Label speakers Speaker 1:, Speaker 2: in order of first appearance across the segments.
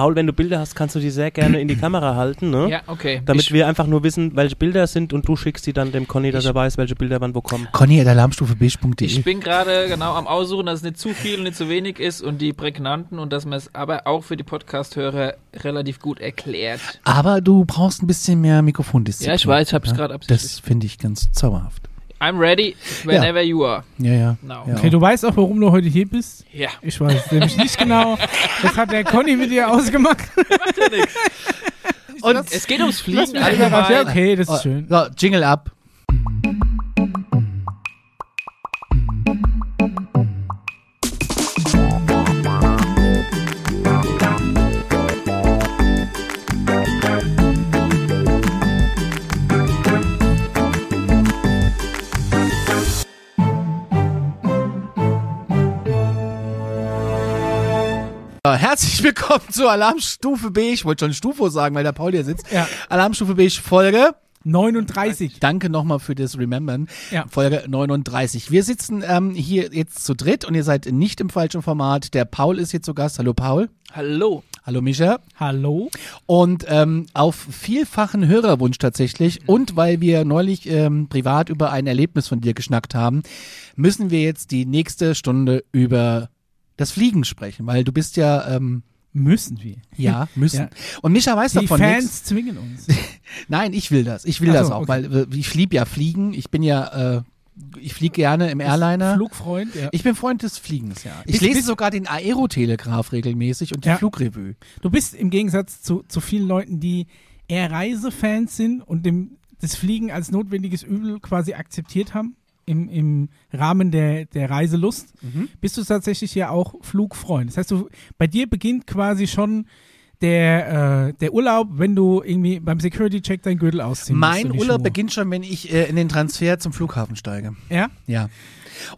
Speaker 1: Paul, wenn du Bilder hast, kannst du die sehr gerne in die Kamera halten, ne?
Speaker 2: Ja, okay.
Speaker 1: Damit
Speaker 2: ich,
Speaker 1: wir einfach nur wissen, welche Bilder es sind und du schickst die dann dem Conny, dass er weiß, welche Bilder wann wo kommen.
Speaker 3: Conny at alarmstufebeige.de.
Speaker 2: ich bin gerade genau am Aussuchen, dass es nicht zu viel und nicht zu wenig ist und die prägnanten und dass man es aber auch für die Podcast-Hörer relativ gut erklärt.
Speaker 3: Aber du brauchst ein bisschen mehr Mikrofondisziplin.
Speaker 2: Ja, ich weiß, ich hab's
Speaker 3: Ja,
Speaker 2: gerade absichtlich.
Speaker 3: Das finde ich ganz zauberhaft.
Speaker 2: I'm ready whenever you are.
Speaker 3: Ja, ja.
Speaker 2: Now.
Speaker 3: Ja.
Speaker 4: Okay, du weißt auch, warum du heute hier bist?
Speaker 2: Ja.
Speaker 4: Ich weiß es nämlich nicht genau. Das hat der Conny mit dir ausgemacht.
Speaker 3: Und
Speaker 2: Es geht ums Fliegen
Speaker 4: Ja, okay, das ist schön.
Speaker 3: So, Jingle ab. Herzlich willkommen zur Alarmstufe B. Ich wollte schon Stufo sagen, weil der Paul hier sitzt.
Speaker 4: Ja.
Speaker 3: Alarmstufe B Folge
Speaker 4: 39.
Speaker 3: Danke nochmal für das Remembern.
Speaker 4: Ja.
Speaker 3: Folge 39. Wir sitzen ähm, hier jetzt zu dritt und ihr seid nicht im falschen Format. Der Paul ist hier zu Gast. Hallo Paul.
Speaker 2: Hallo.
Speaker 3: Hallo Mischa.
Speaker 4: Hallo?
Speaker 3: Und ähm, auf vielfachen Hörerwunsch tatsächlich und weil wir neulich ähm, privat über ein Erlebnis von dir geschnackt haben, müssen wir jetzt die nächste Stunde über das Fliegen sprechen, weil du bist ja, ähm,
Speaker 4: Müssen wir.
Speaker 3: ja, müssen.
Speaker 4: Ja.
Speaker 3: Und Mischa weiß
Speaker 4: Die
Speaker 3: davon
Speaker 4: Fans
Speaker 3: nichts.
Speaker 4: zwingen uns.
Speaker 3: Nein, ich will das. Ich will
Speaker 4: Ach
Speaker 3: das auch,
Speaker 4: okay.
Speaker 3: weil äh, ich lieb ja Fliegen. Ich bin ja, äh, ich fliege gerne im Airliner.
Speaker 4: Flugfreund, ja.
Speaker 3: Ich bin Freund des Fliegens, ja. Ich
Speaker 4: Bist-
Speaker 3: lese
Speaker 4: bist-
Speaker 3: sogar den Aerotelegraph regelmäßig und die
Speaker 4: Ja.
Speaker 3: Flugrevue.
Speaker 4: Du bist im Gegensatz zu, zu vielen Leuten, die eher Reisefans sind und dem, das Fliegen als notwendiges Übel quasi akzeptiert haben im, im Rahmen der, der Reiselust,
Speaker 3: Mhm.
Speaker 4: bist du tatsächlich ja auch Flugfreund. Das heißt, du, bei dir beginnt quasi schon der, äh, der Urlaub, wenn du irgendwie beim Security-Check deinen Gürtel ausziehen musst
Speaker 3: Mein Urlaub
Speaker 4: Schuhe.
Speaker 3: beginnt schon, wenn ich äh, in den Transfer zum Flughafen steige.
Speaker 4: Ja?
Speaker 3: Ja.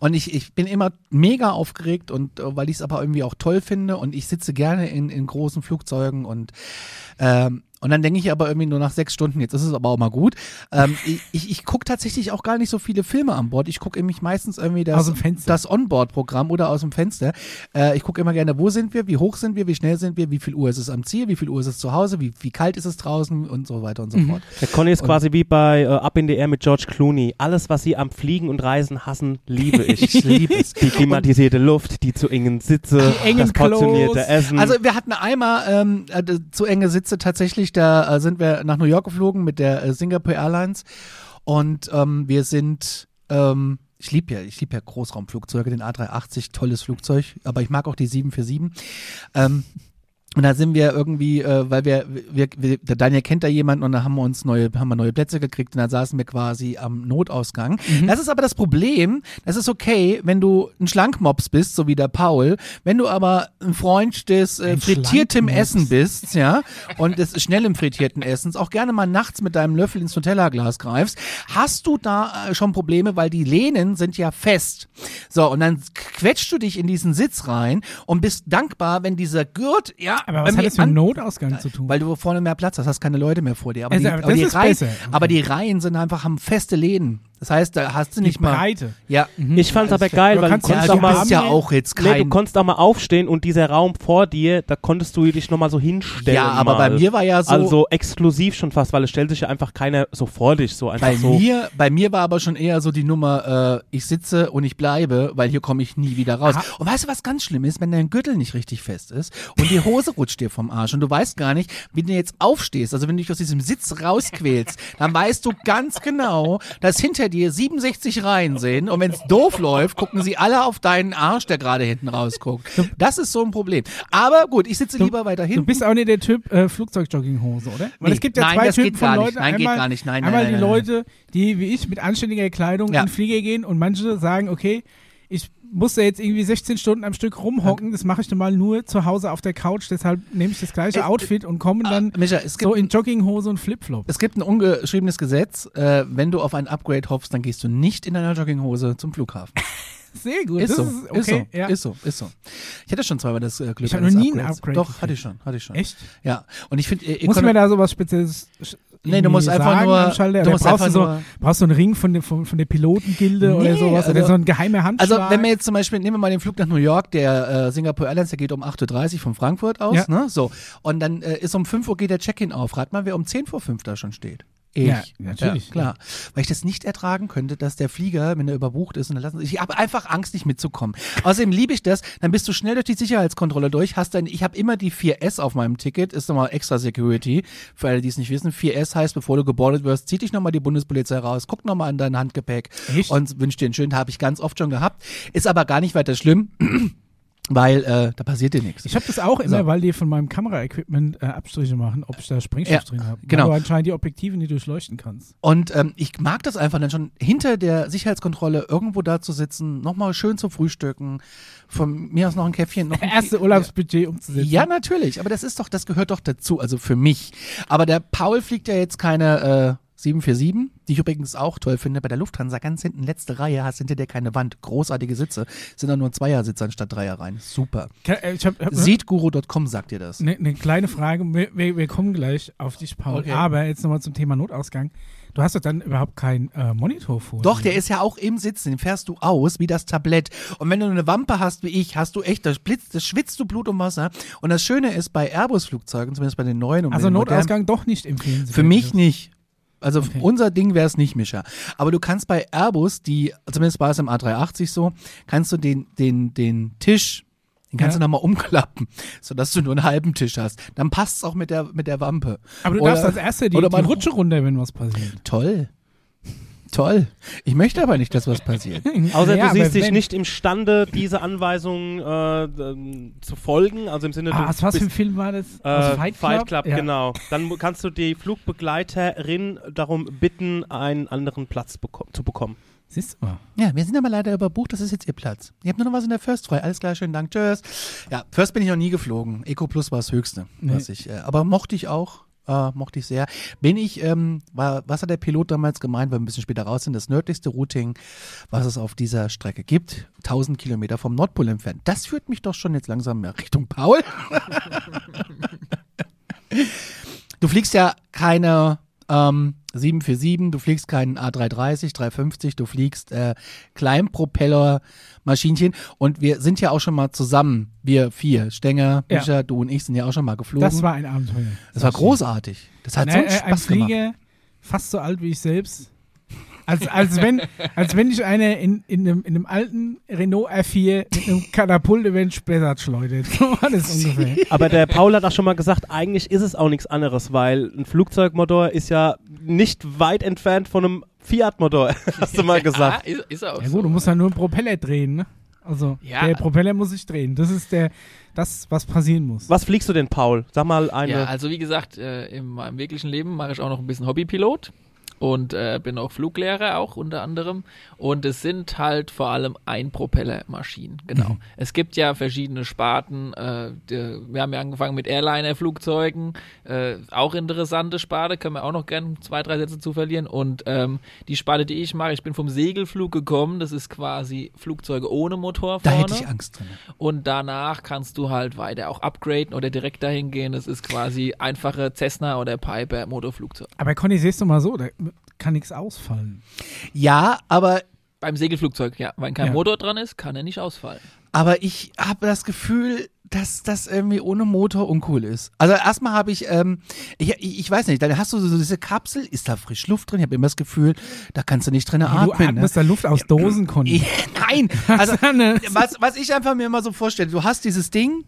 Speaker 3: Und ich, ich bin immer mega aufgeregt und äh, weil ich es aber irgendwie auch toll finde und ich sitze gerne in, in großen Flugzeugen und ähm, und dann denke ich aber irgendwie nur nach sechs Stunden, jetzt ist es aber auch mal gut. Ähm, ich ich, gucke tatsächlich auch gar nicht so viele Filme an Bord. Ich gucke nämlich meistens irgendwie das, das Onboard-Programm oder aus dem Fenster. Äh, ich gucke immer gerne, wo sind wir, wie hoch sind wir, wie schnell sind wir, wie viel Uhr ist es am Ziel, wie viel Uhr ist es zu Hause, wie, wie kalt ist es draußen und so weiter und so fort.
Speaker 1: Der Conny ist
Speaker 3: Und-
Speaker 1: quasi wie bei äh, Up in the Air mit George Clooney. Alles, was sie am Fliegen und Reisen hassen, liebe ich.
Speaker 3: Ich liebe es.
Speaker 1: Die klimatisierte Luft, die zu engen Sitze,
Speaker 4: Die engen
Speaker 1: das portionierte. Essen.
Speaker 3: Also wir hatten einmal ähm, äh, zu enge Sitze tatsächlich, da äh, sind wir nach New York geflogen mit der äh, Singapore Airlines und ähm, wir sind, ähm, ich liebe ja, ich liebe ja Großraumflugzeuge, den A380, tolles Flugzeug, aber ich mag auch die 747. Ähm, und da sind wir irgendwie, äh, weil wir, wir, wir, der Daniel kennt da jemanden und da haben wir uns neue, haben wir neue Plätze gekriegt und da saßen wir quasi am Notausgang. Das ist aber das Problem, das ist okay, wenn du ein Schlankmops bist, so wie der Paul, wenn du aber ein Freund des äh,
Speaker 4: Ein
Speaker 3: frittiertem. Essen bist, ja, und des schnellen frittierten Essens, auch gerne mal nachts mit deinem Löffel ins Nutella-Glas greifst, hast du da äh, schon Probleme, weil die Lehnen sind ja fest. So, und dann quetschst du dich in diesen Sitz rein und bist dankbar, wenn dieser Gurt, ja,
Speaker 4: Aber was hat das mit dem Notausgang zu tun?
Speaker 3: weil du vorne mehr Platz hast, hast keine Leute mehr vor dir. Aber,
Speaker 4: Also,
Speaker 3: die,
Speaker 4: aber
Speaker 3: aber, die, Reihen.
Speaker 4: Okay.
Speaker 3: aber die Reihen sind einfach, haben feste Lehnen. Das heißt, da hast du
Speaker 4: die
Speaker 3: nicht mal.
Speaker 4: Breite.
Speaker 3: Ja.
Speaker 1: ich fand's aber geil,
Speaker 4: Du
Speaker 1: weil du
Speaker 4: kannst ja
Speaker 1: konntest
Speaker 3: Ja,
Speaker 1: auch
Speaker 3: du
Speaker 1: mal,
Speaker 3: ja auch jetzt
Speaker 1: nee, du
Speaker 3: kein.
Speaker 1: konntest auch mal aufstehen und dieser Raum vor dir, da konntest du dich nochmal so hinstellen.
Speaker 3: ja, aber
Speaker 1: mal.
Speaker 3: bei mir war ja so.
Speaker 1: Also exklusiv schon fast, weil es stellt sich ja einfach keiner so vor dich, so einfach
Speaker 3: bei
Speaker 1: so.
Speaker 3: mir, bei mir war aber schon eher so die Nummer, äh, ich sitze und ich bleibe, weil hier komme ich nie wieder raus.
Speaker 4: Ah.
Speaker 3: Und weißt du, was ganz schlimm ist, wenn dein Gürtel nicht richtig fest ist und die Hose rutscht dir vom Arsch und du weißt gar nicht, wie du jetzt aufstehst, also wenn du dich aus diesem Sitz rausquälst, dann weißt du ganz genau, dass hinter dir 67 Reihen sind und wenn es doof läuft, gucken sie alle auf deinen Arsch, der gerade hinten rausguckt. Das ist so ein Problem. Aber gut, ich sitze lieber weiter
Speaker 4: Du
Speaker 3: hinten.
Speaker 4: bist auch nicht der Typ äh, Flugzeugjogginghose, oder? Weil
Speaker 3: Nee.
Speaker 4: es gibt ja
Speaker 3: Nein,
Speaker 4: zwei
Speaker 3: das
Speaker 4: Typen
Speaker 3: geht
Speaker 4: von
Speaker 3: gar nicht.
Speaker 4: Leuten.
Speaker 3: Nein, geht
Speaker 4: einmal,
Speaker 3: gar nicht. Nein,
Speaker 4: einmal
Speaker 3: nein,
Speaker 4: die
Speaker 3: nein,
Speaker 4: Leute, die wie ich mit anständiger Kleidung
Speaker 3: Ja.
Speaker 4: in den Flieger gehen und manche sagen, okay, ich muss da jetzt irgendwie 16 Stunden am Stück rumhocken, das mache ich dann mal nur zu Hause auf der Couch, deshalb nehme ich das gleiche
Speaker 3: Äh,
Speaker 4: Outfit und komme dann
Speaker 3: Ah, Micha,
Speaker 4: so in Jogginghose und Flipflop.
Speaker 3: Es gibt ein ungeschriebenes Gesetz, äh, wenn du auf ein Upgrade hoffst, dann gehst du nicht in einer Jogginghose zum Flughafen.
Speaker 4: Sehr gut.
Speaker 3: Ist so,
Speaker 4: ist, okay,
Speaker 3: ist so,
Speaker 4: ja.
Speaker 3: ist so, ist so. Ich hatte schon zweimal das äh, Glück.
Speaker 4: Ich hab
Speaker 3: eines
Speaker 4: noch nie ein. Upgrade
Speaker 3: Doch, hatte ich schon, hatte ich schon.
Speaker 4: Echt?
Speaker 3: Ja, und ich finde, äh,
Speaker 4: Muss mir da sowas Spezielles sch-
Speaker 3: Nee, du musst einfach
Speaker 4: sagen
Speaker 3: nur-
Speaker 4: am Schalter?
Speaker 3: du
Speaker 4: Oder
Speaker 3: musst
Speaker 4: brauchst
Speaker 3: einfach
Speaker 4: du so,
Speaker 3: nur-
Speaker 4: brauchst du einen Ring von, der- von, von der Pilotengilde oder
Speaker 3: Nee,
Speaker 4: sowas? oder
Speaker 3: also-
Speaker 4: so ein geheimer Handschlag?
Speaker 3: Also wenn wir jetzt zum Beispiel, nehmen wir mal den Flug nach New York, der äh, Singapore Airlines, der geht um 8.30 Uhr von Frankfurt aus,
Speaker 4: Ja.
Speaker 3: ne? So. Und dann äh, ist um 5 Uhr geht der Check-in auf. Rat mal, wer um 10 vor 5 da schon steht. Ich.
Speaker 4: Ja, natürlich.
Speaker 3: Ja, klar. Weil ich das nicht ertragen könnte, dass der Flieger, wenn er überbucht ist, und dann lassen ich habe einfach Angst, nicht mitzukommen. Außerdem liebe ich das, dann bist du schnell durch die Sicherheitskontrolle durch, hast dann, ich habe immer die 4S auf meinem Ticket, ist nochmal extra Security, für alle, die es nicht wissen. 4S heißt, bevor du gebordet wirst, zieht dich nochmal die Bundespolizei raus, guck nochmal an dein Handgepäck
Speaker 4: Echt?
Speaker 3: und wünscht dir einen schönen, habe ich ganz oft schon gehabt. Ist aber gar nicht weiter schlimm. Weil äh, da passiert dir nichts.
Speaker 4: Ich habe das auch immer,
Speaker 3: So.
Speaker 4: weil die von meinem Kameraequipment äh, Abstriche machen, ob ich da Sprengstoff
Speaker 3: Ja,
Speaker 4: drin habe.
Speaker 3: genau.
Speaker 4: Du anscheinend die Objektive nicht durchleuchten kannst.
Speaker 3: Und ähm, ich mag das einfach dann schon hinter der Sicherheitskontrolle irgendwo da zu sitzen, nochmal schön zu frühstücken, von mir aus noch ein Käffchen. Noch ein
Speaker 4: Erste Urlaubsbudget umzusetzen.
Speaker 3: Ja, natürlich, aber das ist doch, das gehört doch dazu, also für mich. Aber der Paul fliegt ja jetzt keine äh, 747, die ich übrigens auch toll finde. Bei der Lufthansa ganz hinten, letzte Reihe, hast hinter dir keine Wand. Großartige Sitze. Sind dann nur Zweiersitze anstatt Dreierreihen. Super.
Speaker 4: Äh, hab,
Speaker 3: Seatguru.com sagt dir das.
Speaker 4: eine ne kleine Frage. Wir, wir, kommen gleich auf dich, Paul.
Speaker 3: Okay.
Speaker 4: Aber jetzt nochmal zum Thema Notausgang. Du hast doch dann überhaupt keinen äh, Monitor vor.
Speaker 3: Doch, der ist ja auch im Sitzen, den fährst du aus, wie das Tablett. Und wenn du eine Wampe hast wie ich, hast du echt, das blitzt, das schwitzt du Blut und Wasser. Und das Schöne ist bei Airbus-Flugzeugen, zumindest bei den neuen und
Speaker 4: Also
Speaker 3: den modernen,
Speaker 4: Notausgang doch nicht empfehlen.
Speaker 3: Für mich nicht. Also
Speaker 4: Okay.
Speaker 3: unser Ding wäre es nicht, Mischa. Aber du kannst bei Airbus, die, zumindest war es im A380 so, kannst du den, den, den Tisch, den kannst
Speaker 4: Ja.
Speaker 3: du nochmal umklappen, sodass du nur einen halben Tisch hast. Dann passt es auch mit der, mit der Wampe.
Speaker 4: Aber du
Speaker 3: Oder-
Speaker 4: darfst als Erster die,
Speaker 3: oder
Speaker 4: die Rutsche runter, wenn was passiert.
Speaker 3: Toll. Toll. Ich möchte aber nicht, dass was passiert.
Speaker 1: Außer
Speaker 4: Ja,
Speaker 1: du siehst dich
Speaker 4: wenn-
Speaker 1: nicht imstande, diese Anweisungen äh, ähm, zu folgen. Also im Sinne,
Speaker 4: Ah,
Speaker 1: du
Speaker 4: aus was für ein Film war das?
Speaker 1: äh,
Speaker 4: Aus Fight Club? Ja.
Speaker 1: genau. Dann kannst du die Flugbegleiterin darum bitten, einen anderen Platz beko zu bekommen.
Speaker 4: Siehst du mal.
Speaker 3: Ja, wir sind aber leider überbucht, das ist jetzt ihr Platz. Ihr habt nur noch was in der First frei. Alles klar, schönen Dank, tschüss. Ja, First bin ich noch nie geflogen. Eco Plus war das Höchste,
Speaker 4: Nee.
Speaker 3: was ich, äh, aber mochte ich auch. Äh, mochte ich sehr. Bin ich, ähm, war, was hat der Pilot damals gemeint, weil wir ein bisschen später raus sind, das nördlichste Routing, was es auf dieser Strecke gibt, 1000 Kilometer vom Nordpol entfernt. Das führt mich doch schon jetzt langsam mehr Richtung Paul. du fliegst ja keine ähm, 747, du fliegst keinen A330, 350, du fliegst äh, Kleinpropeller-Maschinchen und wir sind ja auch schon mal zusammen, wir vier, Stenger,
Speaker 4: Ja.
Speaker 3: Mischa, du und ich sind ja auch schon mal geflogen.
Speaker 4: Das war ein Abenteuer.
Speaker 3: das war großartig. Das hat so
Speaker 4: Ne,
Speaker 3: einen
Speaker 4: äh, ein
Speaker 3: Spaß gemacht.
Speaker 4: Flieger, fast so alt wie ich selbst. Als, als, wenn, als wenn dich einer in, in, einem, in einem alten Renault R4 mit einem Katapult über den Spessart schleudert. So war das ungefähr.
Speaker 1: Aber der Paul hat auch schon mal gesagt, eigentlich ist es auch nichts anderes, weil ein Flugzeugmotor ist ja nicht weit entfernt von einem Fiat-Motor, hast du mal gesagt.
Speaker 2: ist, ist auch
Speaker 4: Ja
Speaker 2: so.
Speaker 4: gut, du musst ja nur einen Propeller drehen, ne? Also,
Speaker 2: Ja.
Speaker 4: der Propeller muss sich drehen. Das ist der, das, was passieren muss.
Speaker 1: Was fliegst du denn, Paul? Sag mal eine.
Speaker 2: Ja, also wie gesagt, äh, in meinem wirklichen Leben mache ich auch noch ein bisschen Hobbypilot und äh, bin auch Fluglehrer auch unter anderem und es sind halt vor allem Einpropellermaschinen, genau. Es gibt ja verschiedene Sparten, äh, der, wir haben ja angefangen mit Airliner-Flugzeugen, äh, auch interessante Sparte, können wir auch noch gerne zwei, drei Sätze zu verlieren und ähm, die Sparte, die ich mache, ich bin vom Segelflug gekommen, das ist quasi Flugzeuge ohne Motor
Speaker 3: Da
Speaker 2: vorne.
Speaker 3: hätte ich Angst drin.
Speaker 2: Und danach kannst du halt weiter auch upgraden oder direkt dahin gehen. Das ist quasi einfache Cessna oder Piper Motorflugzeug.
Speaker 4: Aber Conny, siehst du mal so, da kann nichts ausfallen.
Speaker 3: Ja, aber
Speaker 2: Beim Segelflugzeug, ja. Wenn kein
Speaker 4: Ja.
Speaker 2: Motor dran ist, kann er nicht ausfallen.
Speaker 3: Aber ich habe das Gefühl, dass das irgendwie ohne Motor uncool ist. Also erstmal habe ich, ähm, ich, ich, weiß nicht, dann hast du so diese Kapsel, ist da frisch Luft drin? Ich habe immer das Gefühl, da kannst du nicht drin
Speaker 4: du
Speaker 3: atmen. Ne?
Speaker 4: atmest da Luft aus Dosen, Conny.
Speaker 3: Nein, also was, was ich einfach mir immer so vorstelle, du hast dieses Ding,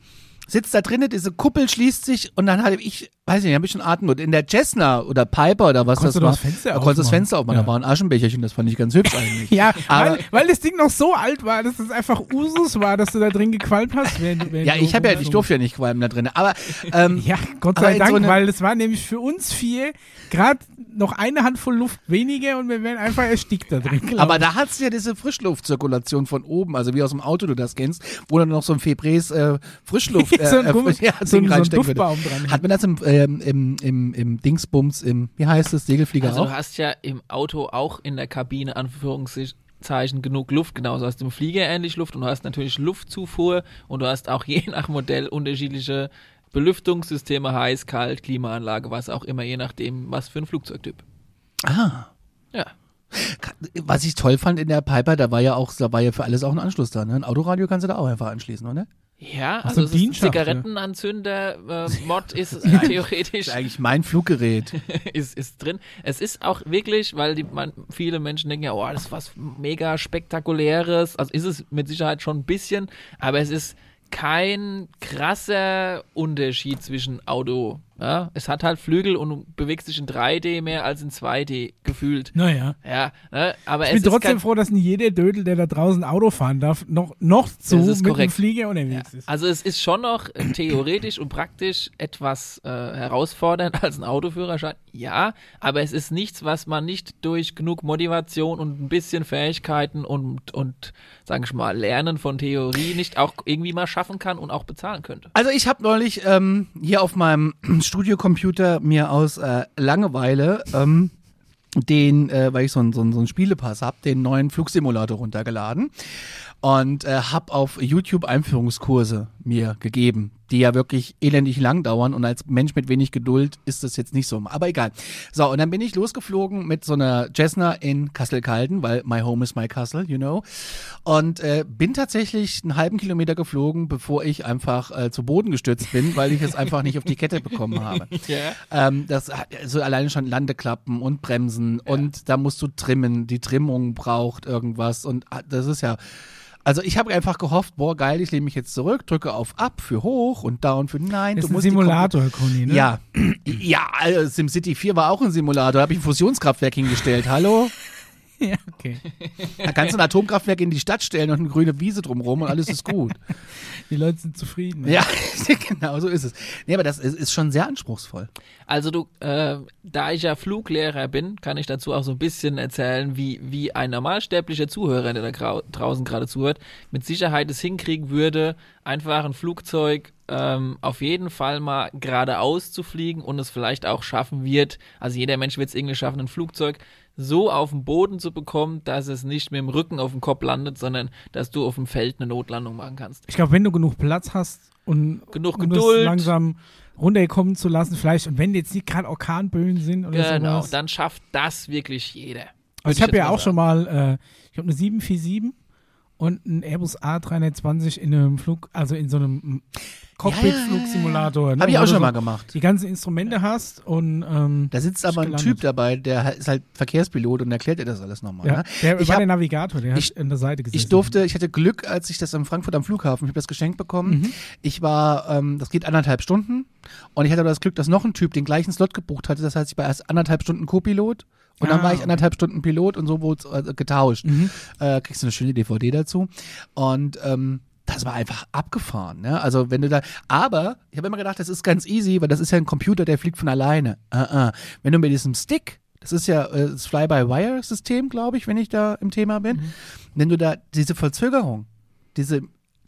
Speaker 3: sitzt da drinnen, diese Kuppel schließt sich und dann habe ich, weiß ich nicht, habe ich schon Atemnot. In der Cessna oder Piper oder was
Speaker 4: Konntest
Speaker 3: das war,
Speaker 4: das Fenster
Speaker 3: da konntest das? Fenster aufmachen,
Speaker 4: Ja.
Speaker 3: da war ein Aschenbecherchen, das fand ich ganz hübsch eigentlich.
Speaker 4: Ja,
Speaker 3: Aber-
Speaker 4: weil, weil das Ding noch so alt war, dass es einfach Usus war, dass du da drin gequalmt hast. Während, während
Speaker 3: Ja, ich habe ja, ich durfte ja nicht qualmen da drin. Aber ähm,
Speaker 4: Ja, Gott sei Dank,
Speaker 3: so eine-
Speaker 4: weil es war nämlich für uns vier gerade noch eine Handvoll Luft weniger und wir wären einfach erstickt da drin. glaub
Speaker 3: Aber da hat's ja diese Frischluftzirkulation von oben, also wie aus dem Auto du das kennst, wo dann noch so ein Febrés äh, Frischluft
Speaker 4: so ein, Gummi-
Speaker 3: ja,
Speaker 4: so, ein- so ein. Duftbaum dran.
Speaker 3: Hat man das im, ähm, im, im, im Dingsbums, im, wie heißt es, Segelflieger
Speaker 2: Also
Speaker 3: auch?
Speaker 2: du hast ja im Auto auch in der Kabine Anführungszeichen genug Luft, genauso hast du im Flieger ähnlich Luft und du hast natürlich Luftzufuhr und du hast auch je nach Modell unterschiedliche Belüftungssysteme heiß, kalt, Klimaanlage, was auch immer, je nachdem, was für ein Flugzeugtyp.
Speaker 3: Ah.
Speaker 2: Ja.
Speaker 3: Was ich toll fand in der Piper, da war ja auch, da war ja für alles auch ein Anschluss da, ne? Ein Autoradio kannst du da auch einfach anschließen, oder?
Speaker 2: Ja,
Speaker 4: Ach
Speaker 2: also
Speaker 4: so,
Speaker 2: ist ein. Zigarettenanzünder-Mod ist äh, theoretisch
Speaker 3: ist eigentlich mein Fluggerät.
Speaker 2: ist, ist drin. Es ist auch wirklich, weil die, man, viele Menschen denken ja, oh, das ist was mega spektakuläres. Also ist es mit Sicherheit schon ein bisschen, aber es ist kein krasser Unterschied zwischen Auto. Ja? Es hat halt Flügel und du bewegst dich in 3D mehr als in 2D gefühlt.
Speaker 4: Naja.
Speaker 2: Ja, ne? aber
Speaker 4: Ich
Speaker 2: es
Speaker 4: bin
Speaker 2: ist
Speaker 4: trotzdem froh, dass nicht jeder Dödel, der da draußen Auto fahren darf, noch, noch so
Speaker 2: Das
Speaker 4: mit
Speaker 2: ist
Speaker 4: dem
Speaker 2: korrekt.
Speaker 4: Flieger unterwegs ist.
Speaker 2: Also es ist schon noch äh, theoretisch und praktisch etwas äh, herausfordernd als ein Autoführerschein, ja, aber es ist nichts, was man nicht durch genug Motivation und ein bisschen Fähigkeiten und, und sage ich mal, Lernen von Theorie nicht auch irgendwie mal schaffen kann und auch bezahlen könnte.
Speaker 3: Also ich habe neulich ähm, hier auf meinem Studiocomputer mir aus äh, Langeweile ähm, den, äh, weil ich so einen so so einen Spielepass habe, den neuen Flugsimulator runtergeladen und äh, habe auf YouTube Einführungskurse mir gegeben, die ja wirklich elendig lang dauern und als Mensch mit wenig Geduld ist das jetzt nicht so. Aber egal. So, und dann bin ich losgeflogen mit so einer Cessna in Kassel-Calden, weil my home is my castle, you know. Und äh, bin tatsächlich einen halben Kilometer geflogen, bevor ich einfach äh, zu Boden gestürzt bin, weil ich es einfach nicht auf die Kette bekommen habe.
Speaker 2: Ja.
Speaker 3: Ähm, das also alleine schon Landeklappen und Bremsen und da musst du trimmen. Die Trimmung braucht irgendwas und ah, das ist ja. Also ich habe einfach gehofft, boah geil, ich lehne mich jetzt zurück, drücke auf Up für hoch und Down für Nein.
Speaker 4: Das ist
Speaker 3: du
Speaker 4: ein Simulator, Conny, ne?
Speaker 3: ja, ja, also SimCity 4 war auch ein Simulator. Da habe ich ein Fusionskraftwerk hingestellt. Hallo?
Speaker 4: ja, okay.
Speaker 3: Da kannst du ein Atomkraftwerk in die Stadt stellen und eine grüne Wiese drumherum und alles ist gut.
Speaker 4: Die Leute sind zufrieden. ne?
Speaker 3: ja, genau, so ist es. Nee, aber das ist, ist schon sehr anspruchsvoll.
Speaker 2: Also du, äh, da ich ja Fluglehrer bin, kann ich dazu auch so ein bisschen erzählen, wie, wie ein normalsterblicher Zuhörer, der da draußen gerade zuhört, mit Sicherheit es hinkriegen würde, einfach ein Flugzeug ähm, auf jeden Fall mal geradeaus zu fliegen und es vielleicht auch schaffen wird, also jeder Mensch wird es irgendwie schaffen, ein Flugzeug so auf den Boden zu bekommen, dass es nicht mit dem Rücken auf dem Kopf landet, sondern dass du auf dem Feld eine Notlandung machen kannst.
Speaker 4: Ich glaube, wenn du genug Platz hast und
Speaker 2: Genug
Speaker 4: um
Speaker 2: Geduld.
Speaker 4: langsam runterkommen zu lassen, vielleicht, und wenn jetzt nicht gerade Orkanböen sind oder
Speaker 2: Genau,
Speaker 4: sowas.
Speaker 2: dann schafft das wirklich jeder.
Speaker 4: Also ich habe ja auch
Speaker 2: sagen.
Speaker 4: schon mal, äh, ich habe eine 747 und ein Airbus A320 in einem Flug, also in so einem Cockpit-Flugsimulator. ne,
Speaker 3: Habe ich auch schon
Speaker 4: so
Speaker 3: mal gemacht.
Speaker 4: Die ganzen Instrumente hast und ähm,
Speaker 3: Da sitzt aber ein. Typ dabei, der ist halt Verkehrspilot und erklärt dir das alles nochmal.
Speaker 4: ja,
Speaker 3: Ne?
Speaker 4: der
Speaker 3: Ich
Speaker 4: war
Speaker 3: hab-
Speaker 4: der Navigator, der
Speaker 3: ich-
Speaker 4: hat an der Seite gesessen.
Speaker 3: Ich durfte, ich hatte Glück, als ich das in Frankfurt am Flughafen, ich habe das geschenkt bekommen.
Speaker 4: Mhm.
Speaker 3: Ich war, ähm, das geht anderthalb Stunden und ich hatte aber das Glück, dass noch ein Typ den gleichen Slot gebucht hatte. Das heißt, ich war erst anderthalb Stunden Co-Pilot und dann
Speaker 4: Ah,
Speaker 3: war ich
Speaker 4: okay.
Speaker 3: anderthalb Stunden Pilot und so wurde es äh, getauscht.
Speaker 4: Mhm.
Speaker 3: Äh, kriegst du eine schöne DVD dazu und ähm, das war einfach abgefahren, ne? Also wenn du da, aber ich habe immer gedacht, das ist ganz easy, weil das ist ja ein Computer, der fliegt von alleine. Uh -uh. Wenn du mit diesem Stick, das ist ja äh, das Fly-by-Wire-System, glaube ich, wenn ich da im Thema bin, wenn du da diese Verzögerung, diese,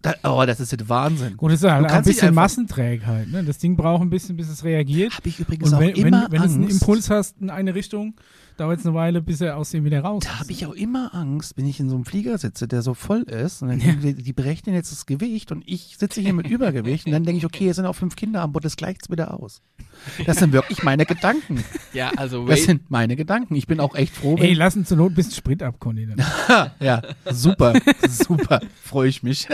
Speaker 3: da, oh, das ist jetzt Wahnsinn.
Speaker 4: Gut, das ist
Speaker 3: Du
Speaker 4: halt ein bisschen Massenträgheit. Ne? Das Ding braucht ein bisschen, bis es reagiert.
Speaker 3: Habe ich übrigens
Speaker 4: Und
Speaker 3: auch
Speaker 4: wenn, wenn,
Speaker 3: immer
Speaker 4: wenn du einen. Impuls hast in eine Richtung, dauert es eine Weile, bis er aus dem wieder raus
Speaker 3: Da habe ich auch immer Angst, wenn ich in so einem Flieger sitze, der so voll ist. Und dann die, die berechnen jetzt das Gewicht und ich sitze hier mit Übergewicht und dann denke ich, okay, jetzt sind auch fünf Kinder an Bord, das gleicht's wieder aus. Das sind wirklich meine Gedanken.
Speaker 2: Ja, also
Speaker 3: Das sind meine Gedanken. Ich bin auch echt froh,
Speaker 4: Ey,
Speaker 3: wenn.
Speaker 4: lass uns zur Not ein bisschen Sprit ab, Conny. dann.
Speaker 3: ja, super, super, freue ich mich.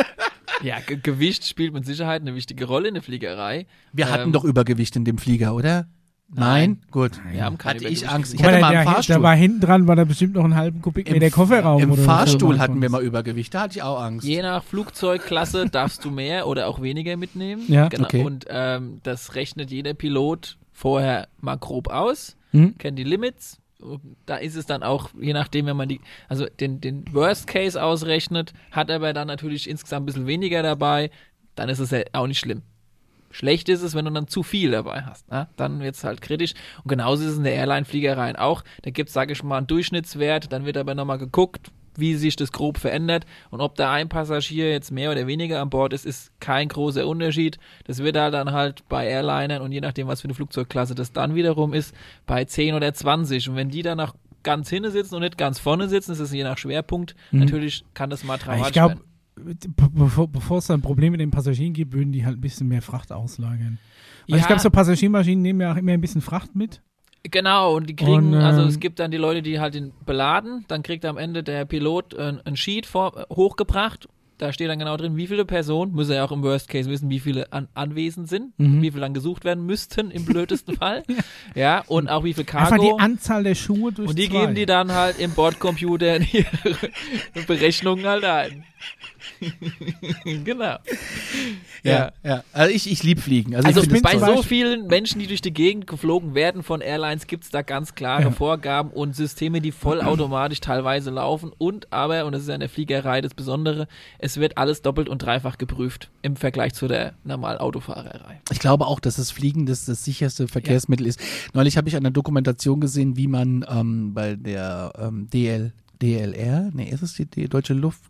Speaker 2: ja, Ge Gewicht spielt mit Sicherheit eine wichtige Rolle in der Fliegerei.
Speaker 3: Wir hatten
Speaker 2: Ähm,
Speaker 3: doch Übergewicht in dem Flieger, oder? Nein? Gut.
Speaker 2: Wir haben keine
Speaker 3: Hatte ich Angst. Ich hatte mal
Speaker 4: der,
Speaker 3: Fahrstuhl.
Speaker 4: da war hinten dran, war da bestimmt noch einen halben Kubikmeter Kofferraum.
Speaker 3: Im
Speaker 4: oder
Speaker 3: Fahrstuhl hatten wir mal Übergewicht, da hatte ich auch Angst.
Speaker 2: Je nach Flugzeugklasse darfst du mehr oder auch weniger mitnehmen.
Speaker 4: Ja,
Speaker 2: genau.
Speaker 3: okay.
Speaker 2: Und ähm, das rechnet jeder Pilot vorher mal grob aus,
Speaker 4: Hm?
Speaker 2: kennt die Limits. Da ist es dann auch, je nachdem, wenn man die, also den, den Worst Case ausrechnet, hat aber dann natürlich insgesamt ein bisschen weniger dabei, dann ist es ja auch nicht schlimm. Schlecht ist es, wenn du dann zu viel dabei hast. Ne? Dann wird es halt kritisch. Und genauso ist es in der Airline-Fliegerei auch. Da gibt es, sage ich mal, einen Durchschnittswert. Dann wird aber nochmal geguckt, wie sich das grob verändert. Und ob da ein Passagier jetzt mehr oder weniger an Bord ist, ist kein großer Unterschied. Das wird halt dann halt bei Airlinern und je nachdem, was für eine Flugzeugklasse das dann wiederum ist, bei 10 oder 20. Und wenn die dann noch ganz hinten sitzen und nicht ganz vorne sitzen, das ist je nach Schwerpunkt, natürlich kann das mal dramatisch
Speaker 4: Ich glaube,
Speaker 2: werden.
Speaker 4: Be- bevor, bevor es dann Probleme mit den Passagieren gibt, würden die halt ein bisschen mehr Fracht auslagern. Weil ich
Speaker 2: Ja.
Speaker 4: glaube, so Passagiermaschinen nehmen ja auch immer ein bisschen Fracht mit.
Speaker 2: Genau, und die kriegen,
Speaker 4: Und,
Speaker 2: also
Speaker 4: ähm,
Speaker 2: es gibt dann die Leute, die halt den beladen, dann kriegt am Ende der Pilot äh, ein Sheet vor, hochgebracht. Da steht dann genau drin, wie viele Personen, muss er ja auch im Worst Case wissen, wie viele an, anwesend sind,
Speaker 4: Mhm.
Speaker 2: wie viele dann gesucht werden müssten im blödesten Fall. Ja, und auch wie viel
Speaker 4: Einfach
Speaker 2: Cargo.
Speaker 4: die Anzahl der Schuhe durch
Speaker 2: Und die
Speaker 4: zwei.
Speaker 2: geben die dann halt im Bordcomputer in ihre Berechnungen halt ein. genau.
Speaker 3: Ja, ja. Also ich, ich liebe Fliegen. Also,
Speaker 2: Also bei so vielen Menschen, die durch die Gegend geflogen werden von Airlines, gibt es da ganz klare
Speaker 4: Ja.
Speaker 2: Vorgaben und Systeme, die vollautomatisch teilweise laufen. Und aber, und das ist ja in der Fliegerei das Besondere, es wird alles doppelt und dreifach geprüft im Vergleich zu der normalen Autofahrerei.
Speaker 3: Ich glaube auch, dass das Fliegen das, das sicherste Verkehrsmittel ist. Neulich habe ich eine Dokumentation gesehen, wie man ähm, bei der ähm, DL, DLR, nee, ist es die, die deutsche Luft,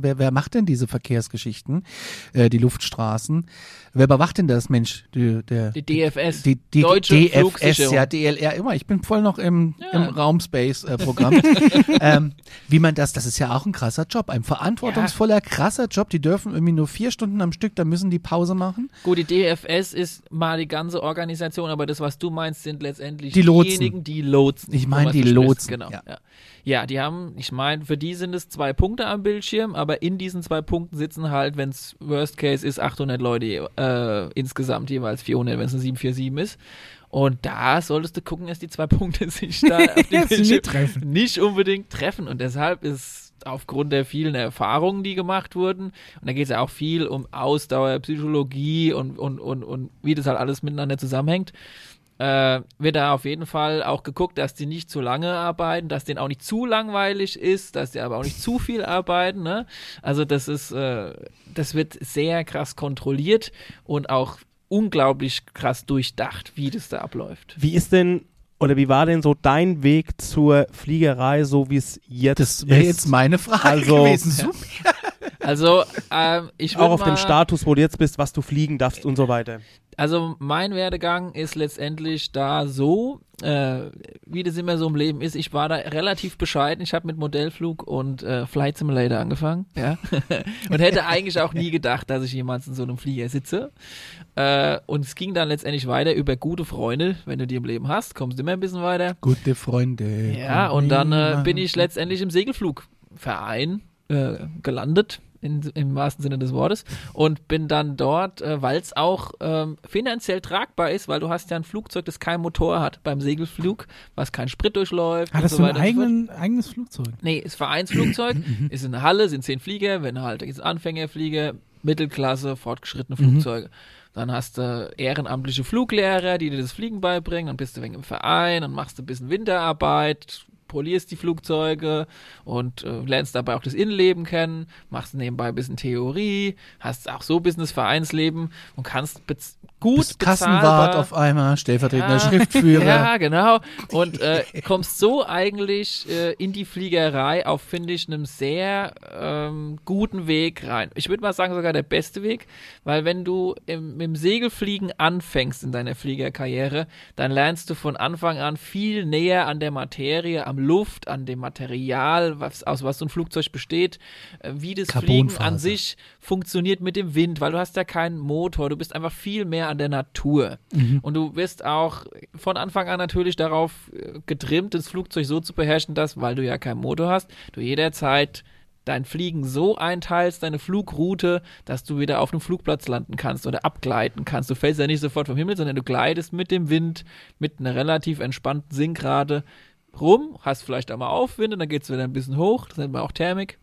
Speaker 3: wer, wer macht denn diese Verkehrsgeschichten, äh, die Luftstraßen? Wer überwacht denn das, Mensch? Die, der,
Speaker 2: Die DFS,
Speaker 3: die, die
Speaker 2: Deutsche
Speaker 3: DFS, ja, DLR, immer. Ich bin voll noch im,
Speaker 2: Ja.
Speaker 3: im Raumspace-Programm. ähm, wie man das, das ist ja auch ein krasser Job, ein verantwortungsvoller, krasser Job. Die dürfen irgendwie nur vier Stunden am Stück, da müssen die Pause machen.
Speaker 2: Gut, die DFS ist mal die ganze Organisation, aber das, was du meinst, sind letztendlich
Speaker 3: Die Lotsen.
Speaker 2: diejenigen, die lotsen.
Speaker 3: Ich meine die Lotsen,
Speaker 2: Genau.
Speaker 3: ja.
Speaker 2: Ja. Ja, die haben, ich meine, für die sind es zwei Punkte am Bildschirm, aber in diesen zwei Punkten sitzen halt, wenn es Worst Case ist, 800 Leute äh, insgesamt, jeweils 400, wenn es eine 747 ist. Und da solltest du gucken, dass die zwei Punkte sich da auf dem Bildschirm
Speaker 4: nicht
Speaker 2: nicht unbedingt treffen. Und deshalb ist aufgrund der vielen Erfahrungen, die gemacht wurden, und da geht es ja auch viel um Ausdauer, Psychologie und, und, und, und wie das halt alles miteinander zusammenhängt, äh, wird da auf jeden Fall auch geguckt, dass die nicht zu lange arbeiten, dass denen auch nicht zu langweilig ist, dass die aber auch nicht zu viel arbeiten. Ne? Also das ist, äh, das wird sehr krass kontrolliert und auch unglaublich krass durchdacht, wie das da abläuft.
Speaker 1: Wie ist denn oder wie war denn so dein Weg zur Fliegerei, so wie es jetzt
Speaker 3: Das wäre
Speaker 1: ist?
Speaker 3: jetzt meine Frage
Speaker 1: Also-
Speaker 3: gewesen. Super.
Speaker 2: Also ähm, ich
Speaker 1: auch auf
Speaker 2: mal,
Speaker 1: dem Status, wo du jetzt bist, was du fliegen darfst und so weiter.
Speaker 2: Also mein Werdegang ist letztendlich da so, äh, wie das immer so im Leben ist. Ich war da relativ bescheiden. Ich habe mit Modellflug und äh, Flight Simulator angefangen, ja, und hätte eigentlich auch nie gedacht, dass ich jemals in so einem Flieger sitze. Äh, und es ging dann letztendlich weiter über gute Freunde. Wenn du die im Leben hast, kommst du immer ein bisschen weiter.
Speaker 3: Gute Freunde.
Speaker 2: Ja, und dann äh, bin ich letztendlich im Segelflugverein äh, gelandet, in, im wahrsten Sinne des Wortes, und bin dann dort, äh, weil es auch ähm, finanziell tragbar ist, weil du hast ja ein Flugzeug, das kein Motor hat beim Segelflug, was kein Sprit durchläuft. so
Speaker 4: ein
Speaker 2: weiter und so fort.
Speaker 4: eigenen, eigenes Flugzeug?
Speaker 2: Nee, ist Vereinsflugzeug, ist in der Halle, sind zehn Flieger, wenn halt, gibt's Anfängerflieger, Mittelklasse, fortgeschrittene Flugzeuge. Dann hast du ehrenamtliche Fluglehrer, die dir das Fliegen beibringen, dann bist du wegen im Verein, dann machst du ein bisschen Winterarbeit, polierst die Flugzeuge und äh, lernst dabei auch das Innenleben kennen, machst nebenbei ein bisschen Theorie, hast auch so ein bisschen das Vereinsleben und kannst bez gut
Speaker 3: Bist Kassenwart auf einmal, stellvertretender
Speaker 2: Ja.
Speaker 3: Schriftführer.
Speaker 2: ja, genau. Und äh, kommst so eigentlich äh, in die Fliegerei auf, finde ich, einem sehr ähm, guten Weg rein. Ich würde mal sagen, sogar der beste Weg, weil wenn du im, im Segelfliegen anfängst in deiner Fliegerkarriere, dann lernst du von Anfang an viel näher an der Materie, am Luft, an dem Material, was, aus was so ein Flugzeug besteht, äh, wie das Fliegen an sich funktioniert mit dem Wind, weil du hast ja keinen Motor, du bist einfach viel mehr an der Natur. Und du wirst auch von Anfang an natürlich darauf äh, getrimmt, das Flugzeug so zu beherrschen, dass, weil du ja keinen Motor hast, du jederzeit dein Fliegen so einteilst, deine Flugroute, dass du wieder auf einem Flugplatz landen kannst oder abgleiten kannst. Du fällst ja nicht sofort vom Himmel, sondern du gleitest mit dem Wind, mit einer relativ entspannten Sinkrate rum, hast vielleicht einmal Aufwind und dann geht es wieder ein bisschen hoch, das nennt man auch Thermik.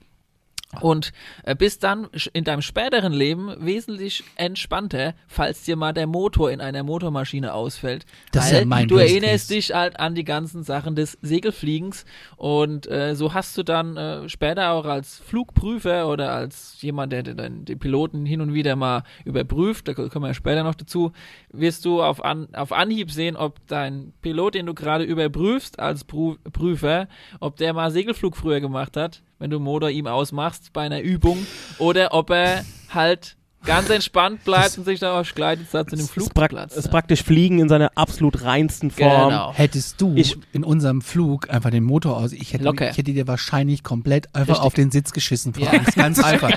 Speaker 2: Und äh, bist dann in deinem späteren Leben wesentlich entspannter, falls dir mal der Motor in einer Motormaschine ausfällt.
Speaker 3: Das ist
Speaker 2: Weil
Speaker 3: ja mein
Speaker 2: du erinnerst dich halt an die ganzen Sachen des Segelfliegens und äh, so hast du dann äh, später auch als Flugprüfer oder als jemand, der den, den Piloten hin und wieder mal überprüft, da kommen wir ja später noch dazu, wirst du auf, an, auf Anhieb sehen, ob dein Pilot, den du gerade überprüfst als Prüfer, ob der mal Segelflug früher gemacht hat, wenn du Motor ihm ausmachst bei einer Übung oder ob er halt ganz entspannt bleibt und sich da auf Gleitensatz in dem
Speaker 1: Es ist,
Speaker 2: Flugplatz.
Speaker 1: ist praktisch Fliegen in seiner absolut reinsten Form.
Speaker 2: Genau.
Speaker 3: Hättest du
Speaker 1: Ich-
Speaker 3: in unserem Flug einfach den Motor aus, ich hätte, ich hätte dir wahrscheinlich komplett einfach
Speaker 2: Richtig.
Speaker 3: auf den Sitz geschissen.
Speaker 2: Ja.
Speaker 3: Ganz einfach.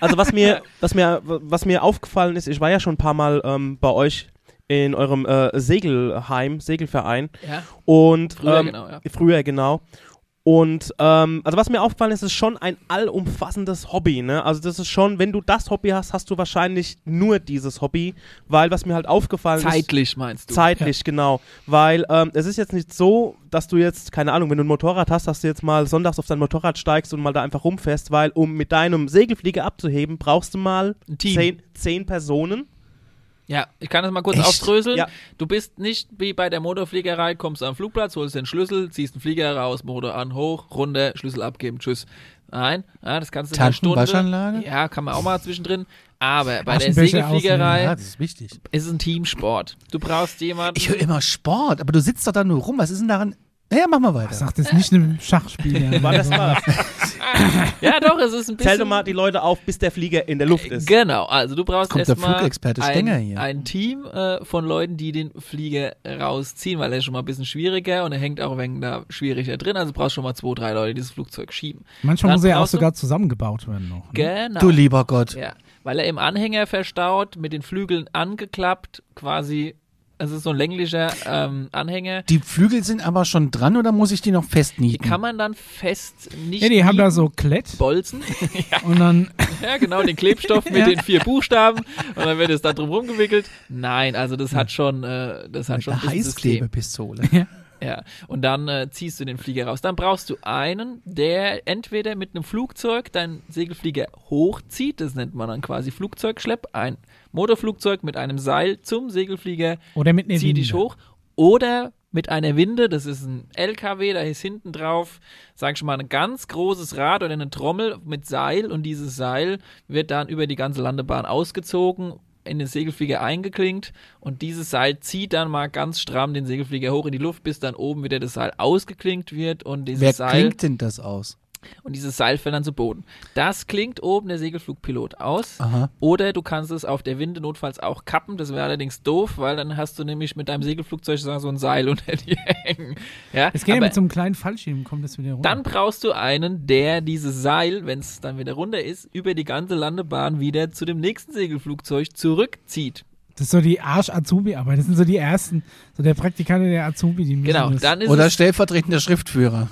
Speaker 1: Also was mir, was mir, was mir aufgefallen ist, ich war ja schon ein paar Mal ähm, bei euch in eurem äh, Segelheim, Segelverein
Speaker 2: Ja.
Speaker 1: und
Speaker 2: Früher,
Speaker 1: ähm,
Speaker 2: genau, ja.
Speaker 1: früher genau. Und ähm, also was mir aufgefallen ist, ist schon ein allumfassendes Hobby, ne? Also das ist schon, wenn du das Hobby hast, hast du wahrscheinlich nur dieses Hobby, weil was mir halt aufgefallen ist.
Speaker 2: Zeitlich meinst du?
Speaker 1: Zeitlich, genau. Weil ähm, es ist jetzt nicht so, dass du jetzt, keine Ahnung, wenn du ein Motorrad hast, dass du jetzt mal sonntags auf dein Motorrad steigst und mal da einfach rumfährst, weil um mit deinem Segelflieger abzuheben, brauchst du mal zehn, zehn Personen.
Speaker 2: Ja, ich kann das mal kurz
Speaker 3: Echt?
Speaker 2: aufdröseln.
Speaker 1: Ja.
Speaker 2: Du bist nicht wie bei der Motorfliegerei, kommst am Flugplatz, holst den Schlüssel, ziehst den Flieger raus, Motor an, hoch, runter, Schlüssel abgeben, tschüss. Nein, ja, das kannst du in einer Stunde.
Speaker 3: Waschanlage?
Speaker 2: Ja, kann man auch mal zwischendrin. Aber bei der Segelfliegerei
Speaker 3: Ja, das ist wichtig.
Speaker 2: ist es ein Teamsport. Du brauchst jemanden.
Speaker 3: Ich höre immer Sport, aber du sitzt doch da nur rum. Was ist denn daran? Naja, mach mal weiter.
Speaker 4: Sagt jetzt nicht einem Schachspieler.
Speaker 1: War das mal?
Speaker 2: ja, doch, es ist ein bisschen.
Speaker 1: Zähl doch mal die Leute auf, bis der Flieger in der Luft ist.
Speaker 2: Genau, also du brauchst erstmal
Speaker 3: Flugexperte Stenger
Speaker 2: ein,
Speaker 3: hier.
Speaker 2: ein Team äh, von Leuten, die den Flieger rausziehen, weil er ist schon mal ein bisschen schwieriger und er hängt auch ein wenig da schwieriger drin. Also du brauchst schon mal zwei, drei Leute, die das Flugzeug schieben.
Speaker 4: Manchmal
Speaker 2: Dann
Speaker 4: muss er ja auch sogar zusammengebaut werden noch. Ne?
Speaker 2: Genau.
Speaker 3: Du lieber Gott.
Speaker 2: Ja, weil er im Anhänger verstaut, mit den Flügeln angeklappt, quasi. Es ist so ein länglicher ähm, Anhänger.
Speaker 3: Die Flügel sind aber schon dran oder muss ich die noch
Speaker 2: Die
Speaker 3: festnieten?
Speaker 2: kann man dann fest nicht.
Speaker 4: Ja, die haben da so Klett
Speaker 2: Bolzen.
Speaker 4: und dann
Speaker 2: Ja, genau, den Klebstoff mit
Speaker 4: Ja.
Speaker 2: den vier Buchstaben und dann wird es da drum rumgewickelt. Nein, also das hat schon, äh, das hat
Speaker 3: Mit
Speaker 2: schon
Speaker 3: einer
Speaker 2: ein bisschen System.
Speaker 3: Heißklebepistole.
Speaker 2: Ja, und dann äh, ziehst du den Flieger raus. Dann brauchst du einen, der entweder mit einem Flugzeug deinen Segelflieger hochzieht, das nennt man dann quasi Flugzeugschlepp, ein Motorflugzeug mit einem Seil zum Segelflieger
Speaker 4: oder mit einer
Speaker 2: zieh dich hoch. Oder mit einer Winde, das ist ein LKW, da ist hinten drauf, sag ich mal, ein ganz großes Rad oder eine Trommel mit Seil und dieses Seil wird dann über die ganze Landebahn ausgezogen, in den Segelflieger eingeklinkt und dieses Seil zieht dann mal ganz stramm den Segelflieger hoch in die Luft, bis dann oben wieder das Seil ausgeklinkt wird und dieses
Speaker 3: Wer
Speaker 2: Seil
Speaker 3: klingt denn das aus?
Speaker 2: Und dieses Seil fällt dann zu Boden. Das klingt oben der Segelflugpilot aus.
Speaker 3: Aha.
Speaker 2: Oder du kannst es auf der Winde notfalls auch kappen. Das wäre allerdings doof, weil dann hast du nämlich mit deinem Segelflugzeug so ein Seil unter dir hängen. Ja,
Speaker 4: Es geht ja mit so einem kleinen Fallschirm, kommt das wieder runter.
Speaker 2: dann brauchst du einen, der dieses Seil, wenn es dann wieder runter ist, über die ganze Landebahn wieder zu dem nächsten Segelflugzeug zurückzieht.
Speaker 4: Das ist so die Arsch-Azubi-Arbeit. Das sind so die ersten, so der Praktikant der Azubi, die müssen
Speaker 2: Genau,
Speaker 4: das.
Speaker 2: dann ist
Speaker 3: Oder
Speaker 2: es,
Speaker 3: stellvertretender Schriftführer.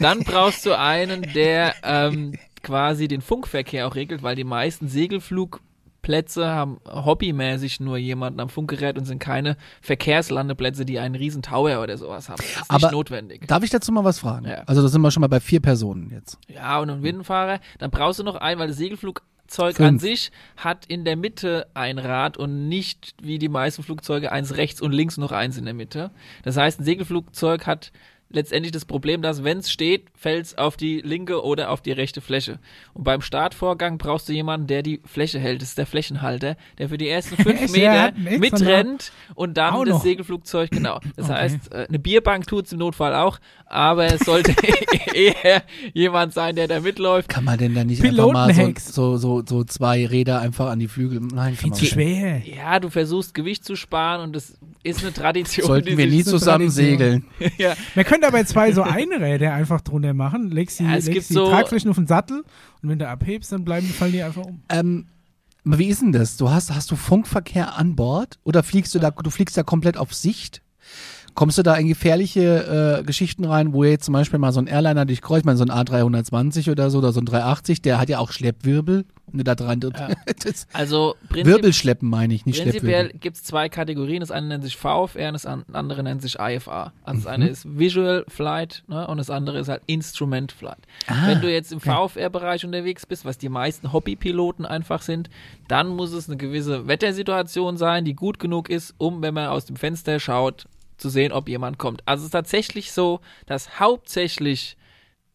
Speaker 2: dann brauchst du einen, der ähm, quasi den Funkverkehr auch regelt, weil die meisten Segelflugplätze haben hobbymäßig nur jemanden am Funkgerät und sind keine Verkehrslandeplätze, die einen riesen Tower oder sowas haben. Das ist
Speaker 3: Aber
Speaker 2: nicht notwendig.
Speaker 3: Darf ich dazu mal was fragen?
Speaker 2: Ja.
Speaker 3: Also da sind wir schon mal bei vier Personen jetzt.
Speaker 2: Ja, und einen Windenfahrer, dann brauchst du noch einen, weil das Segelflugzeug
Speaker 3: Fünf.
Speaker 2: an sich hat in der Mitte ein Rad und nicht wie die meisten Flugzeuge eins rechts und links noch eins in der Mitte. Das heißt, ein Segelflugzeug hat letztendlich das Problem, dass wenn es steht, fällt es auf die linke oder auf die rechte Fläche. Und beim Startvorgang brauchst du jemanden, der die Fläche hält. Das ist der Flächenhalter, der für die ersten fünf Meter mitrennt und dann das
Speaker 4: noch.
Speaker 2: Segelflugzeug, genau. Das
Speaker 4: Okay.
Speaker 2: heißt, äh, eine Bierbank tut es im Notfall auch, aber es sollte eher jemand sein, der da mitläuft.
Speaker 3: Kann man denn da nicht einfach mal so, so, so, so zwei Räder einfach an die Flügel? Nein, kann
Speaker 4: Viel
Speaker 3: man
Speaker 4: zu schwer.
Speaker 2: Ja, du versuchst Gewicht zu sparen und das ist eine Tradition.
Speaker 3: Sollten
Speaker 2: die
Speaker 3: wir nie
Speaker 4: so
Speaker 3: zusammen
Speaker 4: Tradition.
Speaker 3: segeln.
Speaker 2: ja.
Speaker 4: Man könnte aber zwei so Einräder einfach drunter machen, legst die,
Speaker 2: Ja,
Speaker 4: legst die
Speaker 2: so-
Speaker 4: Tragflächen auf den Sattel und wenn du abhebst, dann bleiben, fallen die einfach um.
Speaker 3: Ähm, aber wie ist denn das? Du hast, hast du Funkverkehr an Bord oder fliegst du da, du fliegst da komplett auf Sicht? Kommst du da in gefährliche äh, Geschichten rein, wo jetzt zum Beispiel mal so ein Airliner dich kreuzt, ich meine so ein A320 oder so oder so ein 380, der hat ja auch Schleppwirbel. Du da dran, das,
Speaker 2: Also
Speaker 3: Wirbelschleppen meine ich, nicht
Speaker 2: prinzipiell
Speaker 3: Schleppwirbel.
Speaker 2: gibt es zwei Kategorien. Das eine nennt sich VFR und das an- andere nennt sich IFA. Also das
Speaker 3: Mhm.
Speaker 2: eine ist Visual Flight ne, und das andere ist halt Instrument Flight.
Speaker 3: Ah,
Speaker 2: Wenn du jetzt im VFR-Bereich unterwegs bist, was die meisten Hobbypiloten einfach sind, dann muss es eine gewisse Wettersituation sein, die gut genug ist, um, wenn man aus dem Fenster schaut, zu sehen, ob jemand kommt. Also es ist tatsächlich so, dass hauptsächlich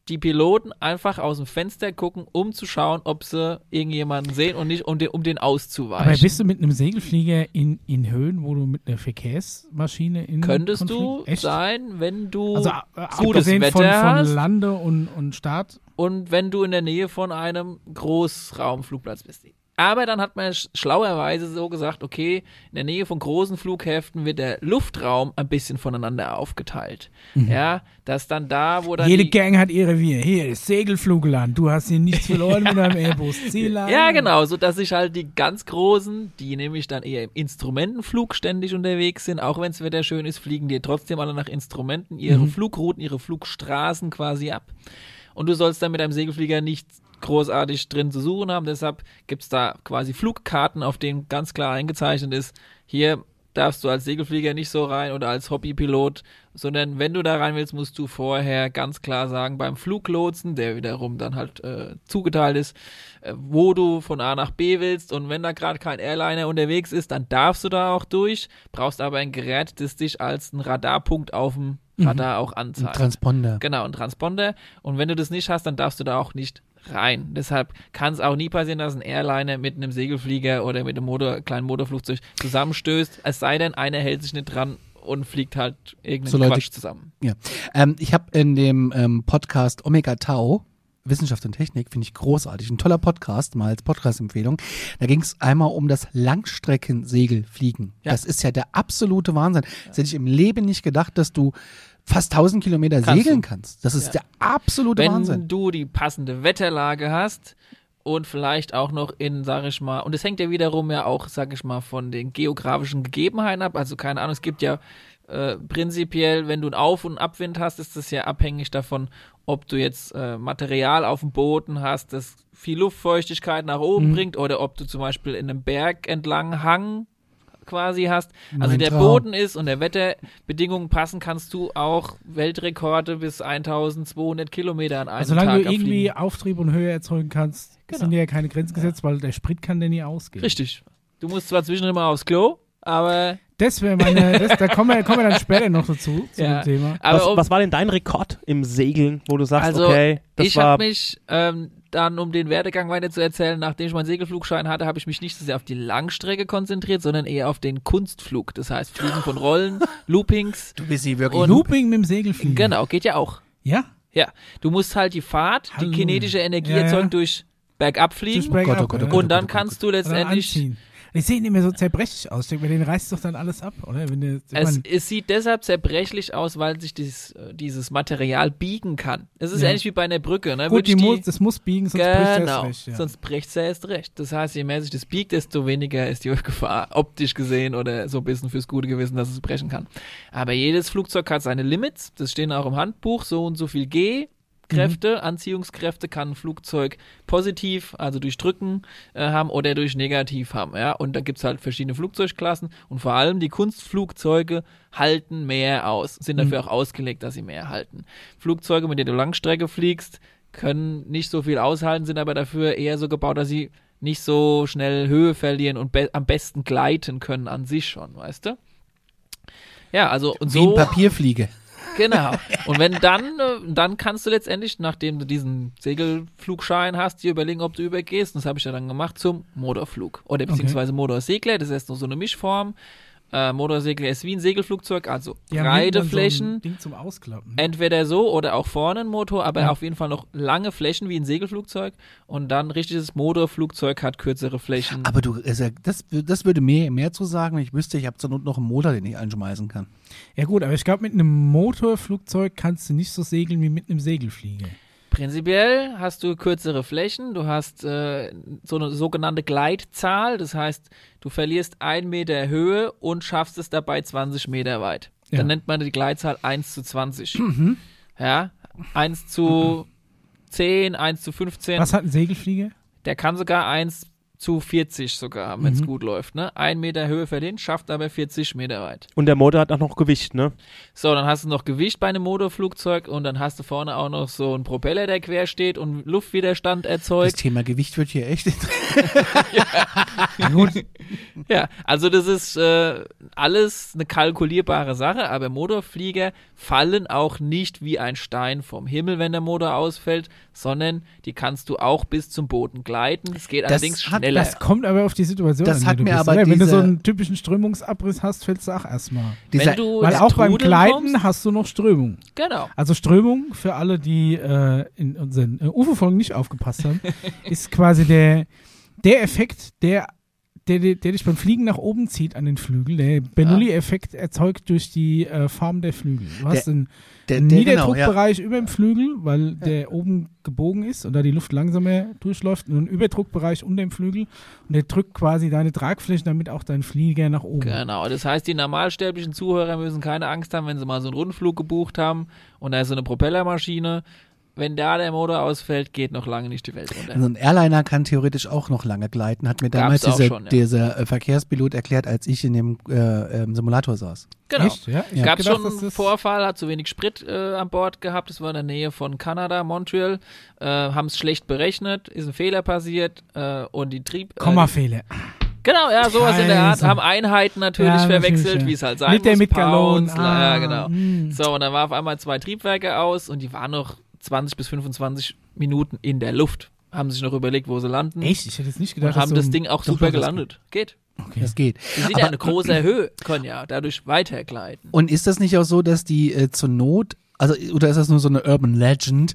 Speaker 2: die Piloten einfach aus dem Fenster gucken, um zu schauen, ob sie irgendjemanden sehen und nicht um den, um den auszuweichen.
Speaker 4: Aber bist du mit einem Segelflieger in, in Höhen, wo du mit einer Verkehrsmaschine in
Speaker 2: Könntest du
Speaker 4: Konflikt- Echt?
Speaker 2: sein, wenn du
Speaker 4: Also äh,
Speaker 2: gutes Wetter
Speaker 4: von, von Lande und, und Start.
Speaker 2: und wenn du in der Nähe von einem Großraumflugplatz bist. Aber dann hat man sch- schlauerweise so gesagt, okay, in der Nähe von großen Flughäfen wird der Luftraum ein bisschen voneinander aufgeteilt. Ja, dass dann da, wo dann
Speaker 4: Jede Gang hat ihr Revier. Hier ist Segelflugland. Du hast hier nichts verloren mit deinem Airbus. Zielline.
Speaker 2: Ja, genau, so dass sich halt die ganz großen, die nämlich dann eher im Instrumentenflug ständig unterwegs sind, auch wenn es Wetter schön ist, fliegen die trotzdem alle nach Instrumenten ihre Flugrouten, ihre Flugstraßen quasi ab. Und du sollst dann mit einem Segelflieger nicht großartig drin zu suchen haben, deshalb gibt's da quasi Flugkarten, auf denen ganz klar eingezeichnet ist, hier darfst du als Segelflieger nicht so rein oder als Hobbypilot, sondern wenn du da rein willst, musst du vorher ganz klar sagen, beim Fluglotsen, der wiederum dann halt äh, zugeteilt ist, äh, wo du von A nach B willst und wenn da gerade kein Airliner unterwegs ist, dann darfst du da auch durch, brauchst aber ein Gerät, das dich als ein Radarpunkt auf dem Radar auch
Speaker 3: Ein
Speaker 2: anzeigt.
Speaker 3: Transponder.
Speaker 2: Genau, ein Transponder. Und wenn du das nicht hast, dann darfst du da auch nicht rein. Deshalb kann es auch nie passieren, dass ein Airliner mit einem Segelflieger oder mit einem Motor, kleinen Motorflugzeug zusammenstößt. Es sei denn, einer hält sich nicht dran und fliegt halt irgendeinen
Speaker 3: So Leute-
Speaker 2: Quatsch zusammen.
Speaker 3: Ja. Ähm, ich habe in dem ähm, Podcast Omega Tau, Wissenschaft und Technik, finde ich großartig. Ein toller Podcast, mal als Podcast-Empfehlung. Da ging es einmal um das Langstreckensegelfliegen.
Speaker 2: Ja.
Speaker 3: Das ist ja der absolute Wahnsinn. Das hätte ich im Leben nicht gedacht, dass du fast 1000 Kilometer
Speaker 2: Kannst
Speaker 3: segeln
Speaker 2: du.
Speaker 3: kannst. Das ist
Speaker 2: Ja.
Speaker 3: der absolute
Speaker 2: Wenn
Speaker 3: Wahnsinn.
Speaker 2: du die passende Wetterlage hast und vielleicht auch noch in, sag ich mal, und es hängt ja wiederum ja auch, sag ich mal, von den geografischen Gegebenheiten ab. Also keine Ahnung, es gibt ja äh, prinzipiell, wenn du einen Auf- und Abwind hast, ist das ja abhängig davon, ob du jetzt äh, Material auf dem Boden hast, das viel Luftfeuchtigkeit nach oben
Speaker 3: Mhm.
Speaker 2: bringt, oder ob du zum Beispiel in einem Berg entlang Hang quasi hast. Also
Speaker 3: Mein
Speaker 2: der
Speaker 3: Traum.
Speaker 2: Boden ist und der Wetterbedingungen passen, kannst du auch Weltrekorde bis 1200 Kilometer an einem
Speaker 4: Also Solange
Speaker 2: Tag
Speaker 4: du irgendwie
Speaker 2: abfliegen.
Speaker 4: Auftrieb und Höhe erzeugen kannst,
Speaker 2: Genau.
Speaker 4: sind dir ja keine Grenzen gesetzt, weil der Sprit kann dir nie ausgehen.
Speaker 2: Richtig. Du musst zwar zwischendurch mal aufs Klo, aber,
Speaker 4: Das wäre meine, das, da kommen wir, kommen wir dann später noch dazu, zu
Speaker 2: Ja.
Speaker 4: dem Thema.
Speaker 2: aber
Speaker 1: was,
Speaker 2: um,
Speaker 1: was war denn dein Rekord im Segeln, wo du sagst,
Speaker 2: Also,
Speaker 1: okay, das
Speaker 2: ich
Speaker 1: war
Speaker 2: habe mich ähm, dann, um den Werdegang weiter zu erzählen, nachdem ich meinen Segelflugschein hatte, habe ich mich nicht so sehr auf die Langstrecke konzentriert, sondern eher auf den Kunstflug. Das heißt, Fliegen von Rollen, Loopings.
Speaker 3: Du bist sie wirklich.
Speaker 2: Und-
Speaker 4: Looping mit dem Segelfliegen.
Speaker 2: Genau, geht ja auch.
Speaker 4: Ja?
Speaker 2: Ja, du musst halt die Fahrt,
Speaker 4: Halleluja.
Speaker 2: die kinetische Energie
Speaker 4: Ja, ja.
Speaker 2: erzeugen durch bergab fliegen.
Speaker 4: Bergab,
Speaker 3: Gott, oh Gott, oh
Speaker 4: ja.
Speaker 3: Gott,
Speaker 2: Und dann
Speaker 3: Gott,
Speaker 2: kannst du letztendlich
Speaker 4: anziehen. Die sehen immer so zerbrechlich aus. Ich denke mir, den reißt doch dann alles ab, oder? Ich
Speaker 2: Es, es sieht deshalb zerbrechlich aus, weil sich dieses, äh, dieses Material biegen kann. Es ist
Speaker 4: Ja.
Speaker 2: ähnlich wie bei einer Brücke. Ne?
Speaker 4: gut, die
Speaker 2: ich
Speaker 4: muss, das muss biegen, sonst bricht das
Speaker 2: genau,
Speaker 4: recht. Ja.
Speaker 2: sonst bricht es erst recht. Das heißt, je mehr sich das biegt, desto weniger ist die Gefahr, optisch gesehen oder so ein bisschen fürs gute Gewissen, dass es brechen kann. Aber jedes Flugzeug hat seine Limits, das stehen auch im Handbuch, so und so viel G. Kräfte, Anziehungskräfte kann ein Flugzeug positiv, also durch Drücken äh, haben oder durch negativ haben. Ja? Und da gibt's halt verschiedene Flugzeugklassen und vor allem die Kunstflugzeuge halten mehr aus, sind dafür auch ausgelegt, dass sie mehr halten. Flugzeuge, mit denen du Langstrecke fliegst, können nicht so viel aushalten, sind aber dafür eher so gebaut, dass sie nicht so schnell Höhe verlieren und be am besten gleiten können an sich schon, weißt du? Ja, also und
Speaker 3: Wie ein
Speaker 2: so
Speaker 3: Papierfliege.
Speaker 2: Genau. Und wenn dann, äh, dann kannst du letztendlich, nachdem du diesen Segelflugschein hast, dir überlegen, ob du übergehst. Und das habe ich ja dann gemacht zum Motorflug. Oder beziehungsweise Motorsegler, das ist noch so eine Mischform. Äh, Motorsegler ist wie ein Segelflugzeug, also
Speaker 4: Die haben
Speaker 2: breite
Speaker 4: hinten dann
Speaker 2: Flächen.
Speaker 4: So ein Ding zum Ausklappen.
Speaker 2: Entweder so oder auch vorne ein Motor, aber
Speaker 4: Ja.
Speaker 2: auf jeden Fall noch lange Flächen wie ein Segelflugzeug. Und dann richtiges Motorflugzeug hat kürzere Flächen.
Speaker 3: Aber du, also das, das würde mir mehr zu sagen, ich wüsste, ich habe zur Not noch einen Motor, den ich anschmeißen kann.
Speaker 4: Ja gut, aber ich glaube, mit einem Motorflugzeug kannst du nicht so segeln wie mit einem Segelflieger.
Speaker 2: Prinzipiell hast du kürzere Flächen, du hast äh, so eine sogenannte Gleitzahl, das heißt, du verlierst ein Meter Höhe und schaffst es dabei 20 Meter weit.
Speaker 4: Ja.
Speaker 2: Dann nennt man die Gleitzahl 1 zu 20. Ja, 1 zu 10, 1 zu 15.
Speaker 4: Was hat ein Segelflieger?
Speaker 2: Der kann sogar 1 zu 40 sogar haben, wenn es
Speaker 4: Mhm.
Speaker 2: gut läuft. Ne? Ein Meter Höhe verdient, schafft aber 40 Meter weit.
Speaker 1: Und der Motor hat auch noch Gewicht, ne?
Speaker 2: So, dann hast du noch Gewicht bei einem Motorflugzeug und dann hast du vorne auch noch so einen Propeller, der quer steht und Luftwiderstand
Speaker 3: Das
Speaker 2: erzeugt.
Speaker 3: Thema Gewicht wird hier echt
Speaker 2: Ja, also das ist äh, alles eine kalkulierbare Sache, aber Motorflieger fallen auch nicht wie ein Stein vom Himmel, wenn der Motor ausfällt, sondern die kannst du auch bis zum Boden gleiten. Es geht
Speaker 3: Das
Speaker 2: allerdings
Speaker 3: hat-
Speaker 2: schneller.
Speaker 4: Das kommt aber auf die Situation
Speaker 3: Das
Speaker 4: an,
Speaker 3: hat
Speaker 4: die du
Speaker 3: mir
Speaker 4: bist,
Speaker 3: aber
Speaker 4: oder? Wenn du so einen typischen Strömungsabriss hast, fällst du auch erstmal.
Speaker 3: dieser,
Speaker 2: wenn du
Speaker 4: Weil auch beim Gleiten
Speaker 2: kommst,
Speaker 4: hast du noch Strömung.
Speaker 2: genau.
Speaker 4: Also Strömung, für alle, die äh, in unseren äh, UFO-Folgen nicht aufgepasst haben, ist quasi der, der Effekt, der, der, der, der dich beim Fliegen nach oben zieht an den Flügel, der Bernoulli-Effekt erzeugt durch die äh, Form der Flügel. Du hast
Speaker 3: Der,
Speaker 4: einen
Speaker 3: der, genau, ja.
Speaker 4: Niederdruckbereich über dem Flügel, weil der oben gebogen ist und da die Luft langsamer durchläuft und einen Überdruckbereich unter dem Flügel und der drückt quasi deine Tragfläche, damit auch dein Flieger nach oben.
Speaker 2: Genau, das heißt, die normalsterblichen Zuhörer müssen keine Angst haben, wenn sie mal so einen Rundflug gebucht haben und da ist so eine Propellermaschine. Wenn da der Motor ausfällt, geht noch lange nicht die Welt runter.
Speaker 3: Also ein Airliner kann theoretisch auch noch lange gleiten, hat mir damals dieser,
Speaker 2: schon, ja.
Speaker 3: dieser äh, Verkehrspilot erklärt, als ich in dem äh, ähm, Simulator saß.
Speaker 2: Genau.
Speaker 4: Echt? Ja, ich
Speaker 2: gab
Speaker 4: gedacht,
Speaker 2: schon einen Vorfall, hat zu wenig Sprit äh, an Bord gehabt. Das war in der Nähe von Kanada, Montreal. Äh, Haben es schlecht berechnet, ist ein Fehler passiert äh, und die Trieb. Äh,
Speaker 4: Kommafehler.
Speaker 2: Genau, ja, sowas in der Art.
Speaker 4: Scheiße.
Speaker 2: Haben Einheiten natürlich
Speaker 4: Ja,
Speaker 2: verwechselt,
Speaker 4: ja.
Speaker 2: wie es halt sein
Speaker 4: Mit der
Speaker 2: muss.
Speaker 4: Mitgallon.
Speaker 2: Pounds, ja,
Speaker 4: Ah,
Speaker 2: genau.
Speaker 4: mm.
Speaker 2: So, und dann war auf einmal zwei Triebwerke aus und die waren noch 20 bis 25 Minuten in der Luft. Haben sich noch überlegt, wo sie landen.
Speaker 4: Echt? Ich hätte jetzt nicht gedacht,
Speaker 2: Und haben das
Speaker 4: so ein-
Speaker 2: Ding auch super
Speaker 3: doch, das
Speaker 2: gelandet. Geht.
Speaker 4: Okay.
Speaker 3: Das geht.
Speaker 2: Die sind ja eine große Höhe, können ja dadurch weitergleiten.
Speaker 3: Und ist das nicht auch so, dass die äh, zur Not, also oder ist das nur so eine Urban Legend,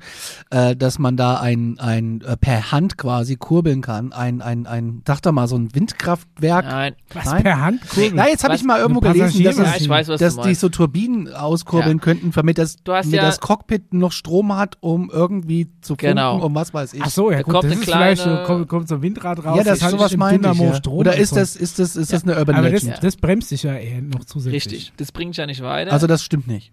Speaker 3: äh, dass man da ein, ein äh, per Hand quasi kurbeln kann, ein, ein, ein, sag doch mal, so ein Windkraftwerk?
Speaker 2: Nein,
Speaker 4: Was
Speaker 3: Nein.
Speaker 4: per Hand kurbeln?
Speaker 3: Na, jetzt habe ich mal irgendwo gelesen, dass, es,
Speaker 2: Ja, ich weiß, was
Speaker 3: dass die so Turbinen auskurbeln
Speaker 2: Ja.
Speaker 3: könnten, damit das,
Speaker 2: Du hast ja-
Speaker 3: das Cockpit noch Strom hat, um irgendwie zu funken,
Speaker 2: Genau.
Speaker 3: um was weiß ich.
Speaker 4: Ach so, ja
Speaker 2: Da
Speaker 4: gut,
Speaker 2: kommt
Speaker 4: das ist vielleicht so,
Speaker 2: kleine-
Speaker 4: kommt, kommt so ein Windrad raus.
Speaker 3: ja, das
Speaker 4: halt
Speaker 3: sowas meine ich.
Speaker 4: Dynamo
Speaker 3: Ja.
Speaker 4: Strom
Speaker 3: Oder ist das, ist das, ist das eine Urban
Speaker 4: Aber das,
Speaker 3: Legend?
Speaker 4: das bremst sich ja eher noch zusätzlich.
Speaker 2: richtig. Das bringt ja nicht weiter.
Speaker 3: Also das stimmt nicht.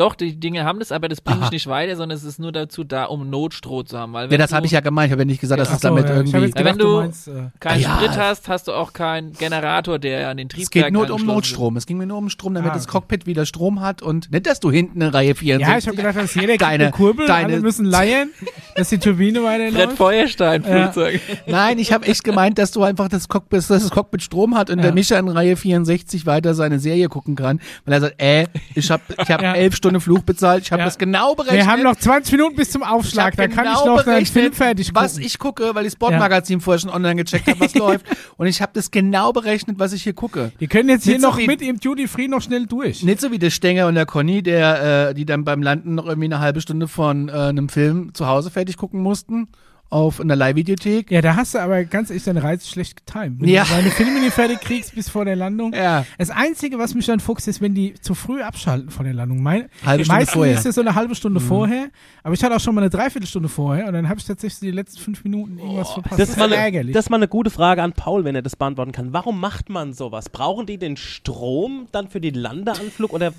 Speaker 2: Doch, die Dinge haben das, aber das bringt dich nicht weiter, sondern es ist nur dazu da, um Notstroh zu haben. Weil
Speaker 3: Ja, das habe ich ja gemeint. Ich habe ja nicht gesagt, dass
Speaker 4: Ach
Speaker 3: es damit
Speaker 4: ja.
Speaker 3: Irgendwie.
Speaker 2: Ja, wenn
Speaker 4: gedacht, du
Speaker 2: du-
Speaker 4: meinst, äh,
Speaker 2: keinen
Speaker 3: Ja.
Speaker 2: Sprit hast, hast du auch keinen Generator, der an den
Speaker 3: Es
Speaker 2: Triebwerken
Speaker 3: geht nur um Notstrom. Es ging mir nur um Strom, damit
Speaker 4: Ah,
Speaker 3: das
Speaker 4: okay.
Speaker 3: Cockpit wieder Strom hat und nicht, dass du hinten eine Reihe 64
Speaker 4: ja, ich habe gedacht, dass jeder
Speaker 3: Deine-
Speaker 4: eine Kurbel,
Speaker 3: deine-
Speaker 4: alle müssen leiern, dass die Turbine
Speaker 2: wird. Fred
Speaker 4: weiterläuft.
Speaker 2: Feuerstein
Speaker 4: Ja.
Speaker 2: Flugzeug.
Speaker 3: Nein, ich habe echt gemeint, dass du einfach das Cockpit, dass das Cockpit Strom hat und
Speaker 4: Ja.
Speaker 3: der Micha in Reihe 64 weiter seine Serie gucken kann, weil er sagt, äh, ich habe ich hab
Speaker 4: Ja.
Speaker 3: elf Stunden Flug bezahlt, ich habe
Speaker 4: Ja.
Speaker 3: das genau berechnet.
Speaker 4: Wir haben noch 20 Minuten bis zum Aufschlag, da kann ich
Speaker 3: genau
Speaker 4: noch einen Film fertig gucken.
Speaker 3: was ich gucke, weil ich Sportmagazin vorher schon online gecheckt habe, was läuft. Und ich habe das genau berechnet, was ich hier gucke.
Speaker 4: Die können jetzt hier
Speaker 3: Nicht so
Speaker 4: noch mit im Duty Free noch schnell durch.
Speaker 3: Nicht so wie der Stenger und der Conny, der, äh, die dann beim Landen noch irgendwie eine halbe Stunde von äh, einem Film zu Hause fertig gucken mussten auf einer Leihvideothek.
Speaker 4: Ja, da hast du aber ganz ehrlich deine Reise schlecht getimt. Wenn
Speaker 3: Ja.
Speaker 4: du deine Filme nicht fertig kriegst bis vor der Landung.
Speaker 3: Ja,
Speaker 4: Das Einzige, was mich dann fuchst, ist, wenn die zu früh abschalten vor der Landung. Mein,
Speaker 3: halbe Stunde
Speaker 4: meistens
Speaker 3: vorher. Mhm.
Speaker 4: ist es so eine halbe Stunde vorher, aber ich hatte auch schon mal eine Dreiviertelstunde vorher und dann habe ich tatsächlich die letzten fünf Minuten irgendwas verpasst.
Speaker 1: Das ist, mal eine,
Speaker 4: ärgerlich.
Speaker 1: das ist mal eine gute Frage an Paul, wenn er das beantworten kann. Warum macht man sowas? Brauchen die den Strom dann für den Landeanflug? Oder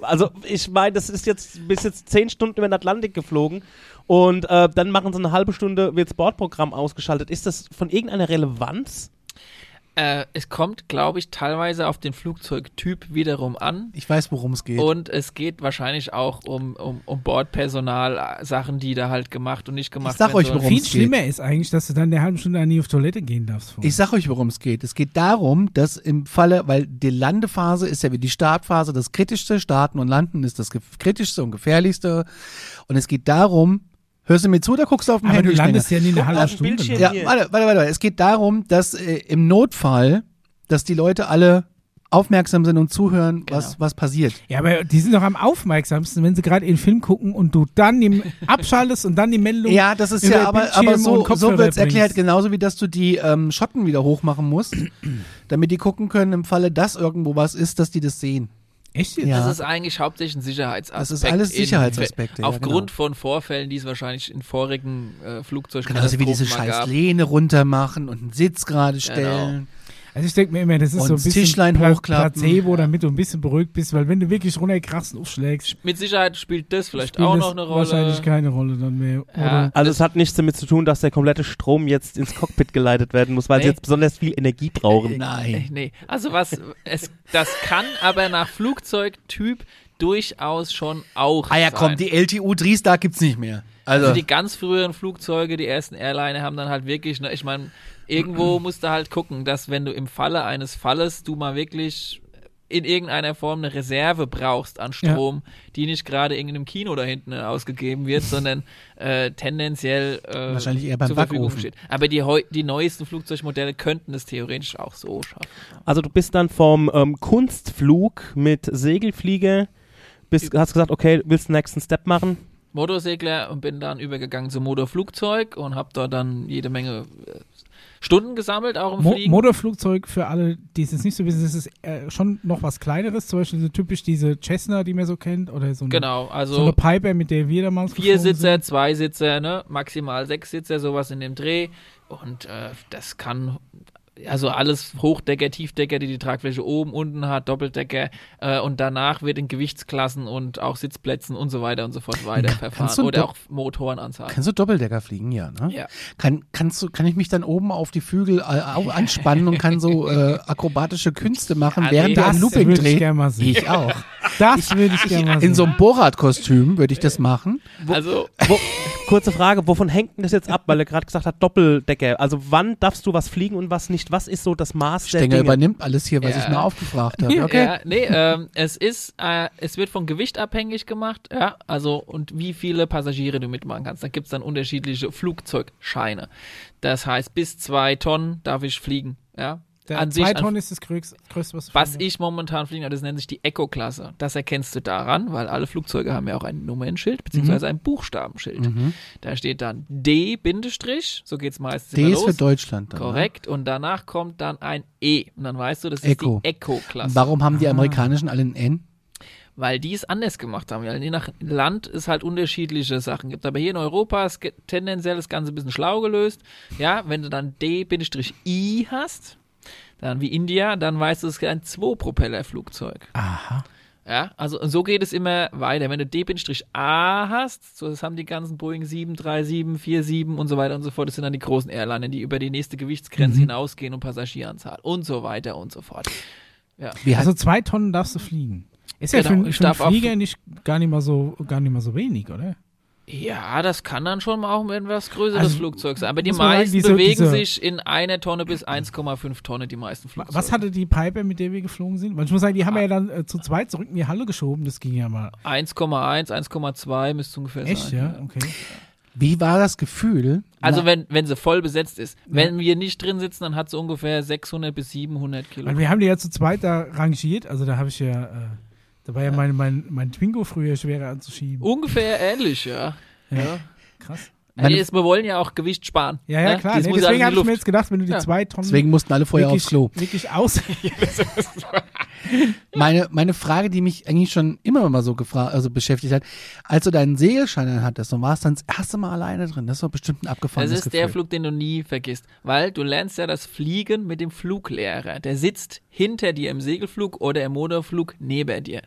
Speaker 1: also ich meine, das ist jetzt bis jetzt zehn Stunden über den Atlantik geflogen und äh, dann machen sie eine halbe Stunde wird das Bordprogramm ausgeschaltet. Ist das von irgendeiner Relevanz?
Speaker 2: Äh, es kommt, glaube ich, teilweise auf den Flugzeugtyp wiederum an.
Speaker 3: Ich weiß, worum es geht.
Speaker 2: Und es geht wahrscheinlich auch um, um, um Bordpersonal, äh, Sachen, die da halt gemacht und nicht gemacht
Speaker 3: Ich sag
Speaker 2: werden
Speaker 3: euch, worum
Speaker 4: Viel
Speaker 3: es geht.
Speaker 4: schlimmer ist eigentlich, dass du dann eine halbe Stunde nie auf Toilette gehen darfst. vorher.
Speaker 3: Ich sag euch, worum es geht. Es geht darum, dass im Falle, weil die Landephase ist ja wie die Startphase das kritischste, Starten und Landen ist das kritischste und gefährlichste. Und es geht darum, hörst du mir zu oder guckst du auf dem
Speaker 4: aber
Speaker 3: Handy?
Speaker 4: du landest
Speaker 3: Stenger?
Speaker 4: ja nie eine
Speaker 1: Guck
Speaker 4: halbe
Speaker 1: auf dem
Speaker 4: Stunde.
Speaker 3: Ja, warte, warte, warte. Es geht darum, dass äh, im Notfall, dass die Leute alle aufmerksam sind und zuhören, was,
Speaker 2: Genau.
Speaker 3: was passiert.
Speaker 4: Ja, aber die sind doch am aufmerksamsten, wenn sie gerade ihren Film gucken und du dann die abschaltest und dann die Meldung.
Speaker 3: Ja, das ist ja, aber,
Speaker 4: Bildschirm
Speaker 3: aber so, so wird's
Speaker 4: bringst.
Speaker 3: erklärt, genauso wie dass du die ähm, Schotten wieder hochmachen musst, damit die gucken können, im Falle, dass irgendwo was ist, dass die das sehen.
Speaker 4: Echt jetzt?
Speaker 3: Ja.
Speaker 2: Das ist eigentlich hauptsächlich ein Sicherheitsaspekt.
Speaker 3: Das ist alles
Speaker 2: in-
Speaker 3: Sicherheitsaspekte, ja,
Speaker 2: Aufgrund
Speaker 3: genau.
Speaker 2: von Vorfällen, die es wahrscheinlich in vorigen äh, Flugzeugkatastrophen
Speaker 3: Genauso wie diese scheiß
Speaker 2: gab.
Speaker 3: Lehne runter machen und einen Sitz gerade stellen.
Speaker 4: Also ich denke mir immer, das ist
Speaker 3: Und
Speaker 4: so ein
Speaker 3: das
Speaker 4: bisschen
Speaker 3: Tischlein
Speaker 4: Pla-
Speaker 3: hochklappen.
Speaker 4: Placebo, damit du ein bisschen beruhigt bist, weil wenn du wirklich runterkrachst und aufschlägst,
Speaker 2: Mit Sicherheit spielt das vielleicht
Speaker 4: spielt
Speaker 2: auch
Speaker 4: das
Speaker 2: noch eine Rolle.
Speaker 4: wahrscheinlich keine Rolle dann mehr.
Speaker 2: Ja.
Speaker 4: Oder?
Speaker 1: Also es hat nichts damit zu tun, dass der komplette Strom jetzt ins Cockpit geleitet werden muss, weil sie
Speaker 2: Nee.
Speaker 1: jetzt besonders viel Energie brauchen.
Speaker 2: Äh,
Speaker 3: Nein.
Speaker 2: Nee, also was, es, das kann aber nach Flugzeugtyp durchaus schon auch
Speaker 3: Ah ja,
Speaker 2: sein.
Speaker 3: komm, die LTU Driestar gibt's nicht mehr. Also,
Speaker 2: Also die ganz früheren Flugzeuge, die ersten Airliner haben dann halt wirklich, ne, ich meine, irgendwo musst du halt gucken, dass wenn du im Falle eines Falles du mal wirklich in irgendeiner Form eine Reserve brauchst an Strom, die nicht gerade in einem Kino da hinten ausgegeben wird, sondern äh, tendenziell äh,
Speaker 3: Wahrscheinlich eher beim
Speaker 2: zur Verfügung
Speaker 3: Backofen.
Speaker 2: steht. Aber die, die neuesten Flugzeugmodelle könnten es theoretisch auch so schaffen.
Speaker 1: Also du bist dann vom ähm, Kunstflug mit Segelflieger, bist, hast gesagt, okay, willst den nächsten Step machen?
Speaker 2: Motorsegler und bin dann übergegangen zum Motorflugzeug und habe dort dann jede Menge äh, Stunden gesammelt, auch im
Speaker 4: Mo
Speaker 2: Fliegen.
Speaker 4: Motorflugzeug für alle, die es jetzt nicht so wissen, das ist äh, schon noch was Kleineres, zum Beispiel so typisch diese Cessna, die man so kennt, oder so eine,
Speaker 2: genau,
Speaker 4: so
Speaker 2: also
Speaker 4: eine Piper, mit der wir damals
Speaker 2: vier Sitzer, zwei Sitzer, ne? maximal sechs Sitzer, sowas in dem Dreh. Und äh, das kann, also alles Hochdecker, Tiefdecker, die die Tragfläche oben, unten hat, Doppeldecker. Äh, und danach wird in Gewichtsklassen und auch Sitzplätzen und so weiter und so fort weiter
Speaker 3: Kannst
Speaker 2: verfahren.
Speaker 3: du
Speaker 2: Oder auch Motorenanzahl.
Speaker 3: Kannst du Doppeldecker fliegen, ja, ne?
Speaker 2: Ja.
Speaker 3: Kann, kannst du, kann ich mich dann oben auf die Flügel äh, anspannen und kann so äh, akrobatische Künste machen,
Speaker 2: Ja,
Speaker 3: während
Speaker 2: nee,
Speaker 3: du ein Looping
Speaker 4: ich
Speaker 3: drehst?
Speaker 4: sehen.
Speaker 3: Ich auch.
Speaker 4: Das würde ich gerne mal sehen.
Speaker 3: In so einem Borat-Kostüm würde ich das machen.
Speaker 2: Also,
Speaker 1: Wo, kurze Frage, wovon hängt denn das jetzt ab, weil er gerade gesagt hat, Doppeldecker. Also wann darfst du was fliegen und was nicht? Was ist so das Maß der
Speaker 3: Stenger
Speaker 1: Dinge?
Speaker 3: übernimmt alles hier, was
Speaker 2: Ja.
Speaker 3: ich mir aufgefragt habe. Okay.
Speaker 2: Ja, nee, ähm, es ist, äh, es wird von Gewicht abhängig gemacht, ja, also und wie viele Passagiere du mitmachen kannst. Da gibt's dann unterschiedliche Flugzeugscheine. Das heißt, bis zwei Tonnen darf ich fliegen, ja.
Speaker 4: Der
Speaker 2: An sich an-
Speaker 4: ist das größte, was
Speaker 2: Was ich momentan fliege, das nennt sich die Eco-Klasse. Das erkennst du daran, weil alle Flugzeuge haben ja auch ein Nummernschild, beziehungsweise ein Buchstabenschild.
Speaker 3: Mhm.
Speaker 2: Da steht dann D, Bindestrich, so geht's meistens
Speaker 3: D ist
Speaker 2: los.
Speaker 3: für Deutschland dann. Ne?
Speaker 2: Korrekt. Und danach kommt dann ein E. Und dann weißt du, das ist
Speaker 3: Eco.
Speaker 2: die Eco-Klasse.
Speaker 3: Warum haben die amerikanischen alle ein N?
Speaker 2: Weil die es anders gemacht haben. Weil je nach Land es halt unterschiedliche Sachen gibt. Aber hier in Europa ist tendenziell das Ganze ein bisschen schlau gelöst. Ja, wenn du dann D-I hast, dann wie India, dann weißt du, es ist ein Zwei-Propeller-Flugzeug.
Speaker 3: Aha.
Speaker 2: Ja, also so geht es immer weiter. Wenn du D-A hast, so das haben die ganzen Boeing 737, 47 und so weiter und so fort, das sind dann die großen Airliner, die über die nächste Gewichtsgrenze
Speaker 3: Mhm.
Speaker 2: hinausgehen und Passagieranzahl und so weiter und so fort.
Speaker 3: Wie
Speaker 4: Also zwei Tonnen darfst du fliegen. Ist ja
Speaker 2: Genau,
Speaker 4: für, für einen Flieger
Speaker 2: fl-
Speaker 4: nicht gar nicht mal so gar nicht mal so wenig, oder?
Speaker 2: Ja, das kann dann schon mal auch ein etwas größeres
Speaker 4: Also,
Speaker 2: Flugzeug sein. Aber die meisten
Speaker 4: diese-
Speaker 2: bewegen
Speaker 4: diese-
Speaker 2: sich in eine Tonne bis 1,5 Tonne, die meisten Flugzeuge.
Speaker 4: Was hatte die Piper, mit der wir geflogen sind? Weil ich muss sagen, die haben wir ja dann äh, zu zweit zurück in die Halle geschoben. Das ging ja mal.
Speaker 2: 1,1, 1,2 müsste ungefähr
Speaker 4: Echt,
Speaker 2: sein.
Speaker 4: ja? Okay.
Speaker 3: wie war das Gefühl?
Speaker 2: Also
Speaker 3: Na,
Speaker 2: wenn, wenn sie voll besetzt ist. Wenn wir nicht drin sitzen, dann hat sie ungefähr 600 bis 700 Kilo.
Speaker 4: Weil wir haben die ja zu zweit da rangiert. Also da habe ich ja, äh, da war ja, mein, mein, mein Twingo früher schwerer anzuschieben.
Speaker 2: Ungefähr ähnlich, ja. ja.
Speaker 4: Krass.
Speaker 3: Meine-
Speaker 2: Also jetzt, wir wollen ja auch Gewicht sparen.
Speaker 4: Ja, ja,
Speaker 2: ne?
Speaker 4: klar.
Speaker 2: Das
Speaker 4: Nee, deswegen habe ich mir jetzt gedacht, wenn du die
Speaker 2: Ja.
Speaker 4: zwei Tonnen
Speaker 3: Deswegen mussten alle vorher
Speaker 4: wirklich,
Speaker 3: aufs Klo.
Speaker 4: wirklich aus.
Speaker 3: Meine, meine Frage, die mich eigentlich schon immer mal so gefragt, also beschäftigt hat, als du deinen Segelschein dann hattest und warst dann das erste Mal alleine drin, das ist doch bestimmt ein
Speaker 2: Das
Speaker 3: abgefahrenes
Speaker 2: ist
Speaker 3: Gefühl.
Speaker 2: der Flug, den du nie vergisst. Weil du lernst ja das Fliegen mit dem Fluglehrer. Der sitzt hinter dir im Segelflug oder im Motorflug neben dir.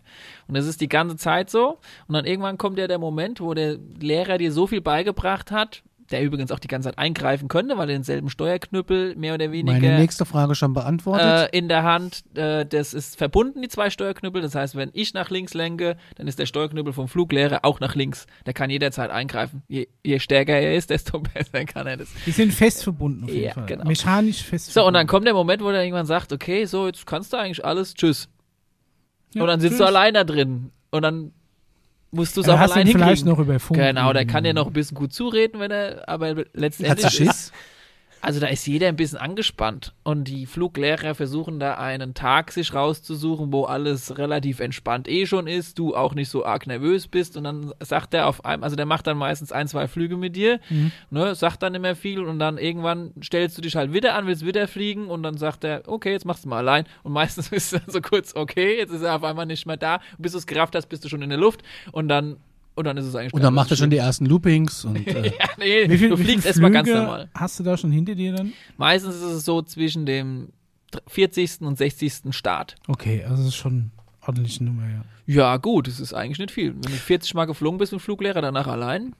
Speaker 2: Und das ist die ganze Zeit so. Und dann irgendwann kommt ja der Moment, wo der Lehrer dir so viel beigebracht hat, der übrigens auch die ganze Zeit eingreifen könnte, weil er denselben Steuerknüppel mehr oder weniger
Speaker 3: Meine nächste Frage schon beantwortet.
Speaker 2: äh, in der Hand. Äh, das ist verbunden, die zwei Steuerknüppel. Das heißt, wenn ich nach links lenke, dann ist der Steuerknüppel vom Fluglehrer auch nach links. Der kann jederzeit eingreifen. Je, je stärker er ist, desto besser kann er das.
Speaker 4: Die sind fest verbunden auf jeden
Speaker 2: Ja,
Speaker 4: Fall.
Speaker 2: genau.
Speaker 4: Mechanisch fest
Speaker 2: So, und dann
Speaker 4: verbunden.
Speaker 2: kommt der Moment, wo der irgendwann sagt, okay, so, jetzt kannst du eigentlich alles, tschüss.
Speaker 4: Ja,
Speaker 2: und dann sitzt du
Speaker 4: tschüss.
Speaker 2: allein da drin. Und dann musst du es auch allein
Speaker 4: ihn vielleicht
Speaker 2: hinkriegen.
Speaker 4: noch über Funk.
Speaker 2: Genau, der kann dir noch ein bisschen gut zureden, wenn er, aber letztendlich
Speaker 3: Schiss?
Speaker 2: Also da ist jeder ein bisschen angespannt. Und die Fluglehrer versuchen da einen Tag sich rauszusuchen, wo alles relativ entspannt eh schon ist, du auch nicht so arg nervös bist. Und dann sagt er auf einem, also der macht dann meistens ein, zwei Flüge mit dir,
Speaker 4: Mhm.
Speaker 2: ne, sagt dann immer viel und dann irgendwann stellst du dich halt wieder an, willst wieder fliegen und dann sagt er, okay, jetzt machst du mal allein. Und meistens ist er so kurz, okay, jetzt ist er auf einmal nicht mehr da. Bis du es gerafft hast, bist du schon in der Luft. Und dann und dann ist es eigentlich
Speaker 3: Und dann macht er schon die ersten Loopings und äh,
Speaker 2: ja, nee,
Speaker 4: Wie viel,
Speaker 2: du
Speaker 4: wie
Speaker 2: fliegst erstmal ganz
Speaker 4: Flüge
Speaker 2: normal.
Speaker 4: Hast du da schon hinter dir dann?
Speaker 2: Meistens ist es so zwischen dem 40. und 60. Start.
Speaker 4: Okay, also das ist schon ordentliche Nummer, ja.
Speaker 2: Ja, gut, es ist eigentlich nicht viel. Wenn du 40 Mal geflogen bist mit Fluglehrer, danach allein.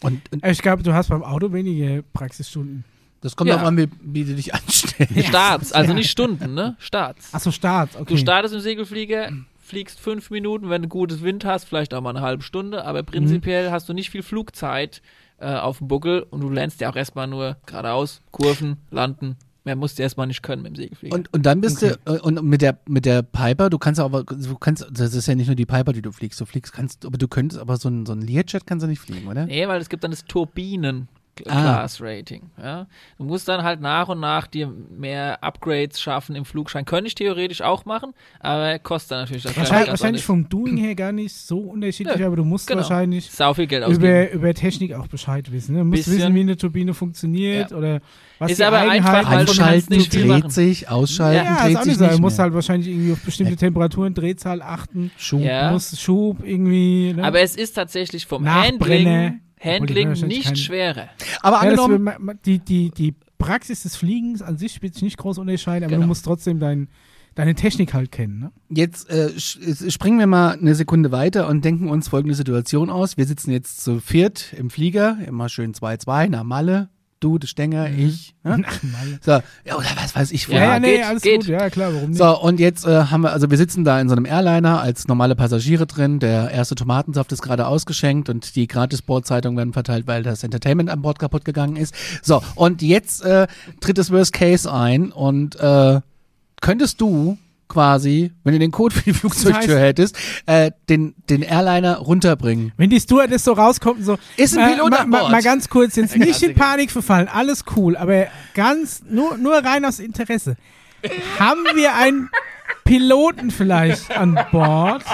Speaker 3: Und, und
Speaker 4: Äh, Ich glaube, du hast beim Auto wenige Praxisstunden.
Speaker 3: das kommt
Speaker 2: Ja.
Speaker 3: auch an, wie, wie du dich anstellst.
Speaker 2: Starts, also
Speaker 4: Ja.
Speaker 2: nicht Stunden, ne? Starts.
Speaker 4: Achso, Start, okay.
Speaker 2: Du startest im Segelflieger, fliegst fünf Minuten, wenn du gutes Wind hast, vielleicht auch mal eine halbe Stunde, aber prinzipiell hast du nicht viel Flugzeit äh, auf dem Buckel und du lernst ja auch erstmal nur geradeaus, Kurven, landen. Mehr musst du erstmal nicht können mit dem Segelflieger.
Speaker 3: Und, und dann bist du, äh, und mit der, mit der Piper, du kannst aber, du kannst, das ist ja nicht nur die Piper, die du fliegst, du fliegst, kannst, aber du könntest, aber so ein, so ein Learjet kannst du nicht fliegen, oder?
Speaker 2: nee, weil es gibt dann das
Speaker 3: Ah.
Speaker 2: Class Rating. Ja? Du musst dann halt nach und nach dir mehr Upgrades schaffen im Flugschein. Könnte ich theoretisch auch machen, aber kostet dann natürlich das
Speaker 4: Wahrscheinlich, wahrscheinlich vom Doing her gar nicht so unterschiedlich,
Speaker 2: Nö,
Speaker 4: aber du musst
Speaker 2: genau.
Speaker 4: wahrscheinlich
Speaker 2: sau viel Geld ausgeben.
Speaker 4: über, über Technik auch Bescheid wissen. Ne? Du musst
Speaker 2: Bisschen.
Speaker 4: wissen, wie eine Turbine funktioniert
Speaker 2: Ja.
Speaker 4: oder was
Speaker 2: Ist
Speaker 4: die
Speaker 2: aber
Speaker 4: Eigenheiten
Speaker 2: einfach, weil
Speaker 3: Anschalten
Speaker 2: nicht viel
Speaker 3: dreht
Speaker 2: machen.
Speaker 3: sich, ausschalten
Speaker 4: ja,
Speaker 3: dreht sich
Speaker 4: nicht. Du musst halt wahrscheinlich irgendwie auf bestimmte
Speaker 2: Ja.
Speaker 4: Temperaturen, Drehzahl achten.
Speaker 3: Schub.
Speaker 2: Ja.
Speaker 4: Du musst Schub irgendwie. Ne?
Speaker 2: Aber es ist tatsächlich vom. Handling, Handling
Speaker 4: wahrscheinlich kein-
Speaker 2: nicht schwerer.
Speaker 3: Aber angenommen,
Speaker 4: die, die, die Praxis des Fliegens an sich wird sich nicht groß unterscheiden, aber
Speaker 2: Genau.
Speaker 4: du musst trotzdem dein, deine Technik halt kennen. Ne?
Speaker 3: Jetzt äh, springen wir mal eine Sekunde weiter und denken uns folgende Situation aus. Wir sitzen jetzt zu viert im Flieger, immer schön 2-2, nach Malle. Du, der Stenger, ich. Ne?
Speaker 4: Ach, Mann.
Speaker 3: So, ja, oder was weiß ich
Speaker 2: Ja,
Speaker 4: ja, nee,
Speaker 2: geht,
Speaker 4: alles
Speaker 2: geht.
Speaker 4: gut. Ja, klar, warum nicht?
Speaker 3: So, und jetzt äh, haben wir, also wir sitzen da in so einem Airliner als normale Passagiere drin. Der erste Tomatensaft ist gerade ausgeschenkt und die Gratis-Bordzeitungen werden verteilt, weil das Entertainment an Bord kaputt gegangen ist. So, und jetzt äh, tritt das Worst Case ein und äh, könntest du quasi, wenn du den Code für die Flugzeugtür
Speaker 4: heißt-
Speaker 3: hättest, äh, den, den Airliner runterbringen.
Speaker 4: Wenn die Stewardess so rauskommt und so.
Speaker 3: Ist ein
Speaker 4: äh,
Speaker 3: Pilot
Speaker 4: ma,
Speaker 3: an
Speaker 4: ma,
Speaker 3: Bord.
Speaker 4: mal ganz kurz, jetzt nicht in. Panik verfallen, alles cool, aber ganz, nur, nur rein aus Interesse. Haben wir einen Piloten vielleicht an Bord?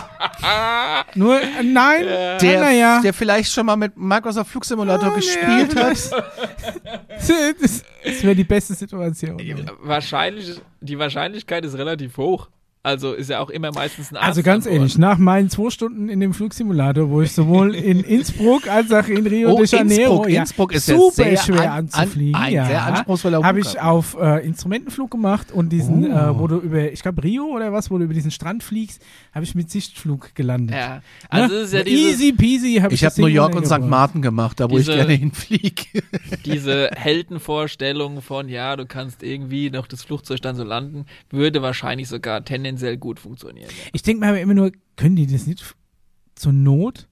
Speaker 4: Nur, äh, nein?
Speaker 3: Der,
Speaker 4: ah, naja.
Speaker 3: der vielleicht schon mal mit Microsoft Flugsimulator
Speaker 4: Ah,
Speaker 3: gespielt
Speaker 4: ja,
Speaker 3: hat.
Speaker 4: Das, das wäre die beste Situation.
Speaker 2: Wahrscheinlich, die Wahrscheinlichkeit ist relativ hoch. Also ist ja auch immer meistens ein Arzt
Speaker 4: Also ganz ehrlich, nach meinen zwei Stunden in dem Flugsimulator, wo ich sowohl in Innsbruck als auch in Rio
Speaker 3: Oh,
Speaker 4: de Janeiro,
Speaker 3: Innsbruck,
Speaker 4: ja,
Speaker 3: Innsbruck ist ja
Speaker 4: super
Speaker 3: sehr
Speaker 4: schwer
Speaker 3: an-
Speaker 4: anzufliegen,
Speaker 3: an- ein
Speaker 4: ja,
Speaker 3: sehr anspruchsvoller
Speaker 4: habe ich auf äh, Instrumentenflug gemacht und diesen,
Speaker 3: Oh.
Speaker 4: äh, wo du über, ich glaube Rio oder was, wo du über diesen Strand fliegst, habe ich mit Sichtflug gelandet.
Speaker 2: Ja, also es ist ja dieses,
Speaker 4: Easy peasy habe ich
Speaker 3: Ich habe New York und St. Martin gemacht, da wo
Speaker 2: Diese-
Speaker 3: ich gerne hinfliege.
Speaker 2: diese Heldenvorstellung von, ja, du kannst irgendwie noch das Flugzeug dann so landen, würde wahrscheinlich sogar tendenziell gut funktionieren. Ja.
Speaker 4: Ich denke mir aber immer nur, können die das nicht zur Not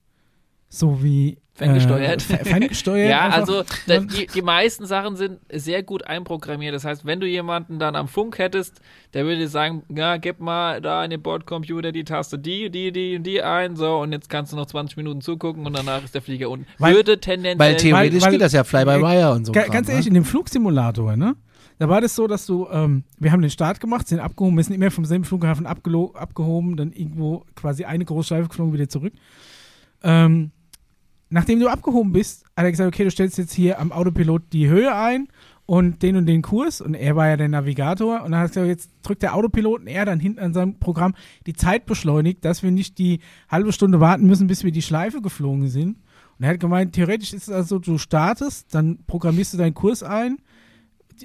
Speaker 4: so wie
Speaker 2: Ferngesteuert.
Speaker 4: Äh, fer- ferngesteuert
Speaker 2: Ja,
Speaker 4: einfach?
Speaker 2: also da, die, die meisten Sachen sind sehr gut einprogrammiert. Das heißt, wenn du jemanden dann am Funk hättest, der würde dir sagen, ja, gib mal da in den Bordcomputer die Taste die, die, die, die ein, so, und jetzt kannst du noch 20 Minuten zugucken und danach ist der Flieger unten.
Speaker 4: Weil-
Speaker 2: würde tendenziell
Speaker 3: Weil theoretisch
Speaker 4: weil-
Speaker 3: geht das ja Fly-by-Wire und so.
Speaker 4: Ga
Speaker 3: Kram,
Speaker 4: ganz ehrlich,
Speaker 3: ne?
Speaker 4: in dem Flugsimulator, ne? Da war das so, dass du, ähm, wir haben den Start gemacht, sind abgehoben, wir sind immer vom selben Flughafen abgehoben, dann irgendwo quasi eine Großschleife geflogen, wieder zurück. Ähm, nachdem du abgehoben bist, hat er gesagt, okay, du stellst jetzt hier am Autopilot die Höhe ein und den und den Kurs und er war ja der Navigator und dann hat er gesagt, jetzt drückt der Autopilot und er dann hinten an seinem Programm die Zeit beschleunigt, dass wir nicht die halbe Stunde warten müssen, bis wir die Schleife geflogen sind. Und er hat gemeint, theoretisch ist es also, du startest, dann programmierst du deinen Kurs ein,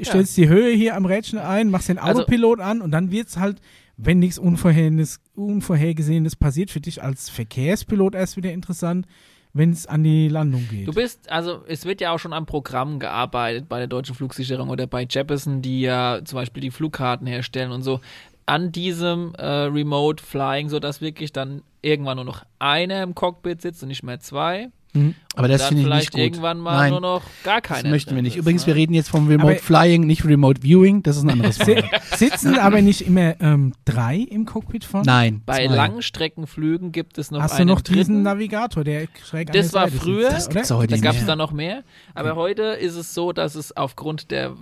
Speaker 4: stellst die Höhe hier am Rädchen ein, machst den
Speaker 2: Also-
Speaker 4: Autopilot an und dann wird's halt, wenn nichts Unvorhergesehenes, Unvorhergesehenes passiert, für dich als Verkehrspilot erst wieder interessant, wenn es an die Landung geht.
Speaker 2: Du bist, also es wird ja auch schon am Programm gearbeitet bei der deutschen Flugsicherung oder bei Jeppesen, die ja zum Beispiel die Flugkarten herstellen und so. An diesem äh, Remote Flying, sodass wirklich dann irgendwann nur noch einer im Cockpit sitzt und nicht mehr zwei.
Speaker 4: Mhm.
Speaker 3: Aber das finde ich
Speaker 2: vielleicht
Speaker 3: nicht gut.
Speaker 2: irgendwann mal
Speaker 3: Nein,
Speaker 2: nur noch gar
Speaker 3: das
Speaker 2: keiner.
Speaker 3: möchten wir nicht. Übrigens, wir
Speaker 2: ne?
Speaker 3: reden jetzt vom Remote
Speaker 4: Aber-
Speaker 3: Flying, nicht Remote Viewing. Das ist ein anderes Wort.
Speaker 4: sitzen aber nicht immer ähm, drei im Cockpit von?
Speaker 3: Nein.
Speaker 2: Bei
Speaker 3: zwei.
Speaker 2: Langstreckenflügen gibt es noch
Speaker 4: Hast du
Speaker 2: einen
Speaker 4: noch diesen
Speaker 2: dritten.
Speaker 4: Navigator, der schräg an
Speaker 2: Das
Speaker 4: der
Speaker 2: war
Speaker 4: Seite
Speaker 2: früher.
Speaker 4: sitzt,
Speaker 2: Das
Speaker 3: gibt's heute
Speaker 2: Da gab es dann noch mehr. Aber heute ist es so, dass es aufgrund der,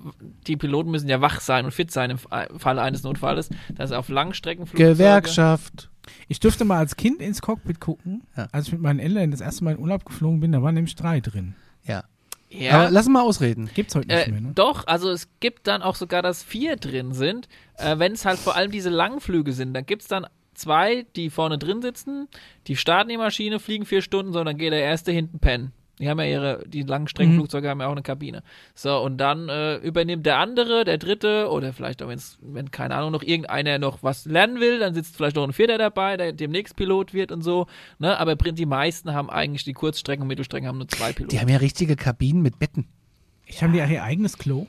Speaker 2: die Piloten müssen ja wach sein und fit sein im Fa- Falle eines Notfalles, dass auf Langstreckenflugzeuge
Speaker 3: Gewerkschaft.
Speaker 4: Ich durfte mal als Kind ins Cockpit gucken,
Speaker 3: Ja.
Speaker 4: als ich mit meinen Eltern das erste Mal in Urlaub geflogen bin, da waren nämlich drei drin.
Speaker 3: Ja.
Speaker 2: Ja,
Speaker 3: Aber lass mal ausreden.
Speaker 4: Gibt's heute nicht
Speaker 2: äh,
Speaker 4: mehr, ne?
Speaker 2: doch, also es gibt dann auch sogar, dass vier drin sind, äh, wenn es halt vor allem diese Langflüge sind. Dann gibt es dann zwei, die vorne drin sitzen, die starten die Maschine, fliegen vier Stunden, so, dann geht der erste hinten pennen. Die haben ja ihre, die Langstreckenflugzeuge haben ja auch eine Kabine. So, und dann äh, übernimmt der andere, der dritte, oder vielleicht auch, wenn's, wenn, keine Ahnung, noch irgendeiner noch was lernen will, dann sitzt vielleicht noch ein Vierter dabei, der demnächst Pilot wird und so. Ne? Aber die meisten haben eigentlich die Kurzstrecken und Mittelstrecken haben nur zwei Piloten.
Speaker 3: Die haben ja richtige Kabinen mit Betten.
Speaker 4: Ich habe die auch ihr eigenes Klo.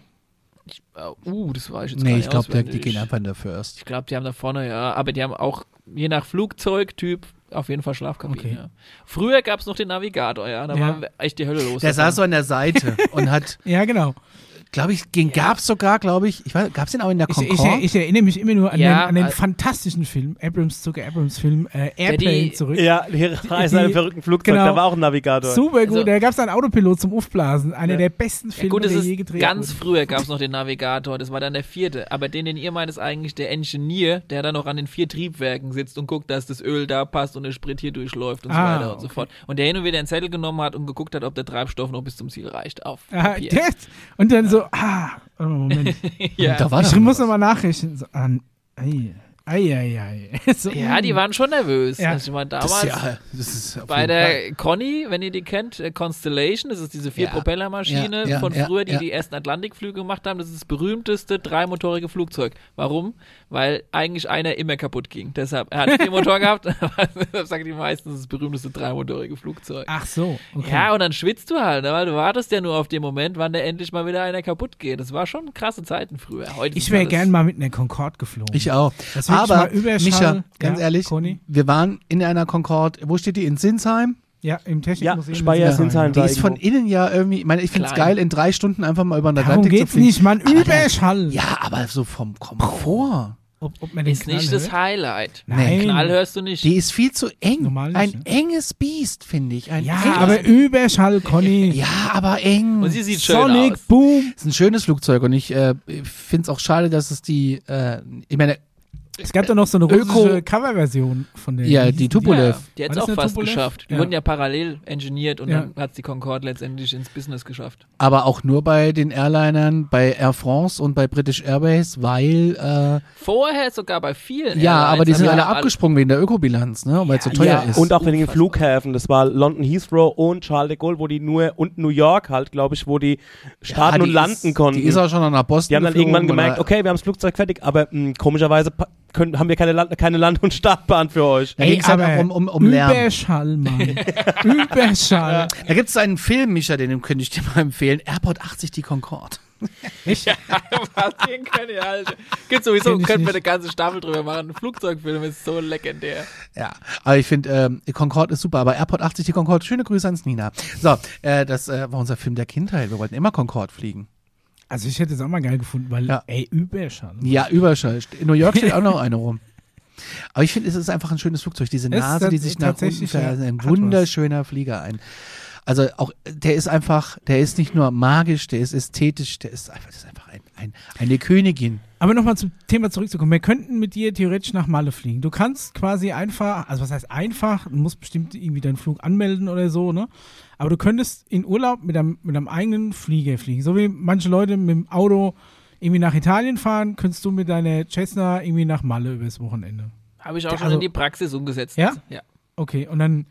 Speaker 2: Ich, äh, uh, das weiß ich jetzt
Speaker 3: Nee, ich glaube, die gehen einfach in der First.
Speaker 2: Ich glaube, die haben da vorne, ja, aber die haben auch, je nach Flugzeugtyp, auf jeden Fall Schlafkabinen.
Speaker 4: Okay.
Speaker 2: Ja. Früher gab es noch den Navigator, ja, da
Speaker 4: Ja.
Speaker 2: war echt die Hölle los.
Speaker 3: Der saß so an der Seite und hat
Speaker 4: Ja, genau.
Speaker 3: Glaube ich, den gab es sogar, glaube ich. Ich weiß, gab es den auch in der
Speaker 4: Ich, ich,
Speaker 3: Concorde?
Speaker 4: ich erinnere mich immer nur an
Speaker 2: Ja,
Speaker 4: den, an den
Speaker 2: äh,
Speaker 4: fantastischen Film, Abrams, Zucker Abrams Film, äh, Airplane
Speaker 2: die-
Speaker 4: zurück.
Speaker 1: Ja, die Reise in einem verrückten Flugzeug,
Speaker 4: genau.
Speaker 1: da war auch ein Navigator.
Speaker 4: Super gut,
Speaker 2: Also-
Speaker 4: da gab es einen Autopilot zum Aufblasen. Einer
Speaker 1: Ja.
Speaker 4: der besten
Speaker 2: Ja,
Speaker 4: Filme,
Speaker 2: gut, das
Speaker 4: der
Speaker 2: ist
Speaker 4: je gedreht
Speaker 2: ganz
Speaker 4: wurde.
Speaker 2: früher gab es noch den Navigator, das war dann der vierte. Aber den, den ihr meint, ist eigentlich der Ingenieur, der dann noch an den vier Triebwerken sitzt und guckt, dass das Öl da passt und der Sprit hier durchläuft und so
Speaker 4: Ah,
Speaker 2: weiter und so fort. Und der hin und wieder einen Zettel genommen hat und geguckt hat, ob der Treibstoff noch bis zum Ziel reicht. Auf
Speaker 4: Ah, der, und dann so, ah, oh, Moment.
Speaker 2: ja.
Speaker 3: da war
Speaker 4: ich muss nochmal nachrechnen. So, an, ei, ei, ei, ei. So,
Speaker 2: ja, die waren schon nervös.
Speaker 4: Ja.
Speaker 2: Also ich meine,
Speaker 3: Das
Speaker 2: damals
Speaker 3: ist ja, das ist auf
Speaker 2: bei
Speaker 3: jeden Fall.
Speaker 2: der Conny, wenn ihr die kennt, äh, Constellation, das ist diese
Speaker 3: Ja.
Speaker 2: Vier-Propeller-Maschine
Speaker 3: Ja, ja,
Speaker 2: von
Speaker 3: ja,
Speaker 2: früher, die
Speaker 3: ja.
Speaker 2: die ersten Atlantikflüge gemacht haben. Das ist das berühmteste dreimotorige Flugzeug. Warum? Weil eigentlich einer immer kaputt ging. Deshalb, er hat vier Motor gehabt, aber deshalb sagen die meisten, das ist das berühmteste dreimotorige Flugzeug.
Speaker 4: Ach so, okay.
Speaker 2: Ja, und dann schwitzt du halt, ne? weil du wartest ja nur auf den Moment, wann der endlich mal wieder einer kaputt geht. Das war schon krasse Zeiten früher. Heute
Speaker 4: ich wäre gern mal mit einer Concorde geflogen.
Speaker 3: Ich auch.
Speaker 4: Das ich
Speaker 3: Aber, Micha, ganz
Speaker 4: Ja,
Speaker 3: ehrlich,
Speaker 4: Conny?
Speaker 3: wir waren in einer Concorde, wo steht die? In Sinsheim?
Speaker 4: Ja, im Technikmuseum.
Speaker 1: Ja, Speyer,
Speaker 4: in
Speaker 1: Sinsheim,
Speaker 3: Die ist von innen ja irgendwie, ich meine, ich finde es geil, in drei Stunden einfach mal über den
Speaker 4: Darum
Speaker 3: Atlantik zu
Speaker 4: geht's
Speaker 3: fliegen.
Speaker 4: nicht, man. Überschall.
Speaker 3: Ja, aber so vom Komfort.
Speaker 4: Ob, ob man den
Speaker 2: Ist
Speaker 4: Knall
Speaker 2: nicht das
Speaker 4: hört?
Speaker 2: Highlight.
Speaker 4: Nein.
Speaker 2: Knall hörst du nicht.
Speaker 3: Die ist viel zu eng.
Speaker 4: Normal nicht,
Speaker 3: ein
Speaker 4: ne?
Speaker 3: enges Biest, finde ich. Ein
Speaker 4: Ja,
Speaker 3: enges-
Speaker 4: aber Überschall, Conny.
Speaker 3: Ja, aber eng.
Speaker 2: und sie sieht schön
Speaker 4: Sonic
Speaker 2: aus.
Speaker 4: Boom.
Speaker 3: ist ein schönes Flugzeug und ich äh, finde es auch schade, dass es die, äh, ich meine,
Speaker 4: Es gab da noch so eine
Speaker 3: Öko-
Speaker 4: russische Coverversion von der.
Speaker 3: Ja, die Tupolev.
Speaker 2: Ja, die hat es auch fast
Speaker 4: Tupolev?
Speaker 2: geschafft. Die
Speaker 4: Ja.
Speaker 2: wurden ja parallel engineert und
Speaker 4: Ja.
Speaker 2: dann hat die Concorde letztendlich ins Business geschafft.
Speaker 3: aber auch nur bei den Airlinern, bei Air France und bei British Airways, weil, äh,
Speaker 2: Vorher sogar bei vielen.
Speaker 3: ja,
Speaker 2: Airlines,
Speaker 3: aber die sind
Speaker 2: aber
Speaker 3: alle abgesprungen wegen der Ökobilanz, ne, weil es so teuer
Speaker 1: Ja,
Speaker 3: ist.
Speaker 1: und auch wegen den. Flughäfen. Das war London Heathrow und Charles de Gaulle, wo die nur, und New York halt, glaube ich, wo die starten
Speaker 3: Ja,
Speaker 1: und
Speaker 3: die
Speaker 1: landen
Speaker 3: ist,
Speaker 1: konnten.
Speaker 3: Die ist auch schon nach Boston
Speaker 1: Die haben dann irgendwann gemerkt, okay, wir haben das Flugzeug fertig, aber mh, komischerweise pa- können, haben wir keine, Land keine Land- und Startbahn für euch.
Speaker 3: Da ging es halt auch um, um, um Lärm.
Speaker 4: Überschall, Mann. Überschall.
Speaker 3: Da gibt es einen Film, Micha, den könnte ich dir mal empfehlen. Airport 80, die Concorde.
Speaker 4: Echt?
Speaker 2: Was den kann ich halt. Gibt sowieso, könnten wir
Speaker 4: nicht.
Speaker 2: eine ganze Staffel drüber machen. Ein Flugzeugfilm ist so legendär.
Speaker 3: Ja, aber ich finde, ähm, die Concorde ist super, aber Airport 80, die Concorde, schöne Grüße ans Nina. So, äh, das äh, war unser Film der Kindheit. Wir wollten immer Concorde fliegen.
Speaker 4: Also ich hätte es auch mal geil gefunden, weil,
Speaker 3: Ja.
Speaker 4: ey, Überschall.
Speaker 3: Ja, Überschall. In New York steht auch noch eine rum. Aber ich finde, es ist einfach ein schönes Flugzeug. Diese Nase, die sich nach unten fährt, ein wunderschöner Flieger ein. Also auch, der ist einfach, der ist nicht nur magisch, der ist ästhetisch, der ist einfach, das ist einfach ein, ein, eine Königin.
Speaker 4: Aber nochmal zum Thema zurückzukommen. Wir könnten mit dir theoretisch nach Malle fliegen. Du kannst quasi einfach, also was heißt einfach, du musst bestimmt irgendwie deinen Flug anmelden oder so, ne? Aber du könntest in Urlaub mit einem, mit einem eigenen Flieger fliegen. So wie manche Leute mit dem Auto irgendwie nach Italien fahren, könntest du mit deiner Cessna irgendwie nach Malle übers Wochenende.
Speaker 2: Habe ich auch schon
Speaker 4: Also-
Speaker 2: in die Praxis umgesetzt.
Speaker 4: Ja?
Speaker 2: Ja.
Speaker 4: Okay, und dann,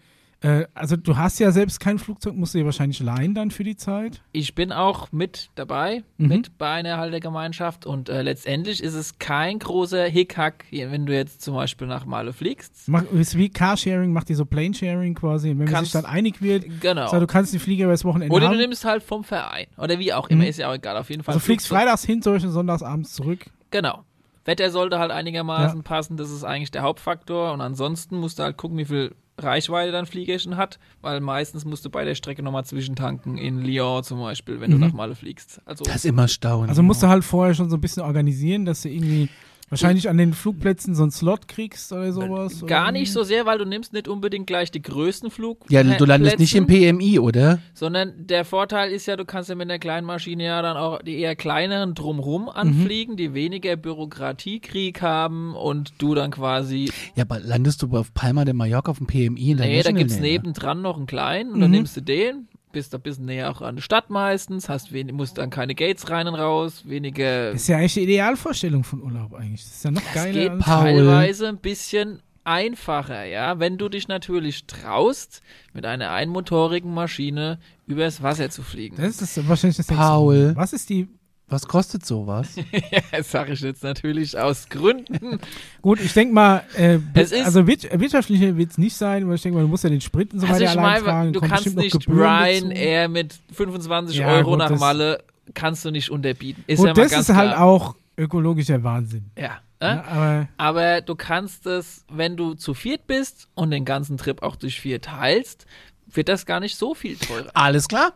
Speaker 4: äh, also du hast ja selbst kein Flugzeug, musst du dir wahrscheinlich leihen dann für die Zeit.
Speaker 2: Ich bin auch mit dabei,
Speaker 4: Mhm.
Speaker 2: mit bei einer Haltergemeinschaft und äh, letztendlich ist es kein großer Hickhack, wenn du jetzt zum Beispiel nach Male fliegst.
Speaker 4: Mach, ist wie Carsharing, macht die so Planesharing quasi. Und wenn man sich dann einig wird,
Speaker 2: Genau.
Speaker 4: sag, du kannst die Flieger übers Wochenende
Speaker 2: Oder du
Speaker 4: haben.
Speaker 2: nimmst halt vom Verein. Oder wie auch immer,
Speaker 4: Mhm.
Speaker 2: ist ja auch egal. Auf jeden Fall.
Speaker 4: Also fliegst
Speaker 2: Flugzeug-
Speaker 4: freitags hin, solche sonntags abends zurück.
Speaker 2: Genau. Wetter sollte halt einigermaßen
Speaker 4: Ja.
Speaker 2: passen, das ist eigentlich der Hauptfaktor. Und ansonsten musst du halt gucken, wie viel Reichweite dein Fliegerchen hat, weil meistens musst du bei der Strecke nochmal zwischentanken, in Lyon zum Beispiel, wenn
Speaker 4: Mhm.
Speaker 2: du nach Malle fliegst. Also
Speaker 3: Das ist immer staunend.
Speaker 4: Also musst du halt vorher schon so ein bisschen organisieren, dass du irgendwie wahrscheinlich an den Flugplätzen so einen Slot kriegst oder sowas.
Speaker 2: gar
Speaker 4: oder
Speaker 2: nicht so sehr, weil du nimmst nicht unbedingt gleich die größten Flug.
Speaker 3: ja, du landest nicht im PMI, oder?
Speaker 2: Sondern der Vorteil ist ja, du kannst ja mit einer kleinen Maschine ja dann auch die eher kleineren drumrum anfliegen, die weniger Bürokratiekrieg haben und du dann quasi
Speaker 3: Ja, aber landest du auf Palma de Mallorca auf dem PMI? in der
Speaker 2: Nee, da gibt's
Speaker 3: Lane, ne?
Speaker 2: nebendran noch einen kleinen und dann
Speaker 4: Mhm.
Speaker 2: nimmst du den, bist da ein bisschen näher auch an der Stadt meistens, hast wen, musst dann keine Gates rein und raus, weniger.
Speaker 4: Das ist ja eigentlich die Idealvorstellung von Urlaub eigentlich. Das ist ja noch
Speaker 2: Das
Speaker 4: geiler.
Speaker 2: geht
Speaker 4: als-
Speaker 2: teilweise ein bisschen einfacher, ja, wenn du dich natürlich traust, mit einer einmotorigen Maschine übers Wasser zu fliegen.
Speaker 4: Das ist das, wahrscheinlich das
Speaker 3: Paul.
Speaker 4: Was ist die?
Speaker 3: Was kostet sowas?
Speaker 2: ja, das sage ich jetzt natürlich aus Gründen.
Speaker 4: Gut, ich denke mal, äh,
Speaker 2: Es ist-
Speaker 4: also wir, wirtschaftlicher wird es nicht sein, weil ich denke mal, du musst ja den Sprit und so
Speaker 2: Also
Speaker 4: weiter
Speaker 2: ich
Speaker 4: allein
Speaker 2: meine,
Speaker 4: tragen.
Speaker 2: du kannst nicht. Ryanair mit 25
Speaker 4: Ja,
Speaker 2: Euro
Speaker 4: gut,
Speaker 2: nach Malle, kannst du nicht unterbieten. Ist
Speaker 4: Gut,
Speaker 2: ja mal
Speaker 4: das
Speaker 2: ganz
Speaker 4: ist halt
Speaker 2: klar.
Speaker 4: auch ökologischer Wahnsinn.
Speaker 2: Ja.
Speaker 4: Ja,
Speaker 2: Äh?
Speaker 4: aber
Speaker 2: Aber du kannst es, wenn du zu viert bist und den ganzen Trip auch durch vier teilst, wird das gar nicht so viel teurer.
Speaker 3: Alles klar?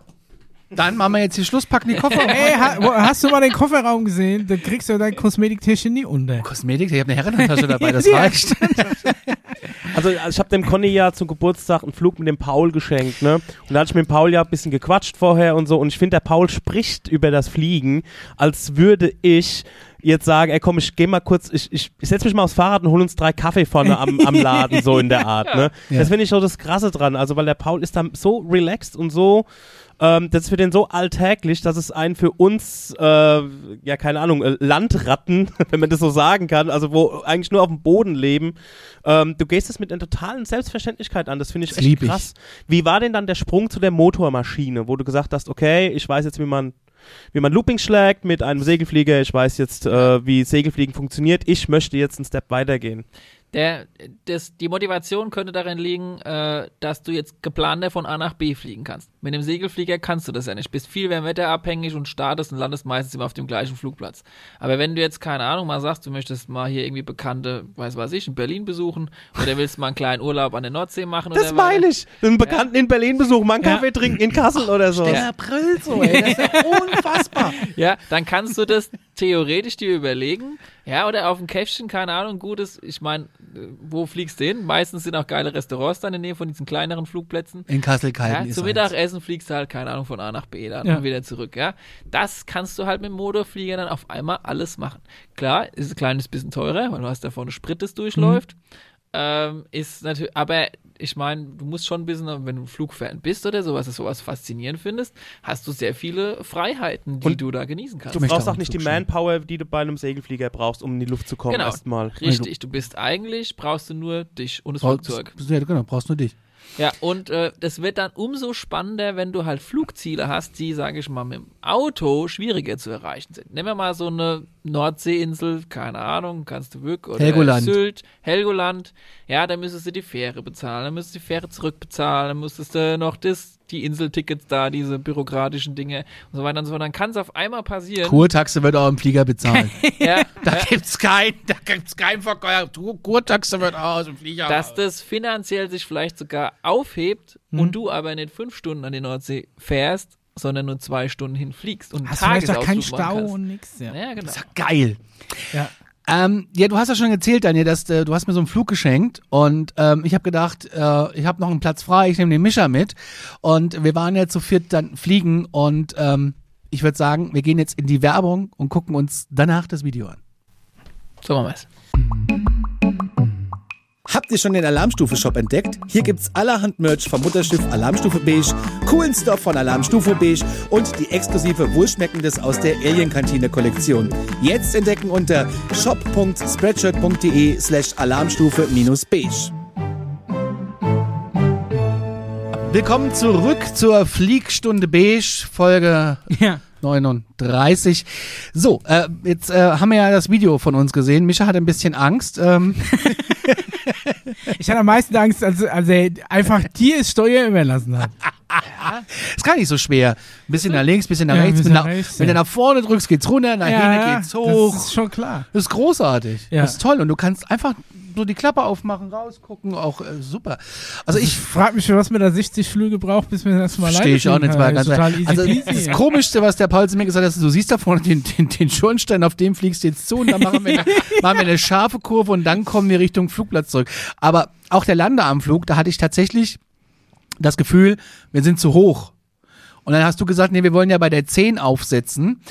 Speaker 3: Dann machen wir jetzt hier Schluss, packen die Koffer.
Speaker 4: Ey, ha, hast du mal den Kofferraum gesehen? Da kriegst du dein Kosmetiktäschchen nie unter.
Speaker 3: Kosmetik, ich habe eine Herrentasche dabei, das reicht.
Speaker 1: Also, also ich habe dem Conny ja zum Geburtstag einen Flug mit dem Paul geschenkt, ne? Und da hatte ich mit dem Paul ja ein bisschen gequatscht vorher und so. Und ich finde, der Paul spricht über das Fliegen, als würde ich jetzt sagen, ey komm, ich geh mal kurz, ich, ich, ich setz mich mal aufs Fahrrad und hol uns drei Kaffee vorne am, am Laden, so in der Art, ne?
Speaker 3: Ja.
Speaker 1: Das finde ich so das Krasse dran. Also, weil der Paul ist dann so relaxed und so ähm, das ist für den so alltäglich, dass es einen für uns, äh, ja keine Ahnung, äh, Landratten, wenn man das so sagen kann, also wo eigentlich nur auf dem Boden leben, ähm, du gehst es mit einer totalen Selbstverständlichkeit an. Das finde ich
Speaker 3: Das
Speaker 1: echt
Speaker 3: lieb ich.
Speaker 1: krass. Wie war denn dann der Sprung zu der Motormaschine, wo du gesagt hast, okay, ich weiß jetzt, wie man wie man Looping schlägt mit einem Segelflieger, ich weiß jetzt, äh, wie Segelfliegen funktioniert, ich möchte jetzt einen Step weitergehen.
Speaker 2: Der, das, die Motivation könnte darin liegen, äh, dass du jetzt geplanter von A nach B fliegen kannst. Mit dem Segelflieger kannst du das ja nicht. Bist viel mehr wetterabhängig und startest und landest meistens immer auf dem gleichen Flugplatz. Aber wenn du jetzt, keine Ahnung, mal sagst, du möchtest mal hier irgendwie bekannte, weiß was ich, in Berlin besuchen oder willst mal einen kleinen Urlaub an der Nordsee machen
Speaker 1: Das
Speaker 2: oder
Speaker 1: meine ich. Einen Bekannten in Berlin besuchen, mal einen
Speaker 4: Ja.
Speaker 1: Kaffee trinken in Kassel oder so.
Speaker 3: Der April so, ey. Das ist ja unfassbar.
Speaker 2: Ja, dann kannst du das theoretisch dir überlegen. Ja, oder auf dem Käffchen, keine Ahnung, gutes. Ich meine, äh, wo fliegst du hin? Meistens sind auch geile Restaurants da in der Nähe von diesen kleineren Flugplätzen.
Speaker 3: In kassel
Speaker 2: Ja,
Speaker 3: ist
Speaker 2: zum
Speaker 3: eins.
Speaker 2: Mittagessen fliegst du halt, keine Ahnung, von A nach B dann
Speaker 4: Ja.
Speaker 2: und wieder zurück, ja. Das kannst du halt mit dem Motorflieger dann auf einmal alles machen. Klar, ist ein kleines bisschen teurer, weil du hast da vorne Sprit, das durchläuft. Ähm, ist natürlich, aber ich meine, du musst schon ein bisschen, wenn du Flugfan bist oder sowas, das sowas faszinierend findest, hast du sehr viele Freiheiten, die
Speaker 1: Und
Speaker 2: du da genießen kannst.
Speaker 1: Du brauchst
Speaker 3: auch
Speaker 1: nicht die. Manpower, die du bei einem Segelflieger brauchst, um in die Luft zu kommen
Speaker 2: Genau.
Speaker 1: erstmal.
Speaker 2: Richtig, du bist eigentlich, brauchst du nur dich und das
Speaker 3: Brauchst-
Speaker 2: Flugzeug.
Speaker 3: Ja, genau, brauchst nur dich.
Speaker 2: Ja, und äh, das wird dann umso spannender, wenn du halt Flugziele hast, die, sage ich mal, mit dem Auto schwieriger zu erreichen sind. Nehmen wir mal so eine Nordseeinsel, keine Ahnung, kannst du wirklich, oder
Speaker 3: Helgoland.
Speaker 2: Sylt, Helgoland. Ja, da müsstest du die Fähre bezahlen, dann müsstest du die Fähre zurückbezahlen, dann müsstest du noch das, die Inseltickets da, diese bürokratischen Dinge und so weiter und so fort. Dann kann es auf einmal passieren.
Speaker 3: Kurtaxe wird auch im Flieger bezahlt.
Speaker 2: Ja,
Speaker 3: da
Speaker 2: ja,
Speaker 3: gibt's kein, da gibt's kein Verkäufer. Kurtaxe wird auch aus dem Flieger.
Speaker 2: dass das finanziell sich vielleicht sogar aufhebt
Speaker 3: Mhm.
Speaker 2: und du aber nicht fünf Stunden an die Nordsee fährst, sondern nur zwei Stunden hinfliegst und
Speaker 4: Hast du vielleicht auch keinen
Speaker 2: Tagesausflug machen
Speaker 4: Stau
Speaker 2: kannst.
Speaker 4: und nix. Ja.
Speaker 2: Ja, genau.
Speaker 3: ist ja geil.
Speaker 4: Ja.
Speaker 3: Ähm, ja, du hast ja schon erzählt, Daniel, dass äh, du hast mir so einen Flug geschenkt und ähm, ich habe gedacht, äh, ich habe noch einen Platz frei, ich nehme den Mischa mit und wir waren ja zu viert dann fliegen und ähm, ich würde sagen, wir gehen jetzt in die Werbung und gucken uns danach das Video an.
Speaker 2: So machen wir es.
Speaker 5: Habt ihr schon den Alarmstufe-Shop entdeckt? Hier gibt's allerhand Merch vom Mutterschiff Alarmstufe Beige, coolen Stuff von Alarmstufe Beige und die exklusive Wohlschmeckendes aus der Alien-Kantine-Kollektion. Jetzt entdecken unter shop.spreadshirt.de slash Alarmstufe-Beige.
Speaker 3: Willkommen zurück zur Fliegstunde Beige, Folge
Speaker 4: ja.
Speaker 3: 39. So, äh, jetzt äh, haben wir ja das Video von uns gesehen. Mischa hat ein bisschen Angst. Ähm,
Speaker 4: Ich hatte am meisten Angst, als, als er einfach dir das Steuer überlassen hat.
Speaker 3: ist gar nicht so schwer. Ein bisschen nach links, ein bisschen nach
Speaker 4: Ja,
Speaker 3: rechts.
Speaker 4: bisschen
Speaker 3: Wenn,
Speaker 4: nach rechts,
Speaker 3: wenn
Speaker 4: ja.
Speaker 3: du nach vorne drückst, geht's runter, nach hinten geht's hoch.
Speaker 4: Das ist schon klar.
Speaker 3: Das ist großartig. Das ist toll. Und du kannst einfach so die Klappe aufmachen, rausgucken, auch äh, super. Also
Speaker 4: Ich frage mich schon, was mir da 60 Flüge braucht, bis mir das mal
Speaker 3: verstehe ich auch nicht. War ganz
Speaker 4: total easy
Speaker 3: also
Speaker 4: peasy.
Speaker 3: das. Komischste, was der Paul zu mir gesagt hat, ist, du siehst da vorne den, den, den Schornstein, auf dem fliegst du jetzt zu und dann machen wir, eine, machen wir eine scharfe Kurve und dann kommen wir Richtung Flugplatz zurück. Aber auch der Landeanflug, da hatte ich tatsächlich das Gefühl, wir sind zu hoch. Und dann hast du gesagt, nee, wir wollen ja bei der 10 aufsetzen.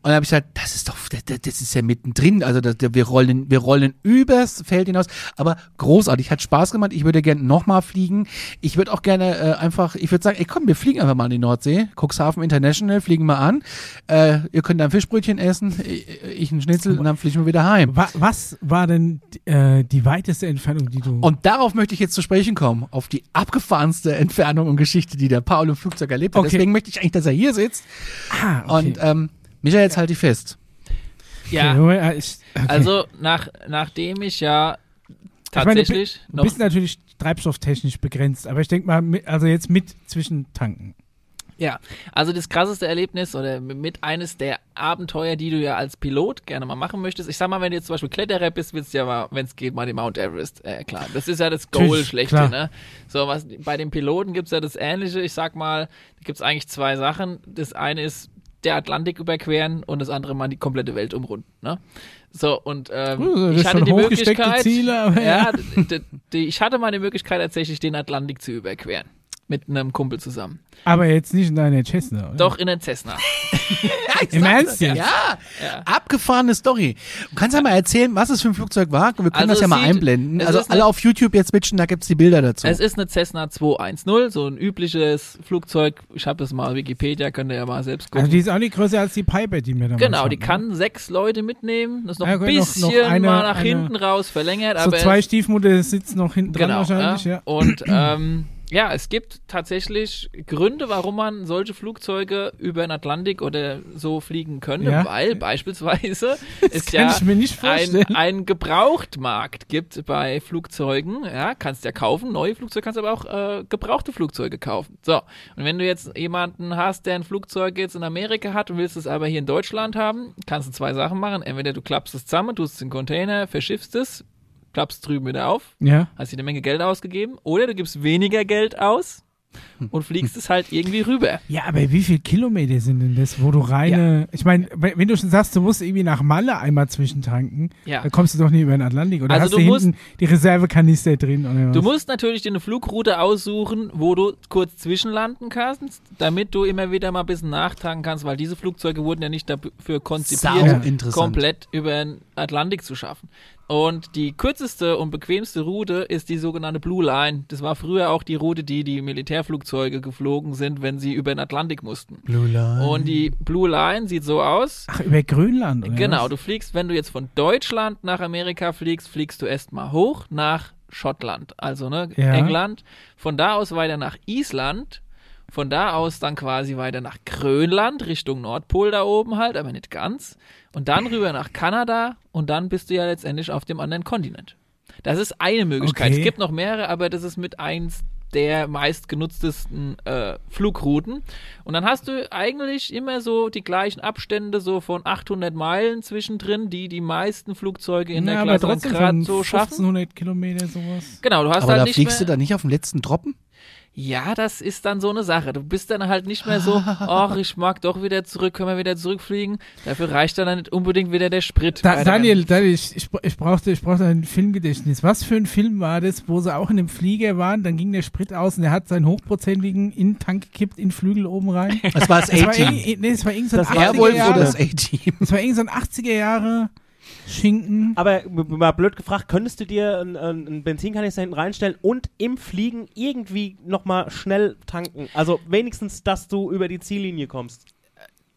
Speaker 3: Und dann habe ich gesagt, das ist doch, das, das ist ja mittendrin. Also das, wir rollen, wir rollen übers Feld hinaus. Aber großartig, hat Spaß gemacht. Ich würde gerne nochmal fliegen. Ich würde auch gerne äh, einfach, ich würde sagen, ey komm, wir fliegen einfach mal in die Nordsee. Cuxhaven International, fliegen wir an. Äh, ihr könnt ein Fischbrötchen essen, ich, ich ein Schnitzel und dann fliegen wir wieder heim.
Speaker 4: Wa was war denn äh, die weiteste Entfernung, die du.
Speaker 3: Und darauf möchte ich jetzt zu sprechen kommen, auf die abgefahrenste Entfernung und Geschichte, die der Paul im Flugzeug erlebt hat.
Speaker 4: Okay.
Speaker 3: Deswegen möchte ich eigentlich, dass er hier sitzt.
Speaker 4: ah, okay.
Speaker 3: Und ähm, Michael, jetzt halt dich fest.
Speaker 2: Ja,
Speaker 4: Okay, ich, okay.
Speaker 2: also nach, nachdem ich ja
Speaker 4: Ich meine,
Speaker 2: tatsächlich
Speaker 4: du
Speaker 2: noch
Speaker 4: bist natürlich treibstofftechnisch begrenzt, aber ich denke mal, also jetzt mit zwischen Tanken.
Speaker 2: Ja, also das krasseste Erlebnis oder mit eines der Abenteuer, die du ja als Pilot gerne mal machen möchtest. Ich sag mal, wenn du jetzt zum Beispiel Kletterer bist, willst du ja mal, wenn es geht, mal den Mount Everest äh, klar. Das ist ja das Goal schlechte,
Speaker 4: klar.
Speaker 2: ne? So, was bei den Piloten gibt's ja das Ähnliche. Ich sag mal, da gibt's eigentlich zwei Sachen. Das eine ist der Atlantik überqueren und das andere mal die komplette Welt umrunden, ne? So, und ähm,
Speaker 4: Uh,
Speaker 2: ich hatte die Möglichkeit,
Speaker 4: Ziele,
Speaker 2: ja,
Speaker 4: ja.
Speaker 2: d- d- die, ich hatte mal die Möglichkeit, tatsächlich den Atlantik zu überqueren. Mit einem Kumpel zusammen.
Speaker 4: Aber jetzt nicht in deiner Cessna, oder?
Speaker 2: Doch in den Cessna.
Speaker 4: Im Ernst jetzt?
Speaker 3: Ja,
Speaker 2: Ja.
Speaker 3: abgefahrene Story. Du kannst ja mal erzählen, was es für ein Flugzeug war. Wir können
Speaker 2: Also
Speaker 3: das ja
Speaker 2: es
Speaker 3: mal
Speaker 2: sieht-
Speaker 3: einblenden.
Speaker 2: es
Speaker 3: Also
Speaker 2: ist
Speaker 3: alle
Speaker 2: eine-
Speaker 3: auf YouTube jetzt switchen, da gibt's die Bilder dazu.
Speaker 2: Es ist eine Cessna 210, so ein übliches Flugzeug. Ich habe das mal Wikipedia, könnt ihr ja mal selbst gucken.
Speaker 4: Also die ist auch nicht größer als die Piper, die mir damals
Speaker 2: genau,
Speaker 4: hatten,
Speaker 2: die
Speaker 4: ne?
Speaker 2: kann sechs Leute mitnehmen. Das ist noch
Speaker 4: Ja,
Speaker 2: ein
Speaker 4: gut, noch-
Speaker 2: bisschen
Speaker 4: noch eine-
Speaker 2: mal nach
Speaker 4: eine-
Speaker 2: hinten raus verlängert.
Speaker 4: So
Speaker 2: aber
Speaker 4: zwei
Speaker 2: es-
Speaker 4: Stiefmutter sitzen noch hinten dran
Speaker 2: genau,
Speaker 4: wahrscheinlich,
Speaker 2: ja.
Speaker 4: ja.
Speaker 2: Und ähm, ja, es gibt tatsächlich Gründe, warum man solche Flugzeuge über den Atlantik oder so fliegen könnte,
Speaker 4: Ja.
Speaker 2: weil beispielsweise es ja ein, ein Gebrauchtmarkt gibt bei Flugzeugen. Ja, kannst ja kaufen, neue Flugzeuge, kannst aber auch äh, gebrauchte Flugzeuge kaufen. So, und wenn du jetzt jemanden hast, der ein Flugzeug jetzt in Amerika hat und willst es aber hier in Deutschland haben, kannst du zwei Sachen machen. Entweder du klappst es zusammen, tust es in den Container, verschiffst es, klappst drüben wieder auf,
Speaker 4: Ja.
Speaker 2: hast dir eine Menge Geld ausgegeben, oder du gibst weniger Geld aus und fliegst es halt irgendwie rüber.
Speaker 4: Ja, aber wie viele Kilometer sind denn das, wo du reine. Ich meine, wenn du schon sagst, du musst irgendwie nach Malle einmal zwischentanken,
Speaker 2: Ja.
Speaker 4: dann kommst du doch nie über den Atlantik. Oder
Speaker 2: Also
Speaker 4: hast
Speaker 2: du
Speaker 4: du
Speaker 2: musst-
Speaker 4: hinten die Reservekanister drin? Oder was?
Speaker 2: Du musst natürlich dir eine Flugroute aussuchen, wo du kurz zwischenlanden kannst, damit du immer wieder mal ein bisschen nachtanken kannst, weil diese Flugzeuge wurden ja nicht dafür konzipiert,
Speaker 3: Sau
Speaker 2: komplett über den Atlantik zu schaffen. Und die kürzeste und bequemste Route ist die sogenannte Blue Line. Das war früher auch die Route, die die Militärflugzeuge geflogen sind, wenn sie über den Atlantik mussten.
Speaker 3: Blue Line.
Speaker 2: Und die Blue Line sieht so aus.
Speaker 4: Ach, über Grönland, oder?
Speaker 2: Genau,
Speaker 4: was?
Speaker 2: du fliegst, wenn du jetzt von Deutschland nach Amerika fliegst, fliegst du erstmal hoch nach Schottland, also ne,
Speaker 4: Ja.
Speaker 2: England. Von da aus weiter nach Island. Von da aus dann quasi weiter nach Grönland, Richtung Nordpol da oben halt, aber nicht ganz. Und dann rüber nach Kanada und dann bist du ja letztendlich auf dem anderen Kontinent. Das ist eine Möglichkeit.
Speaker 4: Okay.
Speaker 2: Es gibt noch mehrere, aber das ist mit eins der meistgenutztesten äh, Flugrouten. Und dann hast du eigentlich immer so die gleichen Abstände, so von 800 Meilen zwischendrin, die die meisten Flugzeuge in
Speaker 4: ja,
Speaker 2: der Klasse gerade so schaffen.
Speaker 4: 1500 Kilometer sowas.
Speaker 2: Genau, du hast
Speaker 3: Aber
Speaker 2: halt
Speaker 3: da
Speaker 2: nicht
Speaker 3: fliegst
Speaker 2: mehr,
Speaker 3: du da nicht auf dem letzten Droppen?
Speaker 2: Ja, das ist dann so eine Sache. Du bist dann halt nicht mehr so, ach, ich mag doch wieder zurück, können wir wieder zurückfliegen. Dafür reicht dann nicht unbedingt wieder der Sprit.
Speaker 4: Da, Daniel, Daniel ich, ich, ich, brauchte, ich brauchte ein Filmgedächtnis. Was für ein Film war das, wo sie auch in einem Flieger waren, dann ging der Sprit aus und er hat seinen hochprozentigen in den Tank gekippt, in den Flügel oben rein.
Speaker 3: Das war das
Speaker 4: Das war,
Speaker 3: A-Team.
Speaker 4: nee, das war irgend so ein
Speaker 1: Das
Speaker 4: 80er
Speaker 3: Airwolf
Speaker 4: Jahre,
Speaker 3: das
Speaker 4: war irgend so ein 80er Jahre Schinken.
Speaker 1: Aber mal blöd gefragt, könntest du dir einen, einen Benzinkanister hinten reinstellen und im Fliegen irgendwie nochmal schnell tanken? Also wenigstens, dass du über die Ziellinie kommst.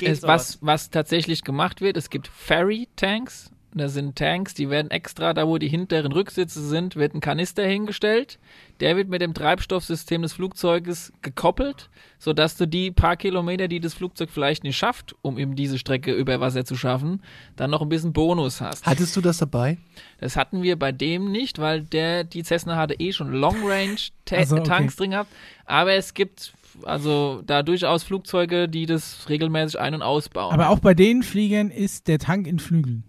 Speaker 2: Es, was, was tatsächlich gemacht wird, es gibt Ferry-Tanks. Das sind Tanks, die werden extra, da wo die hinteren Rücksitze sind, wird ein Kanister hingestellt. Der wird mit dem Treibstoffsystem des Flugzeuges gekoppelt, sodass du die paar Kilometer, die das Flugzeug vielleicht nicht schafft, um eben diese Strecke über Wasser zu schaffen, dann noch ein bisschen Bonus hast.
Speaker 3: Hattest du das dabei?
Speaker 2: Das hatten wir bei dem nicht, weil der, die Cessna hatte eh schon Long-Range-Tanks
Speaker 4: Ach so, okay.
Speaker 2: drin gehabt. Aber es gibt also da durchaus Flugzeuge, die das regelmäßig ein- und ausbauen.
Speaker 4: Aber auch bei den Fliegern ist der Tank in Flügeln.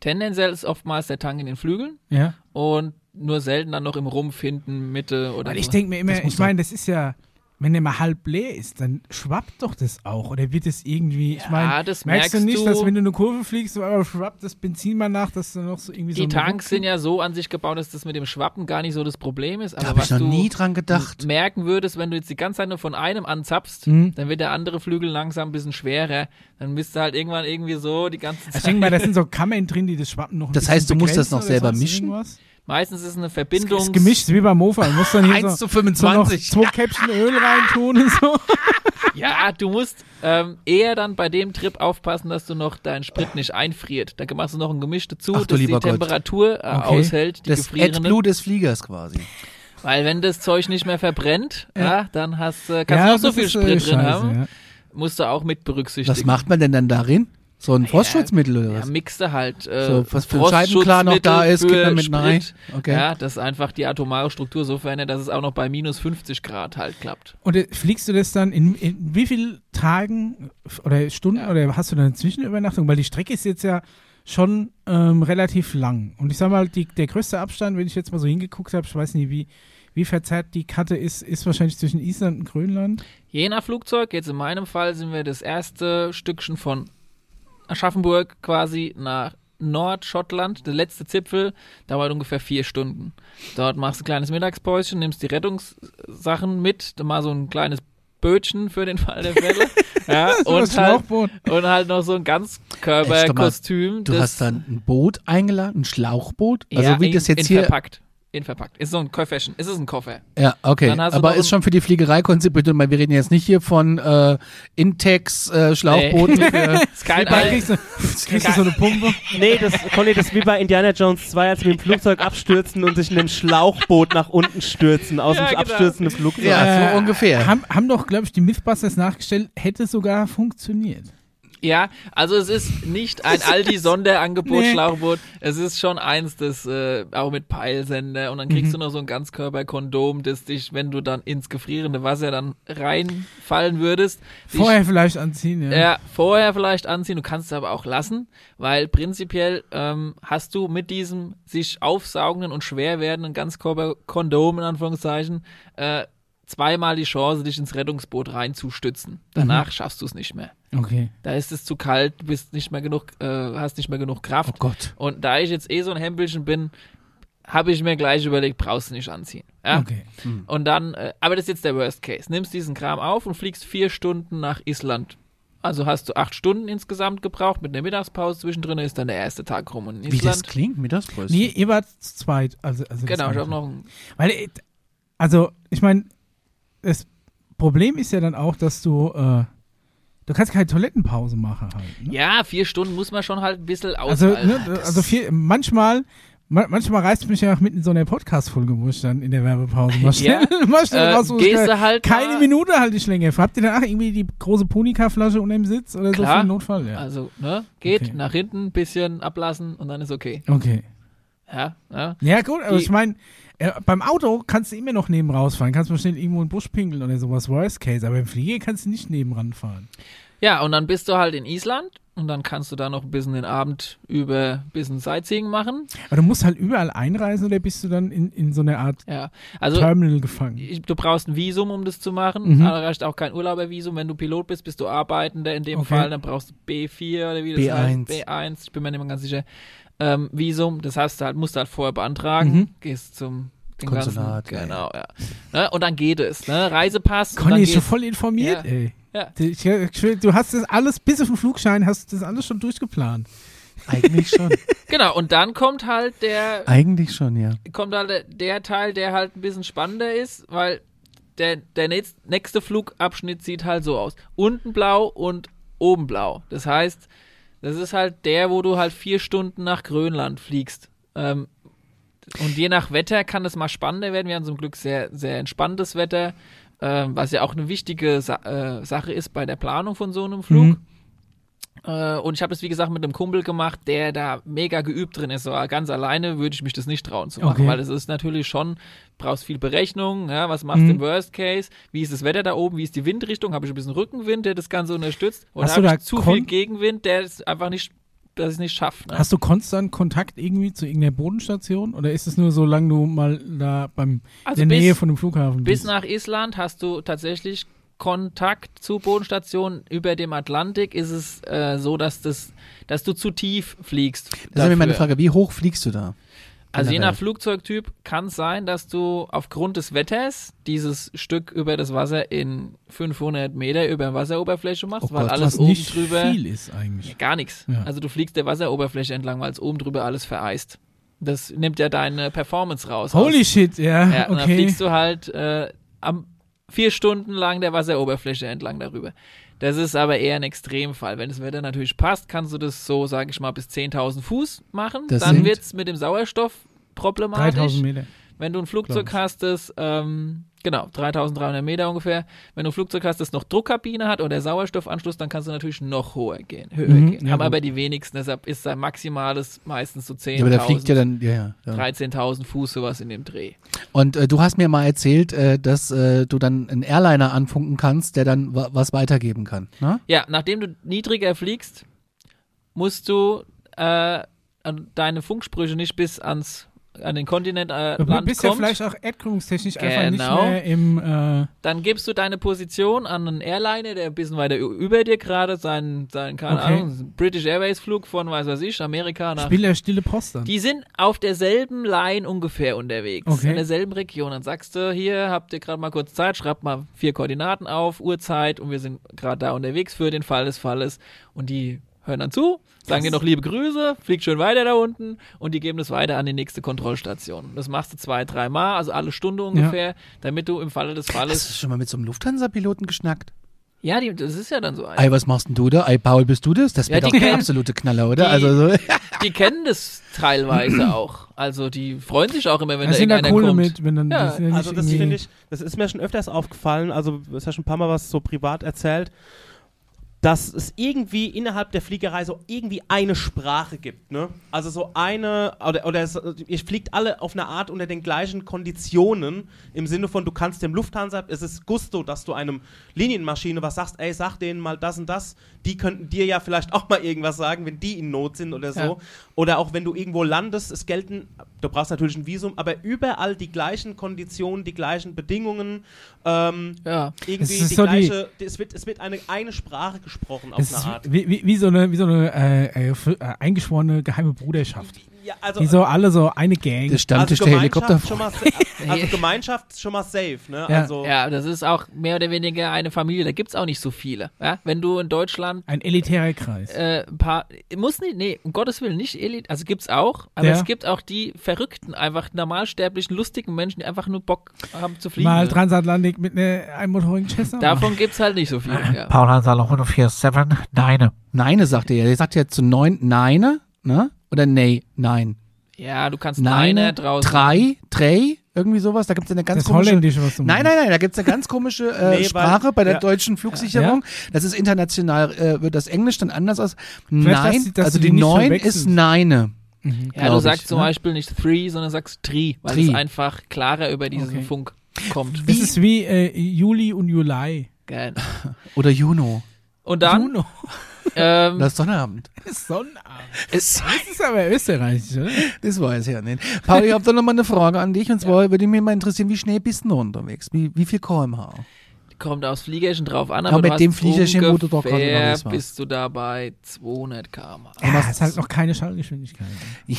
Speaker 2: Tendenziell ist oftmals der Tank in den Flügeln
Speaker 4: Ja.
Speaker 2: und nur selten dann noch im Rumpf, hinten, Mitte oder
Speaker 4: Weil
Speaker 2: so.
Speaker 4: ich denke mir immer,
Speaker 3: Das
Speaker 4: ich meine, das ist ja, wenn der mal halb leer ist, dann schwappt doch das auch. Oder wird es irgendwie, ich
Speaker 2: Ja,
Speaker 4: meine,
Speaker 2: das
Speaker 4: merkst du
Speaker 2: merkst
Speaker 4: nicht,
Speaker 2: du-
Speaker 4: dass wenn du eine Kurve fliegst, aber schwappt das Benzin mal nach, dass du noch so irgendwie so
Speaker 2: die Tanks sind ja so an sich gebaut, dass das mit dem Schwappen gar nicht so das Problem ist.
Speaker 3: Da
Speaker 2: Aber
Speaker 3: habe ich
Speaker 2: was
Speaker 3: noch
Speaker 2: du
Speaker 3: nie dran gedacht.
Speaker 2: merken würdest, wenn du jetzt die ganze Zeit nur von einem anzapfst,
Speaker 4: Mhm.
Speaker 2: dann wird der andere Flügel langsam ein bisschen schwerer. Dann bist du halt irgendwann irgendwie so die ganze
Speaker 4: Ich
Speaker 2: Zeit.
Speaker 4: denke mal, da sind so Kammern drin, die das Schwappen noch ein
Speaker 3: Das heißt, du musst das noch selber mischen?
Speaker 4: irgendwas?
Speaker 2: Meistens ist es eine Verbindung.
Speaker 4: ist gemischt, wie beim Mofa. Du musst dann hier
Speaker 3: 1
Speaker 4: so,
Speaker 3: zu
Speaker 4: so noch
Speaker 3: 25.
Speaker 4: zwei Käppchen Öl reintun und so.
Speaker 2: Ja, du musst ähm, eher dann bei dem Trip aufpassen, dass du noch deinen Sprit nicht einfriert. Da machst du noch ein Gemisch dazu,
Speaker 3: Ach
Speaker 2: dass die
Speaker 3: Gott.
Speaker 2: Temperatur äh,
Speaker 4: Okay.
Speaker 2: aushält, die
Speaker 3: Das. AdBlue des Fliegers quasi.
Speaker 2: Weil wenn das Zeug nicht mehr verbrennt, ja.
Speaker 4: Ja.
Speaker 2: dann hast, äh, kannst du noch so viel
Speaker 4: ist, äh,
Speaker 2: Sprit drin
Speaker 4: scheiße,
Speaker 2: haben.
Speaker 4: Ja.
Speaker 2: Musst du auch mit berücksichtigen.
Speaker 3: Was macht man denn dann darin? So ein Frostschutzmittel oder
Speaker 2: Ja,
Speaker 3: was?
Speaker 2: mixte halt. Äh,
Speaker 3: So, was für ein Scheibenklar noch da ist, gibt man mit rein. Okay.
Speaker 2: Ja, dass einfach die atomare Struktur so verändert, dass es auch noch bei minus 50 Grad halt klappt.
Speaker 4: Und äh, fliegst du das dann in, in wie vielen Tagen oder Stunden
Speaker 2: Ja.
Speaker 4: oder hast du dann eine Zwischenübernachtung? Weil die Strecke ist jetzt ja schon ähm, relativ lang. Und ich sag mal, die, der größte Abstand, wenn ich jetzt mal so hingeguckt habe, ich weiß nicht, wie, wie verzerrt die Karte ist, ist wahrscheinlich zwischen Island und Grönland.
Speaker 2: Je nach Flugzeug, jetzt in meinem Fall sind wir das erste Stückchen von Aschaffenburg quasi nach Nordschottland, der letzte Zipfel, dauert ungefähr vier Stunden. Dort machst du ein kleines Mittagspäuschen, nimmst die Rettungssachen mit, mal so ein kleines Bötchen für den Fall der Fälle. ja, und, halt, und halt noch so ein Ganzkörperkostüm.
Speaker 3: Du hast dann ein Boot eingeladen, ein Schlauchboot? Also
Speaker 2: ja,
Speaker 3: wie
Speaker 2: in,
Speaker 3: das jetzt hier.
Speaker 2: verpackt. In verpackt. Ist so ein Köfferchen. Ist es ein Koffer?
Speaker 3: Ja, okay. Aber ist schon für die Fliegerei konzipiert, weil wir reden jetzt nicht hier von äh, Intex äh, Schlauchbooten. Für,
Speaker 2: Ist kein
Speaker 4: kriegst du, kriegst du so eine Pumpe.
Speaker 1: Nee, das, Conny, das ist wie bei Indiana Jones 2, als wir im Flugzeug abstürzen und sich in dem Schlauchboot nach unten stürzen, aus
Speaker 2: Ja,
Speaker 1: dem
Speaker 2: genau.
Speaker 1: abstürzenden Flugzeug.
Speaker 3: ja, so ungefähr.
Speaker 4: Haben, haben doch, glaube ich, die Mythbusters nachgestellt, hätte sogar funktioniert.
Speaker 2: Ja, also es ist nicht ein Aldi-Sonderangebot
Speaker 4: Nee.
Speaker 2: Schlauchboot. Es ist schon eins, das äh, auch mit Peilsender und dann kriegst du noch so ein Ganzkörperkondom, das dich, wenn du dann ins gefrierende Wasser dann reinfallen würdest, dich,
Speaker 4: Vorher vielleicht anziehen, ja.
Speaker 2: ja, vorher vielleicht anziehen. Du kannst es aber auch lassen, weil prinzipiell ähm, hast du mit diesem sich aufsaugenden und schwer werdenden Ganzkörperkondom in Anführungszeichen äh, zweimal die Chance, dich ins Rettungsboot reinzustützen. Danach schaffst du es nicht mehr.
Speaker 4: Okay.
Speaker 2: Da ist es zu kalt, du bist nicht mehr genug, äh, hast nicht mehr genug Kraft.
Speaker 3: Oh Gott.
Speaker 2: Und da ich jetzt eh so ein Hempelchen bin, habe ich mir gleich überlegt, brauchst du nicht anziehen. Ja?
Speaker 4: Okay.
Speaker 2: Und dann, äh, aber das ist jetzt der Worst Case. Nimmst diesen Kram auf und fliegst vier Stunden nach Island. Also hast du acht Stunden insgesamt gebraucht mit einer Mittagspause zwischendrin, ist dann der erste Tag rum. Und in
Speaker 3: Wie das klingt, mir das größte.
Speaker 4: Nee, ihr wart zu zweit. Also, also
Speaker 2: genau, ich habe noch ein,
Speaker 4: Weil, äh, also, ich meine, das Problem ist ja dann auch, dass du, äh, du kannst keine Toilettenpause machen halt. Ne?
Speaker 2: ja, vier Stunden muss man schon halt ein bisschen
Speaker 4: Also,
Speaker 2: aushalten.
Speaker 4: ne, also viel, manchmal, ma- manchmal reißt mich ja auch mitten in so einer Podcast-Folge, wo ich dann in der Werbepause mal schnell,
Speaker 2: Ja.
Speaker 4: mal schnell
Speaker 2: Äh,
Speaker 4: raus, ich
Speaker 2: halt
Speaker 4: keine
Speaker 2: mal-
Speaker 4: Minute halt nicht länger. Habt ihr danach irgendwie die große Punika-Flasche unter dem Sitz oder so
Speaker 2: Klar.
Speaker 4: für den Notfall? Ja.
Speaker 2: Also, ne, geht
Speaker 4: Okay.
Speaker 2: nach hinten, ein bisschen ablassen und dann ist okay.
Speaker 4: Okay.
Speaker 2: Ja, ja.
Speaker 4: Ja, gut, aber
Speaker 2: Die-
Speaker 4: ich meine, äh, beim Auto kannst du immer noch neben rausfahren. Kannst schnell irgendwo in den Busch pinkeln oder sowas, Worst Case. Aber im Flieger kannst du nicht nebenan fahren.
Speaker 2: Ja, und dann bist du halt in Island und dann kannst du da noch ein bisschen den Abend über ein bisschen Sightseeing machen.
Speaker 4: Aber du musst halt überall einreisen oder bist du dann in, in so einer Art
Speaker 2: Ja, also
Speaker 4: Terminal gefangen?
Speaker 2: du brauchst ein Visum, um das zu machen.
Speaker 4: Mhm.
Speaker 2: Da reicht auch kein Urlaubervisum. Wenn du Pilot bist, bist du Arbeitender in dem
Speaker 4: Okay.
Speaker 2: Fall. Dann brauchst du B4 oder wie das
Speaker 3: B1.
Speaker 2: heißt. B1, ich bin mir nicht mehr ganz sicher. Ähm, Visum, das heißt, du halt, musst du halt vorher beantragen.
Speaker 4: Mhm.
Speaker 2: Gehst zum den
Speaker 3: Konsulat,
Speaker 2: ganzen,
Speaker 3: ja,
Speaker 2: genau, ja. Ne? Und dann geht es. Ne? Reisepass.
Speaker 4: Conny ist schon voll informiert,
Speaker 2: Ja.
Speaker 4: ey.
Speaker 2: Ja.
Speaker 4: Du- hast das alles, bis auf den Flugschein, hast du das alles schon durchgeplant.
Speaker 3: Eigentlich schon.
Speaker 2: Genau, und dann kommt halt der
Speaker 3: Eigentlich schon, ja.
Speaker 2: kommt halt der, Teil, der halt ein bisschen spannender ist, weil der, der nächst, nächste Flugabschnitt sieht halt so aus. Unten blau und oben blau. Das heißt, das ist halt der, wo du halt vier Stunden nach Grönland fliegst. Ähm, und je nach Wetter kann es mal spannender werden. Wir haben zum Glück sehr, sehr entspanntes Wetter, ähm, was ja auch eine wichtige Sa äh, Sache ist bei der Planung von so einem Flug.
Speaker 4: Mhm.
Speaker 2: Äh, und ich habe es, wie gesagt, mit einem Kumpel gemacht, der da mega geübt drin ist. So ganz alleine würde ich mich das nicht trauen zu machen,
Speaker 4: Okay.
Speaker 2: weil es ist natürlich schon, brauchst viel Berechnung, ja, was machst du
Speaker 4: Mhm.
Speaker 2: im Worst Case, wie ist das Wetter da oben, wie ist die Windrichtung, habe ich ein bisschen Rückenwind, der das Ganze unterstützt, oder
Speaker 4: Hast du
Speaker 2: habe
Speaker 4: da
Speaker 2: ich zu viel Gegenwind, der es einfach nicht, dass ich es nicht schaffe. Ne?
Speaker 4: Hast du konstant Kontakt irgendwie zu irgendeiner Bodenstation? Oder ist es nur, solange du mal da beim,
Speaker 2: Also
Speaker 4: in der
Speaker 2: bis-
Speaker 4: Nähe von dem Flughafen
Speaker 2: Bis
Speaker 4: bist?
Speaker 2: nach Island hast du tatsächlich Kontakt zu Bodenstationen. Über dem Atlantik ist es äh, so, dass, das, dass du zu tief fliegst.
Speaker 3: Das ist nämlich meine
Speaker 2: dafür.
Speaker 3: Frage, wie hoch fliegst du da?
Speaker 2: Also je nach Flugzeugtyp kann es sein, dass du aufgrund des Wetters dieses Stück über das Wasser in 500 Meter über Wasseroberfläche machst,
Speaker 3: Oh
Speaker 2: weil
Speaker 3: Gott,
Speaker 2: alles oben
Speaker 4: nicht
Speaker 2: drüber
Speaker 4: viel ist eigentlich.
Speaker 2: gar nichts.
Speaker 4: Ja.
Speaker 2: Also du fliegst der Wasseroberfläche entlang, weil es oben drüber alles vereist. Das nimmt ja deine Performance raus.
Speaker 4: Holy
Speaker 2: aus.
Speaker 4: shit, ja,
Speaker 2: Ja, und dann
Speaker 4: okay.
Speaker 2: fliegst du halt äh, am vier Stunden lang der Wasseroberfläche entlang darüber. Das ist aber eher ein Extremfall. Wenn das Wetter natürlich passt, kannst du das so, sage ich mal, bis 10.000 Fuß machen.
Speaker 3: Das
Speaker 2: Dann wird es mit dem Sauerstoff problematisch.
Speaker 4: 3000 Meter.
Speaker 2: Wenn du ein Flugzeug hast, das, ähm, genau, 3300 Meter ungefähr, wenn du ein Flugzeug hast, das noch Druckkabine hat oder Sauerstoffanschluss, dann kannst du natürlich noch höher gehen. Höher
Speaker 3: Mhm,
Speaker 2: gehen.
Speaker 3: ja,
Speaker 2: Haben
Speaker 3: gut.
Speaker 2: aber die wenigsten, deshalb ist sein maximales meistens so 10.000,
Speaker 3: Ja, aber der fliegt ja dann, ja, ja. ja.
Speaker 2: 13.000 Fuß, sowas in dem Dreh.
Speaker 3: Und äh, du hast mir mal erzählt, äh, dass äh, du dann einen Airliner anfunken kannst, der dann wa was weitergeben kann. Ne?
Speaker 2: Ja, nachdem du niedriger fliegst, musst du äh, deine Funksprüche nicht bis ans an den Kontinent äh,
Speaker 4: Du
Speaker 2: Land
Speaker 4: bist ja
Speaker 2: kommt.
Speaker 4: vielleicht auch erdkrümmungstechnisch einfach nicht
Speaker 2: Genau.
Speaker 4: mehr im. Äh,
Speaker 2: dann gibst du deine Position an einen Airliner, der ein bisschen weiter über dir gerade seinen, seinen keine
Speaker 4: Okay.
Speaker 2: Ahnung, British Airways Flug von, weiß was ich, Amerika nach.
Speaker 4: Spiel der stille Post dann.
Speaker 2: Die sind auf derselben Line ungefähr unterwegs,
Speaker 4: Okay.
Speaker 2: in derselben Region. Dann sagst du, hier habt ihr gerade mal kurz Zeit, schreibt mal vier Koordinaten auf, Uhrzeit und wir sind gerade da unterwegs für den Fall des Falles. Und die hören dann zu, sagen dir noch liebe Grüße, fliegt schön weiter da unten und die geben das weiter an die nächste Kontrollstation. Das machst du zwei, dreimal, also alle Stunde ungefähr, damit du im Falle des
Speaker 3: Hast
Speaker 2: Falles.
Speaker 3: du schon mal mit so einem Lufthansa-Piloten geschnackt?
Speaker 2: Ja, die, das ist ja dann so ein.
Speaker 3: Ey, was machst denn du da? Ey, Paul, bist du das? Das
Speaker 2: Ja,
Speaker 3: wäre doch der absolute Knaller, oder?
Speaker 2: die-
Speaker 3: also so.
Speaker 2: Die kennen das teilweise auch. Also die freuen sich auch immer, wenn
Speaker 4: da
Speaker 2: da irgendeiner
Speaker 4: cool
Speaker 2: kommt.
Speaker 4: mit, wenn dann.
Speaker 2: Ja,
Speaker 4: das ja
Speaker 1: Also das finde ich, das ist mir schon öfters aufgefallen, also es ist ja schon ein paar Mal was so privat erzählt, dass es irgendwie innerhalb der Fliegerei so irgendwie eine Sprache gibt, ne? Also so eine, oder, oder es, ihr fliegt alle auf eine Art unter den gleichen Konditionen, im Sinne von, du kannst dem Lufthansa, es ist Gusto, dass du einem Linienmaschine was sagst, ey, sag denen mal das und das, die könnten dir ja vielleicht auch mal irgendwas sagen, wenn die in Not sind oder so.
Speaker 2: Ja.
Speaker 1: Oder auch wenn du irgendwo landest, es gelten, du brauchst natürlich ein Visum, aber überall die gleichen Konditionen, die gleichen Bedingungen, ähm,
Speaker 2: Ja.
Speaker 1: irgendwie
Speaker 4: Es ist
Speaker 1: die
Speaker 4: so die-
Speaker 1: gleiche, es wird, es wird eine, eine Sprache gesprochen auf eine Art.
Speaker 4: wie, wie, wie so eine, wie so eine äh, äh, äh, eingeschworene geheime Bruderschaft.
Speaker 1: Ja, also,
Speaker 4: Die so alle so eine Gang.
Speaker 3: Der Stammtisch
Speaker 1: also
Speaker 3: der
Speaker 1: Gemeinschaft
Speaker 3: Helikopter.
Speaker 1: schon mal, also Gemeinschaft schon mal safe, ne?
Speaker 4: Ja.
Speaker 1: Also,
Speaker 2: Ja, das ist auch mehr oder weniger eine Familie. Da gibt's auch nicht so viele. Ja? Wenn du in Deutschland
Speaker 4: Ein elitärer Kreis.
Speaker 2: äh, ein paar, muss nicht, nee, um Gottes Willen nicht Elite, also gibt's auch, aber
Speaker 4: Ja.
Speaker 2: es gibt auch die verrückten, einfach normalsterblichen, lustigen Menschen, die einfach nur Bock haben zu fliegen.
Speaker 4: Mal Transatlantik mit einer einmotorigen Cessna.
Speaker 2: Davon gibt's halt nicht so viele. Ja.
Speaker 6: Paul Hansalo 147, Neine.
Speaker 3: Neine, sagt er ja. Der sagt ja zu neun Neine, ne? Oder nee, nein.
Speaker 2: ja, du kannst
Speaker 3: Neine,
Speaker 2: Neine draußen.
Speaker 3: drei, drei, irgendwie sowas. Da gibt es eine ganz
Speaker 4: das
Speaker 3: komische.
Speaker 4: Holländische, was du
Speaker 3: Nein, nein, nein, da gibt es eine ganz komische äh,
Speaker 1: Nee, weil-
Speaker 3: Sprache bei der
Speaker 1: ja.
Speaker 3: deutschen Flugsicherung. Das ist international, äh, wird das Englisch dann anders aus.
Speaker 4: Vielleicht,
Speaker 3: Nein,
Speaker 4: dass sie- dass
Speaker 3: also
Speaker 4: die
Speaker 3: neun ist Neine.
Speaker 2: Ja,
Speaker 3: glaub
Speaker 2: du
Speaker 3: ich,
Speaker 2: sagst zum
Speaker 3: ne?
Speaker 2: Beispiel nicht three, sondern sagst tri, weil
Speaker 3: Tri.
Speaker 2: es einfach klarer über diesen
Speaker 4: Okay.
Speaker 2: Funk kommt.
Speaker 4: Es ist wie äh, Juli und Juli.
Speaker 2: Geil.
Speaker 3: Oder Juno.
Speaker 2: Und dann,
Speaker 4: Juno.
Speaker 2: Ähm,
Speaker 3: Das ist Sonnabend.
Speaker 4: Sonnabend. Das ist aber österreichisch, oder?
Speaker 3: Das weiß ich ja nicht. Paul, ich habe da nochmal eine Frage an dich. Und zwar würde mich mal interessieren, wie schnell bist du noch unterwegs? Wie, wie viel kmh?
Speaker 2: kommt aufs Fliegerchen drauf an,
Speaker 3: Ja,
Speaker 2: aber
Speaker 3: mit dem Fliegerchen, wo du doch gerade warst.
Speaker 2: bist du da bei 200 km.
Speaker 4: Ja, das ist halt noch keine Schallgeschwindigkeit.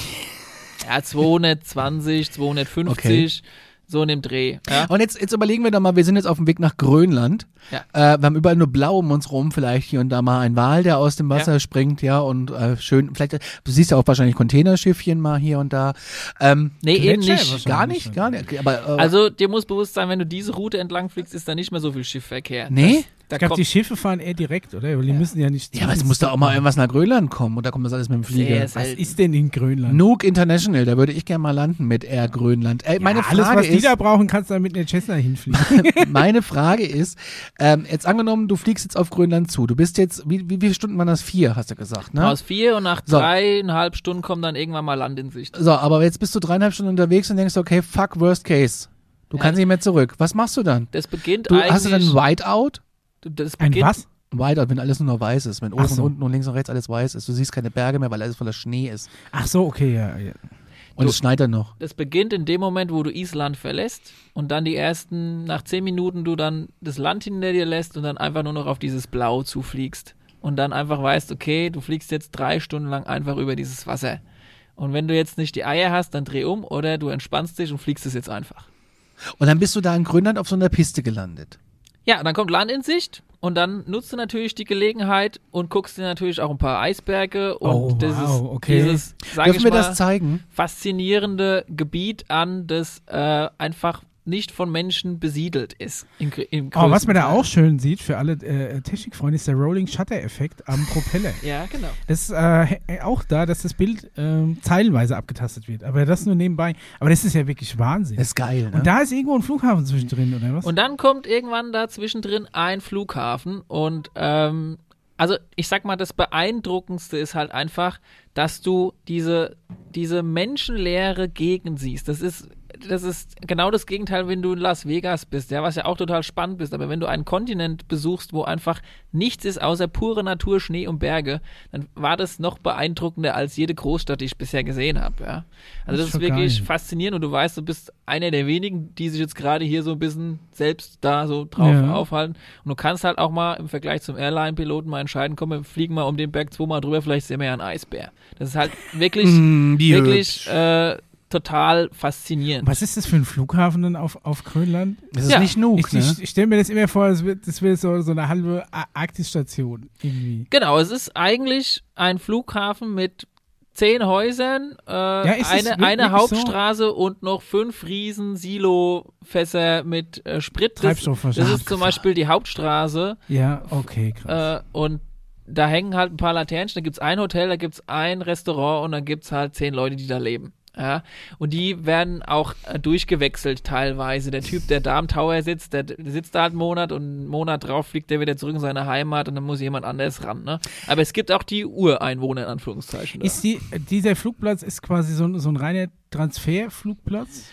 Speaker 2: Ja, 220, 250, so in dem Dreh. Ja?
Speaker 3: Und jetzt, jetzt überlegen wir doch mal, wir sind jetzt auf dem Weg nach Grönland.
Speaker 2: Ja.
Speaker 3: Äh, wir haben überall nur blau um uns rum, vielleicht hier und da mal ein Wal, der aus dem Wasser
Speaker 2: Ja.
Speaker 3: springt, ja, und äh, schön, vielleicht, du siehst ja auch wahrscheinlich Containerschiffchen mal hier und da. Ähm,
Speaker 2: Nee, eben nicht.
Speaker 3: gar nicht, gar nicht. Aber, äh,
Speaker 2: Also dir muss bewusst sein, wenn du diese Route entlang fliegst, ist da nicht mehr so viel Schiffverkehr.
Speaker 3: Nee?
Speaker 2: Da
Speaker 4: Ich glaube, die Schiffe fahren eher direkt, oder? Weil die müssen ja nicht.
Speaker 3: ja, aber es muss da auch mal irgendwas nach Grönland kommen, oder kommt das alles mit dem Flieger?
Speaker 2: sehr
Speaker 4: Was ist denn in Grönland?
Speaker 3: Nuke International, da würde ich gerne mal landen mit Air Grönland. Ey, meine
Speaker 4: ja, alles,
Speaker 3: Frage
Speaker 4: was die
Speaker 3: ist,
Speaker 4: da brauchen, kannst du da mit einer Cessna hinfliegen.
Speaker 3: meine Frage ist, ähm, jetzt angenommen, du fliegst jetzt auf Grönland zu. Du bist jetzt, wie, wie viele Stunden waren das? Vier, hast du gesagt, ne?
Speaker 2: Aus vier und nach
Speaker 3: So.
Speaker 2: dreieinhalb Stunden kommt dann irgendwann mal Land in Sicht.
Speaker 3: So, aber jetzt bist du dreieinhalb Stunden unterwegs und denkst, okay, fuck, worst case. Du
Speaker 2: Ja.
Speaker 3: kannst nicht mehr zurück. Was machst du dann?
Speaker 2: Das beginnt
Speaker 3: Du,
Speaker 2: eigentlich.
Speaker 3: hast du dann ein Whiteout?
Speaker 2: Das
Speaker 4: Ein
Speaker 2: beginnt,
Speaker 4: was?
Speaker 3: Ein Whiteout, wenn alles nur noch weiß ist. Wenn oben
Speaker 4: so.
Speaker 3: und unten und links und rechts alles weiß ist. Du siehst keine Berge mehr, weil alles voller Schnee ist.
Speaker 4: Ach so, okay, ja. ja.
Speaker 3: Und
Speaker 2: Du-
Speaker 3: es schneit dann noch.
Speaker 2: Das beginnt in dem Moment, wo du Island verlässt und dann die ersten, nach zehn Minuten du dann das Land hinter dir lässt und dann einfach nur noch auf dieses Blau zufliegst. Und dann einfach weißt, okay, du fliegst jetzt drei Stunden lang einfach über dieses Wasser. Und wenn du jetzt nicht die Eier hast, dann dreh um oder du entspannst dich und fliegst es jetzt einfach.
Speaker 3: Und dann bist du da in Grönland auf so einer Piste gelandet.
Speaker 2: Ja, dann kommt Land in Sicht und dann nutzt du natürlich die Gelegenheit und guckst dir natürlich auch ein paar Eisberge und
Speaker 4: Oh,
Speaker 2: dieses,
Speaker 4: wow, okay.
Speaker 2: dieses sag
Speaker 3: Dürfen
Speaker 2: ich mal,
Speaker 3: das zeigen?
Speaker 2: faszinierende Gebiet an, das äh, einfach nicht von Menschen besiedelt ist. Im, im
Speaker 4: Oh, was man da auch schön sieht für alle äh, Technikfreunde ist der Rolling Shutter Effekt am Propeller.
Speaker 2: Ja, genau.
Speaker 4: Das ist äh, auch da, dass das Bild ähm, zeilenweise abgetastet wird. Aber das nur nebenbei. Aber das ist ja wirklich Wahnsinn.
Speaker 3: Das ist geil, ne?
Speaker 4: Und da ist irgendwo ein Flughafen zwischendrin, oder was?
Speaker 2: Und dann kommt irgendwann da zwischendrin ein Flughafen und ähm, also ich sag mal, das Beeindruckendste ist halt einfach, dass du diese, diese menschenleere Gegend siehst. Das ist, das ist genau das Gegenteil, wenn du in Las Vegas bist, ja, was ja auch total spannend ist. Aber wenn du einen Kontinent besuchst, wo einfach nichts ist außer pure Natur, Schnee und Berge, dann war das noch beeindruckender als jede Großstadt, die ich bisher gesehen habe. Ja. Also
Speaker 4: Das
Speaker 2: das
Speaker 4: ist
Speaker 2: ist wirklich
Speaker 4: geil.
Speaker 2: faszinierend und du weißt, du bist einer der wenigen, die sich jetzt gerade hier so ein bisschen selbst da so drauf
Speaker 4: Ja.
Speaker 2: aufhalten. Und du kannst halt auch mal im Vergleich zum Airline-Piloten mal entscheiden, komm, wir fliegen mal um den Berg zweimal drüber, vielleicht sehen wir ja einen Eisbär. Das ist halt wirklich,
Speaker 3: Mm,
Speaker 2: wirklich äh, total faszinierend.
Speaker 4: was ist das für ein Flughafen dann auf, auf Grönland?
Speaker 3: Das ist
Speaker 2: Ja.
Speaker 3: nicht Nuke,
Speaker 4: Ich,
Speaker 3: ne?
Speaker 4: ich, ich stelle mir das immer vor, das wird, das wird so, so eine halbe Arktis-Station irgendwie.
Speaker 2: Genau, es ist eigentlich ein Flughafen mit zehn Häusern, äh,
Speaker 4: es
Speaker 2: eine, eine
Speaker 4: so?
Speaker 2: Hauptstraße und noch fünf riesen Silo-Fässer mit äh, Sprit. Das,
Speaker 4: Treibstoff
Speaker 2: das ist zum Beispiel die Hauptstraße
Speaker 4: Ja, okay, krass.
Speaker 2: äh, und da hängen halt ein paar Laternchen, da gibt's ein Hotel, da gibt's ein Restaurant und dann gibt's halt zehn Leute, die da leben. Ja, und die werden auch äh, durchgewechselt teilweise. Der Typ, der da am Tower sitzt, der, der sitzt da halt einen Monat und einen Monat drauf fliegt der wieder zurück in seine Heimat und dann muss jemand anders ran. Ne? Aber es gibt auch die Ureinwohner in Anführungszeichen. Da.
Speaker 4: Ist die, dieser Flugplatz ist quasi so, ein- so ein reiner Transferflugplatz?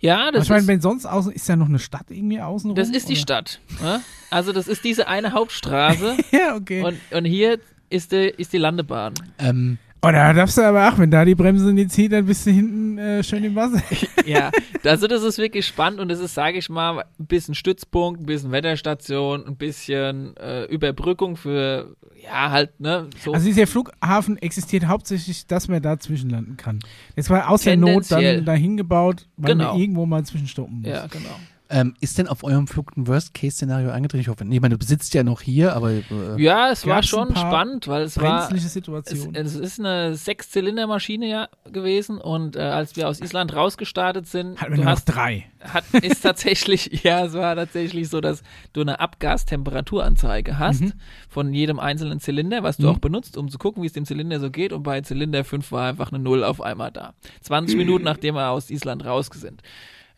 Speaker 2: ja,
Speaker 4: Aber
Speaker 2: das
Speaker 4: ich meine,
Speaker 2: ist,
Speaker 4: wenn sonst außen, ist ja noch eine Stadt irgendwie außen
Speaker 2: das ist die Stadt. Ne? Also das ist diese eine Hauptstraße
Speaker 4: Ja, okay.
Speaker 2: und, und hier ist die, ist die Landebahn.
Speaker 3: Ähm,
Speaker 4: oh, da darfst du aber auch, wenn da die Bremse nicht zieht, dann bist du hinten äh, schön im Wasser.
Speaker 2: Ja, also das ist wirklich spannend und es ist, sage ich mal, ein bisschen Stützpunkt, ein bisschen Wetterstation, ein bisschen äh, Überbrückung für, ja, halt, ne, so.
Speaker 4: Also dieser Flughafen existiert hauptsächlich, dass man da zwischenlanden kann. Es war aus der Not dann dahin gebaut, weil
Speaker 2: Genau.
Speaker 4: man irgendwo mal zwischenstoppen muss.
Speaker 2: ja, genau.
Speaker 3: Ähm, ist denn auf eurem Flug ein Worst-Case-Szenario eingetreten? Ich hoffe, nee, ich meine, du besitzt ja noch hier, aber äh,
Speaker 2: Ja, es war schon spannend, weil es war,
Speaker 4: Brenzliche
Speaker 2: es,
Speaker 4: Situation.
Speaker 2: es ist eine Sechszylindermaschine ja gewesen und äh, als wir aus Island rausgestartet sind,
Speaker 4: Hatten wir
Speaker 2: du
Speaker 4: nur noch
Speaker 2: hast
Speaker 4: drei.
Speaker 2: hat, ist tatsächlich, ja, es war tatsächlich so, dass du eine Abgasttemperaturanzeige hast
Speaker 4: Mhm.
Speaker 2: von jedem einzelnen Zylinder, was du auch benutzt, um zu gucken, wie es dem Zylinder so geht. Und bei Zylinder 5 war einfach eine Null auf einmal da. 20 Minuten nachdem wir aus Island raus sind.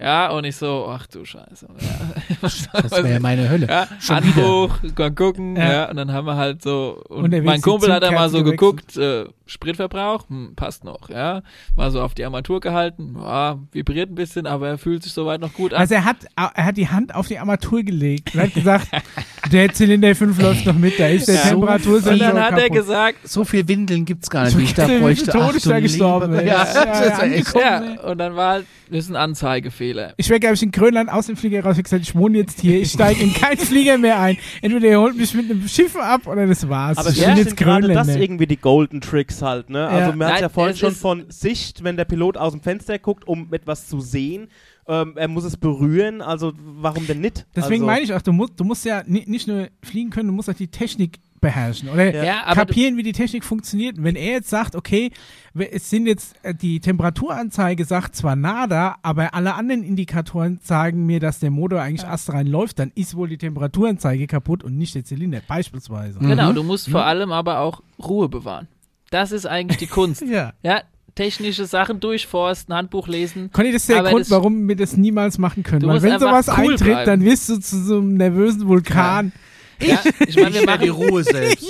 Speaker 2: Ja, und ich so, ach du Scheiße. Ja.
Speaker 3: das wäre ja meine Hölle.
Speaker 2: Ja,
Speaker 3: Schon
Speaker 2: Anruf, mal gucken,
Speaker 4: Ja.
Speaker 2: ja. und dann haben wir halt so, und
Speaker 4: Unterwegs
Speaker 2: mein Kumpel hat dann mal so geguckt, äh, Spritverbrauch, hm, passt noch, ja, mal so auf die Armatur gehalten, ja, vibriert ein bisschen, aber er fühlt sich soweit noch gut an.
Speaker 4: Also er hat, er hat die Hand auf die Armatur gelegt und hat gesagt, der Zylinder 5 läuft noch mit, da ist der
Speaker 2: Ja.
Speaker 4: Temperatursensor
Speaker 2: und dann hat er
Speaker 4: kaputt.
Speaker 2: gesagt,
Speaker 3: So viel Windeln gibt's gar nicht, wie ich da bräuchte.
Speaker 4: ist da gestorben.
Speaker 3: Ja,
Speaker 4: Ja,
Speaker 2: ja, und dann war halt, das ist ein Anzeigefehler.
Speaker 4: Ich wäre, glaube ich, in Grönland aus dem Flieger raus und gesagt, ich wohne jetzt hier, ich steige in keinen Flieger mehr ein. Entweder ihr holt mich mit einem Schiff ab oder das war's.
Speaker 1: Aber
Speaker 4: ich
Speaker 1: ja,
Speaker 4: bin
Speaker 1: sind
Speaker 4: jetzt
Speaker 1: gerade das irgendwie die Golden Tricks halt, ne? Also
Speaker 4: Ja.
Speaker 1: man hat ja vorhin schon von Sicht, wenn der Pilot aus dem Fenster guckt, um etwas zu sehen. Ähm, er muss es berühren, also warum denn nicht?
Speaker 4: Deswegen
Speaker 1: also,
Speaker 4: meine ich auch, du musst, du musst ja ni- nicht nur fliegen können, du musst auch die Technik beherrschen. Oder
Speaker 2: Ja, aber
Speaker 4: kapieren, wie die Technik funktioniert. Und wenn er jetzt sagt, okay, es sind jetzt, äh, die Temperaturanzeige sagt zwar nada, aber alle anderen Indikatoren sagen mir, dass der Motor eigentlich astrein läuft, dann ist wohl die Temperaturanzeige kaputt und nicht der Zylinder, beispielsweise.
Speaker 2: Genau, du musst vor allem aber auch Ruhe bewahren. Das ist eigentlich die Kunst.
Speaker 4: Ja.
Speaker 2: Ja, technische Sachen durchforsten, Handbuch lesen.
Speaker 4: Conny, das ist der Grund, warum wir das niemals machen können. Weil wenn sowas
Speaker 2: cool
Speaker 4: eintritt,
Speaker 2: bleiben.
Speaker 4: dann wirst du zu so einem nervösen Vulkan.
Speaker 2: Ja, ich meine, wir
Speaker 3: wär die
Speaker 2: machen,
Speaker 3: Ruhe selbst.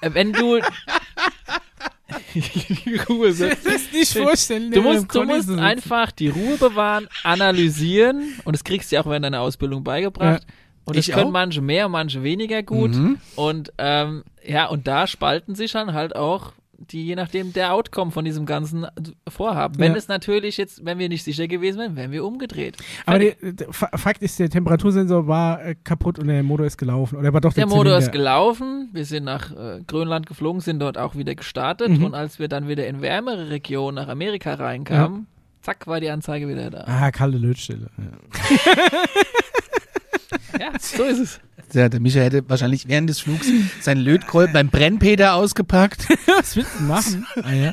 Speaker 2: wenn du die Ruhe setzt.
Speaker 4: Das ist nicht vorstellen.
Speaker 2: Du musst, du musst einfach die Ruhe bewahren, analysieren und das kriegst du ja auch während deiner Ausbildung beigebracht. Und das
Speaker 3: Ich
Speaker 2: können
Speaker 3: auch.
Speaker 2: manche mehr, manche weniger gut. Und ähm, ja, und da spalten sich dann halt auch die, je nachdem, der Outcome von diesem ganzen Vorhaben. Wenn
Speaker 4: Ja.
Speaker 2: es natürlich jetzt, wenn wir nicht sicher gewesen wären, wären wir umgedreht.
Speaker 4: Aber der, der Fa- Fakt ist, der Temperatursensor war äh, kaputt und der Motor ist gelaufen. Oder war doch der,
Speaker 2: Der Motor ist
Speaker 4: Zylinder?
Speaker 2: gelaufen, wir sind nach äh, Grönland geflogen, sind dort auch wieder gestartet
Speaker 4: Mhm.
Speaker 2: und als wir dann wieder in wärmere Regionen nach Amerika reinkamen, zack, war die Anzeige wieder da.
Speaker 4: Ah, kalte Lötstelle. Ja.
Speaker 2: Ja, so ist es.
Speaker 3: Ja, der Micha hätte wahrscheinlich während des Flugs seinen Lötkolben beim Brennpeter ausgepackt.
Speaker 4: Was willst du machen? ah, ja.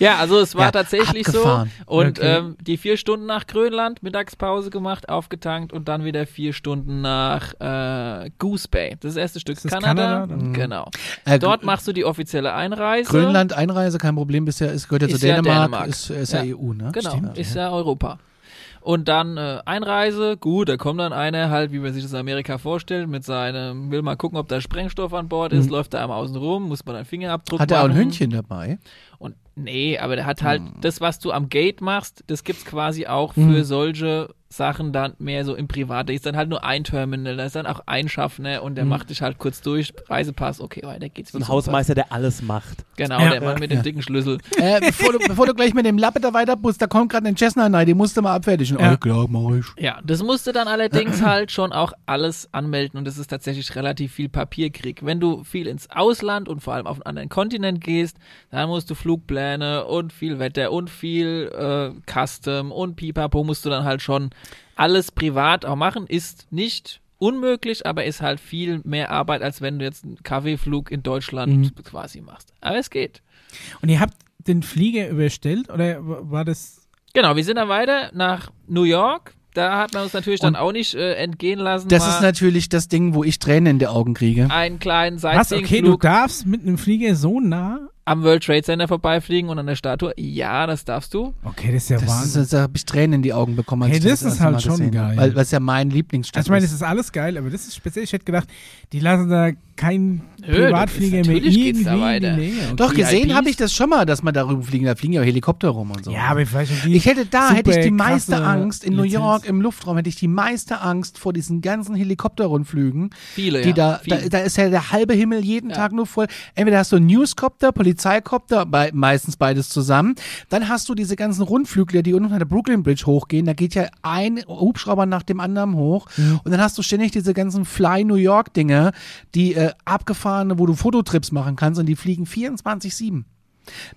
Speaker 2: Ja, also es war
Speaker 3: Ja,
Speaker 2: tatsächlich
Speaker 3: abgefahren.
Speaker 2: so. Und
Speaker 4: Okay.
Speaker 2: ähm, die vier Stunden nach Grönland, Mittagspause gemacht, aufgetankt und dann wieder vier Stunden nach äh, Goose Bay. Das, ist das erste Stück
Speaker 4: Ist das
Speaker 2: Kanada.
Speaker 4: Kanada? Mhm.
Speaker 2: Genau.
Speaker 3: Äh,
Speaker 2: Dort machst du die offizielle Einreise.
Speaker 3: Grönland Einreise kein Problem bisher, es gehört ja zu
Speaker 2: Ist ja
Speaker 3: Dänemark,
Speaker 2: Dänemark.
Speaker 3: ist, ist ja.
Speaker 2: Ja.
Speaker 3: EU, ne?
Speaker 2: Genau,
Speaker 3: Stimmt.
Speaker 2: ist ja Europa. Und dann äh, Einreise, gut, da kommt dann einer halt, wie man sich das in Amerika vorstellt, mit seinem, will mal gucken, ob da Sprengstoff an Bord ist, läuft da einmal außen rum, muss man einen Fingerabdruck
Speaker 3: Mhm. Hat er auch ein. Hündchen dabei?
Speaker 2: Und nee, aber der hat halt das, was du am Gate machst, das gibt's quasi auch
Speaker 3: Mhm.
Speaker 2: für solche Sachen dann mehr so im Privat. Da ist dann halt nur ein Terminal, da ist dann auch ein Schaffner und
Speaker 3: Mhm.
Speaker 2: der macht dich halt kurz durch, Reisepass, okay, weiter geht's.
Speaker 1: So ein
Speaker 2: super.
Speaker 1: Hausmeister, der alles macht.
Speaker 2: Genau,
Speaker 4: Ja.
Speaker 2: der Mann mit dem dicken Schlüssel.
Speaker 3: äh, bevor, du, bevor du gleich mit dem Lappe da weiterbust, da kommt gerade ein Cessna rein, den musst du mal abfertigen.
Speaker 4: Ja.
Speaker 3: Oh, klar, mach ich.
Speaker 2: Ja, das musste dann allerdings halt schon auch alles anmelden und das ist tatsächlich relativ viel Papierkrieg. Wenn du viel ins Ausland und vor allem auf einen anderen Kontinent gehst, dann musst du Flugpläne und viel Wetter und viel äh, Custom und Pipapo musst du dann halt schon alles privat auch machen. Ist nicht unmöglich, aber ist halt viel mehr Arbeit, als wenn du jetzt einen Kaffeeflug in Deutschland quasi machst. Aber es geht.
Speaker 4: Und ihr habt den Flieger überstellt oder war das
Speaker 2: Genau, wir sind dann weiter nach New York. Da hat man uns natürlich dann auch nicht äh, entgehen lassen.
Speaker 3: Das ist natürlich das Ding, wo ich Tränen in die Augen kriege.
Speaker 2: einen kleinen
Speaker 4: Was? Okay, du darfst mit einem Flieger so nah?
Speaker 2: Am World Trade Center vorbeifliegen und an der Statue. Ja, das darfst du.
Speaker 4: Okay, das ist ja
Speaker 3: Das
Speaker 4: Wahnsinn.
Speaker 3: ist, da habe ich Tränen in die Augen bekommen. als
Speaker 4: Hey,
Speaker 3: ich
Speaker 4: das ist halt schon
Speaker 3: gesehen
Speaker 4: geil.
Speaker 3: habe. Weil es ja mein Lieblingsstück
Speaker 4: also ich meine, es
Speaker 3: ist.
Speaker 4: ist alles geil, aber das ist speziell, ich hätte gedacht, die lassen da keinen
Speaker 2: Nö,
Speaker 4: Privatflieger mehr irgendwie
Speaker 2: da
Speaker 4: in
Speaker 2: weiter.
Speaker 4: die Nähe. Okay.
Speaker 3: Doch, gesehen habe ich das schon mal, dass man darüber fliegen. Da fliegen ja auch Helikopter rum und so.
Speaker 4: Ja, aber vielleicht
Speaker 3: Ich hätte da, hätte ich die meiste Angst, in New
Speaker 4: Lizenz.
Speaker 3: York im Luftraum, hätte ich die meiste Angst vor diesen ganzen Helikopterrundflügen.
Speaker 2: Viele,
Speaker 3: die
Speaker 2: ja.
Speaker 3: da, da,
Speaker 2: Viele.
Speaker 3: da ist ja der halbe Himmel jeden
Speaker 2: Ja.
Speaker 3: Tag nur voll. Entweder hast du einen Newscopter, Polizeikopter, bei, meistens beides zusammen. Dann hast du diese ganzen Rundflügler, die unten an der Brooklyn Bridge hochgehen. Da geht ja ein Hubschrauber nach dem anderen hoch.
Speaker 2: Mhm.
Speaker 3: Und dann hast du ständig diese ganzen Fly New York Dinge, die äh, abgefahrene, wo du Fototrips machen kannst und die fliegen 24-7.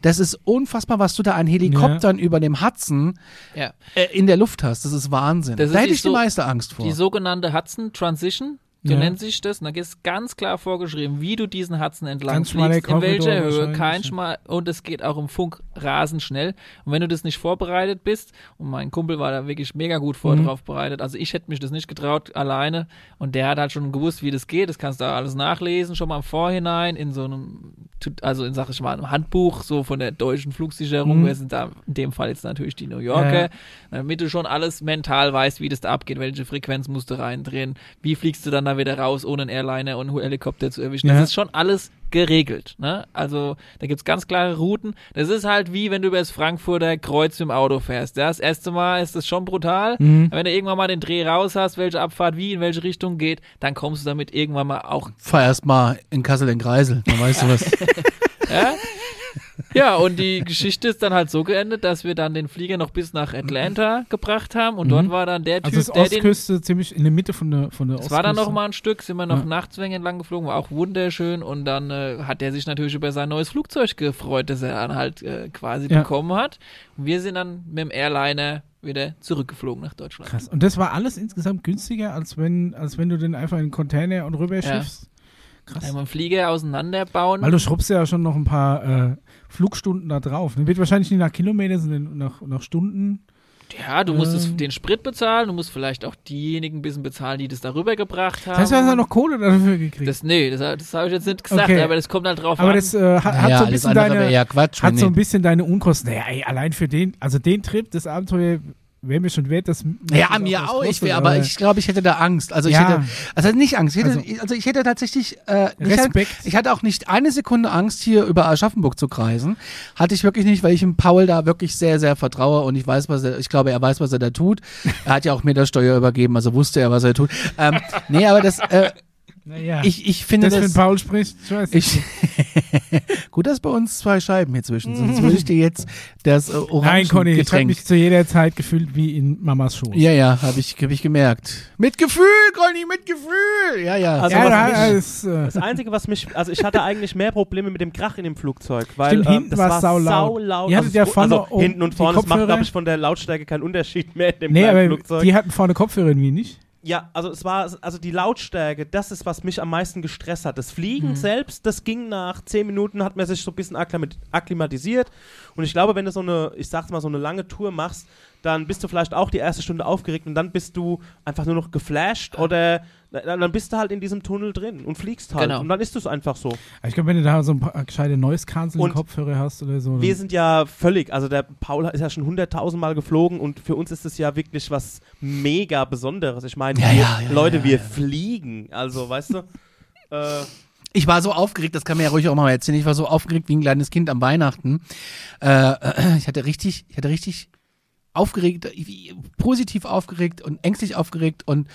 Speaker 3: Das ist unfassbar, was du da an Helikoptern über dem Hudson
Speaker 2: ja.
Speaker 3: äh, in der Luft hast. Das ist Wahnsinn.
Speaker 2: Das
Speaker 3: da
Speaker 2: ist
Speaker 3: hätte
Speaker 2: die
Speaker 3: ich die
Speaker 2: so-
Speaker 3: meiste Angst vor.
Speaker 2: Die sogenannte Hudson Transition. So
Speaker 4: Ja.
Speaker 2: nennt sich das. Und da ist ganz klar vorgeschrieben, wie du diesen Hudson entlang fliegst, in welcher Höhe, kein schmal und es geht auch im Funk rasend schnell. Und wenn du das nicht vorbereitet bist, und mein Kumpel war da wirklich mega gut vor
Speaker 4: Mhm.
Speaker 2: bereitet, also ich hätte mich das nicht getraut alleine und der hat halt schon gewusst, wie das geht. Das kannst du da alles nachlesen, schon mal im Vorhinein in so einem, also in sag ich mal, einem Handbuch so von der deutschen Flugsicherung.
Speaker 4: Mhm.
Speaker 2: Wir sind da in dem Fall jetzt natürlich die New Yorker
Speaker 4: Ja.
Speaker 2: damit du schon alles mental weißt, wie das da abgeht, welche Frequenz musst du reindrehen, wie fliegst du dann da wieder raus, ohne einen Airliner und einen Helikopter zu erwischen.
Speaker 4: Ja.
Speaker 2: Das ist schon alles geregelt. Ne? Also da gibt's ganz klare Routen. Das ist halt wie, wenn du über das Frankfurter Kreuz im Auto fährst. Ja? Das erste Mal ist das schon brutal.
Speaker 4: Mhm.
Speaker 2: Wenn du irgendwann mal den Dreh raus hast, welche Abfahrt wie, in welche Richtung geht, dann kommst du damit irgendwann mal auch
Speaker 3: Fahr erst mal in Kassel in Kreisel, dann weißt du was.
Speaker 2: Ja? ja, und die Geschichte ist dann halt so geendet, dass wir dann den Flieger noch bis nach Atlanta gebracht haben und dort war dann der Typ,
Speaker 4: Also das
Speaker 2: der den
Speaker 4: Ostküste ziemlich in der Mitte von der von der
Speaker 2: Es war dann noch
Speaker 4: Ostküste.
Speaker 2: mal ein Stück, sind wir noch
Speaker 4: Ja.
Speaker 2: Nachtswänge entlang geflogen, war auch wunderschön und dann äh, hat er sich natürlich über sein neues Flugzeug gefreut, das er dann halt äh, quasi
Speaker 4: Ja.
Speaker 2: bekommen hat. Und wir sind dann mit dem Airliner wieder zurückgeflogen nach Deutschland.
Speaker 4: Krass. Und das war alles insgesamt günstiger, als wenn, als wenn du den einfach in den Container und rüber schiffst. Krass.
Speaker 2: Einmal einen Flieger auseinanderbauen.
Speaker 4: Weil du schrubbst ja schon noch ein paar äh, Flugstunden da drauf. Ne? Wird wahrscheinlich nicht nach Kilometern, sondern nach, nach Stunden.
Speaker 2: ja, du musst
Speaker 4: Ähm.
Speaker 2: den Sprit bezahlen, du musst vielleicht auch diejenigen ein bisschen bezahlen, die das darüber gebracht haben.
Speaker 4: Das heißt, du hast ja noch Kohle dafür gekriegt.
Speaker 2: das, nee, das, das habe ich jetzt nicht gesagt,
Speaker 4: Okay.
Speaker 2: aber das kommt halt drauf
Speaker 4: Aber
Speaker 2: an.
Speaker 4: das äh, hat, hat
Speaker 3: Naja,
Speaker 4: so ein bisschen deine,
Speaker 3: Quatsch.
Speaker 4: hat so ein
Speaker 3: die-
Speaker 4: bisschen deine Unkosten. Naja, ey, allein für den, also den Trip, das Abenteuer wäre mir schon wert, das.
Speaker 3: ja,
Speaker 4: das
Speaker 3: mir
Speaker 4: das
Speaker 3: auch. Ich
Speaker 4: kostet,
Speaker 3: wär, aber ich glaube, ich hätte da Angst. Also ich
Speaker 4: Ja.
Speaker 3: hätte, also nicht Angst. Ich hätte,
Speaker 4: Also-
Speaker 3: also, ich hätte tatsächlich äh,
Speaker 4: Respekt.
Speaker 3: Ich hatte auch nicht eine Sekunde Angst, hier über Aschaffenburg zu kreisen. Hatte ich wirklich nicht, weil ich dem Paul da wirklich sehr, sehr vertraue und ich weiß, was er, ich glaube, er weiß, was er da tut. Er hat ja auch Metersteuer übergeben, also wusste er, was er tut. Ähm, nee, aber das, äh,
Speaker 4: naja,
Speaker 3: ich, ich finde
Speaker 4: das, wenn. Paul spricht, ich weiß nicht.
Speaker 3: Ich Gut, dass bei uns zwei Scheiben hier zwischen sind. Sonst würde ich dir jetzt das äh,
Speaker 4: Nein, Conny, ich habe mich zu jeder Zeit gefühlt wie in Mamas Schoß.
Speaker 3: Ja, ja, habe ich, hab ich gemerkt. Mit Gefühl, Conny, mit Gefühl. Ja, ja.
Speaker 1: Also
Speaker 4: ja,
Speaker 1: mich-
Speaker 4: das, äh,
Speaker 1: Das Einzige, was mich, also ich hatte eigentlich mehr Probleme mit dem Krach in dem Flugzeug, weil
Speaker 4: Stimmt,
Speaker 1: ähm, das war
Speaker 4: saulaut.
Speaker 1: saulaut.
Speaker 4: Ihr hattet ja
Speaker 1: also,
Speaker 4: vorne
Speaker 1: also hinten und vorne, das macht, glaube ich, von der Lautstärke keinen Unterschied mehr in dem
Speaker 4: nee,
Speaker 1: kleinen
Speaker 4: aber
Speaker 1: Flugzeug.
Speaker 4: die hatten vorne Kopfhörer irgendwie nicht.
Speaker 1: Ja, also es war, also die Lautstärke, das ist, was mich am meisten gestresst hat. Das Fliegen selbst, das ging nach zehn Minuten, hat man sich so ein bisschen akklimat akklimatisiert. Und ich glaube, wenn du so eine, ich sag's mal, so eine lange Tour machst, dann bist du vielleicht auch die erste Stunde aufgeregt und dann bist du einfach nur noch geflasht oder dann bist du halt in diesem Tunnel drin und fliegst halt.
Speaker 2: Genau.
Speaker 1: Und dann ist es einfach so.
Speaker 4: Ich glaube, wenn du da so ein paar gescheite Noise Cancel
Speaker 1: Und
Speaker 4: Kopfhörer hast oder so.
Speaker 1: Wir sind ja völlig, also der Paul ist ja schon hunderttausendmal geflogen und für uns ist es ja wirklich was mega Besonderes. Ich meine,
Speaker 3: Ja, ja, ja,
Speaker 1: Leute,
Speaker 3: ja,
Speaker 1: wir
Speaker 3: ja.
Speaker 1: fliegen. Also, weißt du? äh,
Speaker 3: Ich war so aufgeregt, das kann mir ja ruhig auch mal erzählen. Ich war so aufgeregt wie ein kleines Kind am Weihnachten. Äh, ich hatte richtig, ich hatte richtig aufgeregt, positiv aufgeregt und ängstlich aufgeregt und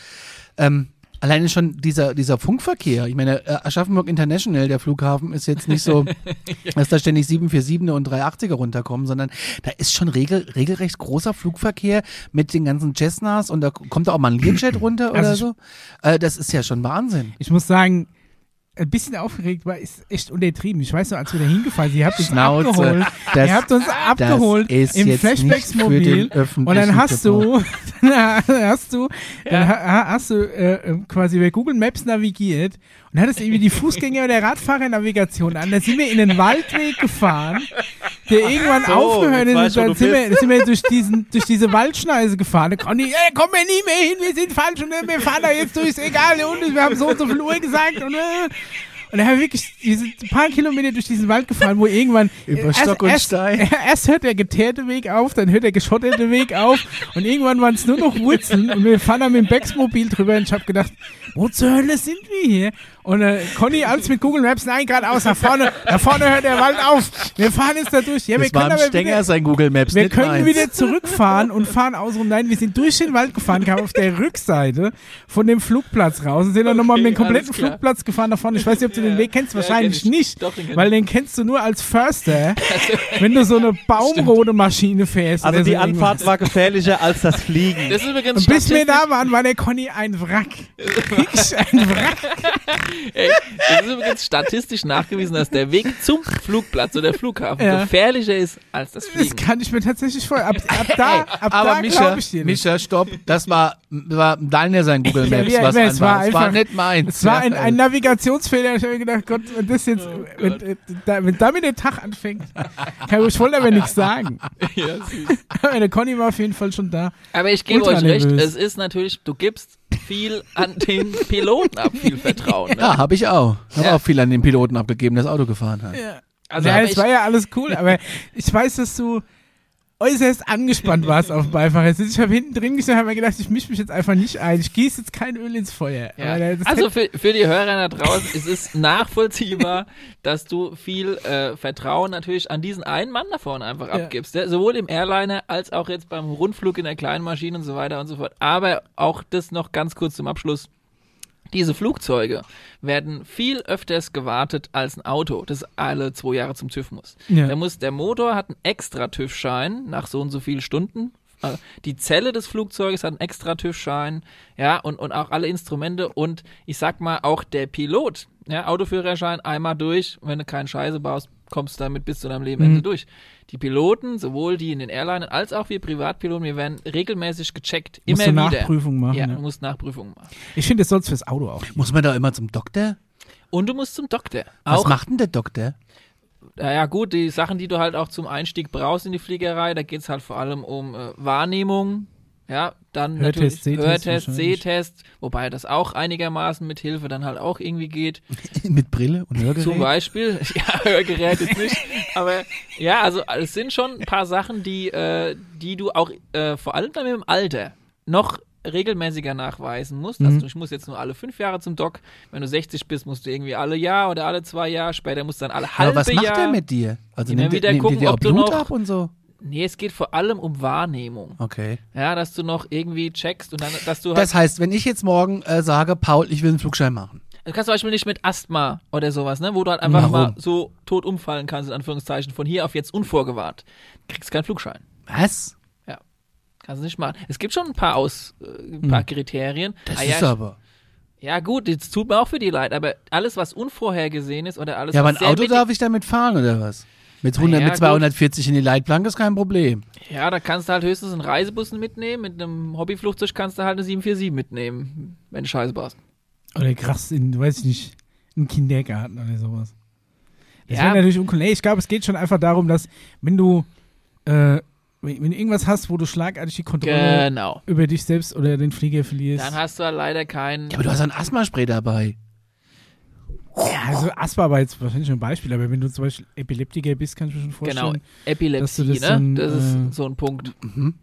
Speaker 3: ähm, alleine schon dieser, dieser Funkverkehr. Ich meine, äh, Aschaffenburg International, der Flughafen, ist jetzt nicht so, dass da ständig 747 und 380er runterkommen, sondern da ist schon regel, regelrecht großer Flugverkehr mit den ganzen Cessnas und da kommt da auch mal ein Learjet runter oder
Speaker 4: Also
Speaker 3: so. Äh, das ist ja schon Wahnsinn.
Speaker 4: Ich muss sagen, ein bisschen aufgeregt war, ist echt untertrieben. Ich weiß noch, als wir da hingefahren sind, ihr habt uns
Speaker 3: Schnauze.
Speaker 4: abgeholt.
Speaker 3: Das-
Speaker 4: ihr habt uns abgeholt
Speaker 3: ist
Speaker 4: im Flashbacks-Mobil. Und dann hast du, dann hast du, dann ha- hast du äh, äh, quasi bei Google Maps navigiert und hattest irgendwie die Fußgänger- oder Radfahrernavigation an. Da sind wir in den Waldweg gefahren, der irgendwann
Speaker 1: so,
Speaker 4: aufgehört ist. Und dann sind wir, sind wir durch, diesen, durch diese Waldschneise gefahren. Da ich, ey, kommen wir nie mehr hin, wir sind falsch und äh, wir fahren da jetzt durch, ist egal, und wir haben so und so viel Uhr gesagt und äh, und dann haben wir wirklich diese paar Kilometer durch diesen Wald gefahren, wo irgendwann
Speaker 3: Über
Speaker 4: erst,
Speaker 3: Stock und
Speaker 4: erst,
Speaker 3: Stein.
Speaker 4: Erst hört der geteerte Weg auf, dann hört der geschottete Weg auf und irgendwann waren es nur noch Wurzeln und wir fahren dann mit dem Baxmobil drüber und ich habe gedacht, wo zur Hölle sind wir hier? Und äh, Conny alles mit Google Maps, nein, geradeaus, nach vorne, nach vorne hört der Wald auf. Wir fahren jetzt da durch. Ja, wir
Speaker 3: Das war
Speaker 4: können
Speaker 3: am
Speaker 4: aber
Speaker 3: Stenger
Speaker 4: wieder,
Speaker 3: sein Google Maps,
Speaker 4: wir
Speaker 3: nicht
Speaker 4: können
Speaker 3: meins.
Speaker 4: wieder zurückfahren und fahren außenrum. Nein, wir sind durch den Wald gefahren, kamen auf der Rückseite von dem Flugplatz raus und sind dann nochmal um den
Speaker 2: Okay,
Speaker 4: kompletten. Flugplatz gefahren nach vorne. Ich weiß nicht, ob du den Weg kennst,
Speaker 2: Ja,
Speaker 4: wahrscheinlich
Speaker 2: kenn ich.
Speaker 4: nicht,
Speaker 2: Doch, den kenn
Speaker 4: weil den kennst du nur als Förster, wenn du so eine baumrote Maschine fährst.
Speaker 1: also die
Speaker 4: so
Speaker 1: Anfahrt
Speaker 4: irgendwas.
Speaker 1: war gefährlicher als das Fliegen.
Speaker 2: Das ist übrigens
Speaker 4: Und bis wir da waren, war der Conny ein Wrack. Wirklich ein Wrack.
Speaker 2: Ey, das ist übrigens statistisch nachgewiesen, dass der Weg zum Flugplatz oder Flughafen
Speaker 4: Ja.
Speaker 2: gefährlicher ist als das
Speaker 4: Das
Speaker 2: Fliegen.
Speaker 4: kann ich mir tatsächlich vorstellen. Ab, ab da, ab
Speaker 3: Aber
Speaker 4: da glaube ich dir.
Speaker 3: Mischa, stopp. Das war, war Daniel sein Google
Speaker 4: Ja,
Speaker 3: Maps,
Speaker 4: wie-
Speaker 3: was
Speaker 4: es
Speaker 3: an
Speaker 4: war
Speaker 3: war. Es war
Speaker 4: einfach-
Speaker 3: nicht meins.
Speaker 4: Es war ein,
Speaker 3: Ja,
Speaker 4: ein Navigationsfehler. Ich habe mir gedacht, Gott, wenn das jetzt, wenn, äh, wenn damit der Tag anfängt, kann ich wollte aber nichts sagen.
Speaker 2: ja, süß.
Speaker 4: Aber der Conny war auf jeden Fall schon da.
Speaker 2: Aber ich gebe euch recht, es ist natürlich, du gibst viel an den Piloten ab, viel Vertrauen. Ne?
Speaker 3: Ja, habe ich auch. Habe
Speaker 2: Ja.
Speaker 3: auch viel an den Piloten abgegeben, der das Auto gefahren hat.
Speaker 2: Also,
Speaker 4: ja, es
Speaker 2: ich,
Speaker 4: war ja alles cool, aber ich weiß, dass du äußerst angespannt warst auf dem Beifahrersitz. Ich habe hinten drin gesessen und habe mir gedacht, ich mische mich jetzt einfach nicht ein. Ich gieße jetzt kein Öl ins Feuer.
Speaker 2: Ja. Also für, für die Hörer da draußen, es ist nachvollziehbar, dass du viel äh, Vertrauen natürlich an diesen einen Mann da vorne einfach
Speaker 4: Ja.
Speaker 2: abgibst. Ja? Sowohl im Airliner als auch jetzt beim Rundflug in der kleinen Maschine und so weiter und so fort. Aber auch das noch ganz kurz zum Abschluss. Diese Flugzeuge werden viel öfters gewartet als ein Auto, das alle zwei Jahre zum TÜV muss.
Speaker 4: Ja.
Speaker 2: Der, muss der Motor hat einen extra TÜV-Schein nach so und so vielen Stunden. Äh, Die Zelle des Flugzeuges hat einen extra TÜV-Schein, ja, und, und auch alle Instrumente und ich sag mal auch der Pilot, ja, Autoführerschein einmal durch, wenn du keinen Scheiße baust, kommst du damit bis zu deinem Lebensende
Speaker 4: Mhm.
Speaker 2: durch. Die Piloten, sowohl die in den Airlinen als auch wir Privatpiloten, wir werden regelmäßig gecheckt,
Speaker 4: Musst
Speaker 2: immer
Speaker 4: du
Speaker 2: wieder.
Speaker 4: Nachprüfung machen,
Speaker 2: Ja,
Speaker 4: ja.
Speaker 2: du musst Nachprüfungen machen.
Speaker 4: ich finde, das soll es fürs Auto auch.
Speaker 3: Muss man da immer zum Doktor?
Speaker 2: Und du musst zum Doktor.
Speaker 3: Was
Speaker 2: Auch
Speaker 3: macht denn der Doktor?
Speaker 2: Ja, gut, die Sachen, die du halt auch zum Einstieg brauchst in die Fliegerei, da geht's halt vor allem um äh, Wahrnehmung. Ja, dann
Speaker 4: Hörtest,
Speaker 2: natürlich
Speaker 4: Sehtest
Speaker 2: Hörtest. Sehtest, wobei das auch einigermaßen mit Hilfe dann halt auch irgendwie geht.
Speaker 3: Mit Brille und Hörgerät?
Speaker 2: Zum Beispiel, ja, Hörgerät jetzt nicht, aber ja, also es sind schon ein paar Sachen, die, äh, die du auch äh, vor allem dann im Alter noch regelmäßiger nachweisen musst.
Speaker 4: Mhm.
Speaker 2: Also ich muss jetzt nur alle fünf Jahre zum Doc. Wenn du 60 bist, musst du irgendwie alle Jahr oder alle zwei Jahre. Später musst du dann alle halbe
Speaker 3: Aber was macht
Speaker 2: Jahr.
Speaker 3: der mit dir? Also
Speaker 2: Immer
Speaker 3: nimmt,
Speaker 2: wieder
Speaker 3: der- nimmt
Speaker 2: gucken,
Speaker 3: dir
Speaker 2: ob du
Speaker 3: Blut
Speaker 2: noch-
Speaker 3: ab und so?
Speaker 2: Nee, es geht vor allem um Wahrnehmung.
Speaker 3: Okay.
Speaker 2: Ja, dass du noch irgendwie checkst und dann, dass du halt.
Speaker 3: Das heißt, wenn ich jetzt morgen äh, sage, Paul, ich will einen Flugschein machen.
Speaker 2: Du kannst zum Beispiel nicht mit Asthma oder sowas, ne, wo du halt einfach
Speaker 3: Warum?
Speaker 2: mal so tot umfallen kannst, in Anführungszeichen, von hier auf jetzt unvorgewarnt. Kriegst keinen Flugschein.
Speaker 3: Was?
Speaker 2: Kannst du nicht machen. Es gibt schon ein paar Aus, äh, ein paar Kriterien.
Speaker 3: Hm. Das
Speaker 2: Ah,
Speaker 3: ist
Speaker 2: ja,
Speaker 3: aber.
Speaker 2: ja, gut, das tut mir auch für die leid, aber alles, was unvorhergesehen ist oder alles,
Speaker 3: Ja, aber ein Auto darf ich damit fahren, oder was? Mit, 100,
Speaker 2: Ja,
Speaker 3: mit
Speaker 2: gut.
Speaker 3: 240 in die Leitplanke ist kein Problem.
Speaker 2: Ja, da kannst du halt höchstens einen Reisebussen mitnehmen. Mit einem Hobbyflugzeug kannst du halt eine 747 mitnehmen, wenn du Scheiße baust.
Speaker 4: Oder krass in, weiß ich nicht, einen Kindergarten oder sowas. Das
Speaker 2: Ja.
Speaker 4: wäre natürlich uncool. Nee, ich glaube, es geht schon einfach darum, dass wenn du, äh, wenn, wenn du irgendwas hast, wo du schlagartig die Kontrolle
Speaker 2: Genau.
Speaker 4: über dich selbst oder den Flieger verlierst.
Speaker 2: Dann hast du halt leider keinen.
Speaker 3: Ja, aber du hast ein Asthmaspray dabei.
Speaker 4: Ja, also Asthma war jetzt wahrscheinlich schon ein Beispiel, aber wenn du zum Beispiel Epileptiker bist, kann ich mir schon
Speaker 2: Genau,
Speaker 4: vorstellen.
Speaker 2: Epilepsie,
Speaker 4: dass du das
Speaker 2: ne?
Speaker 4: dann,
Speaker 2: das ist
Speaker 4: äh,
Speaker 2: so ein Punkt.
Speaker 3: Mhm.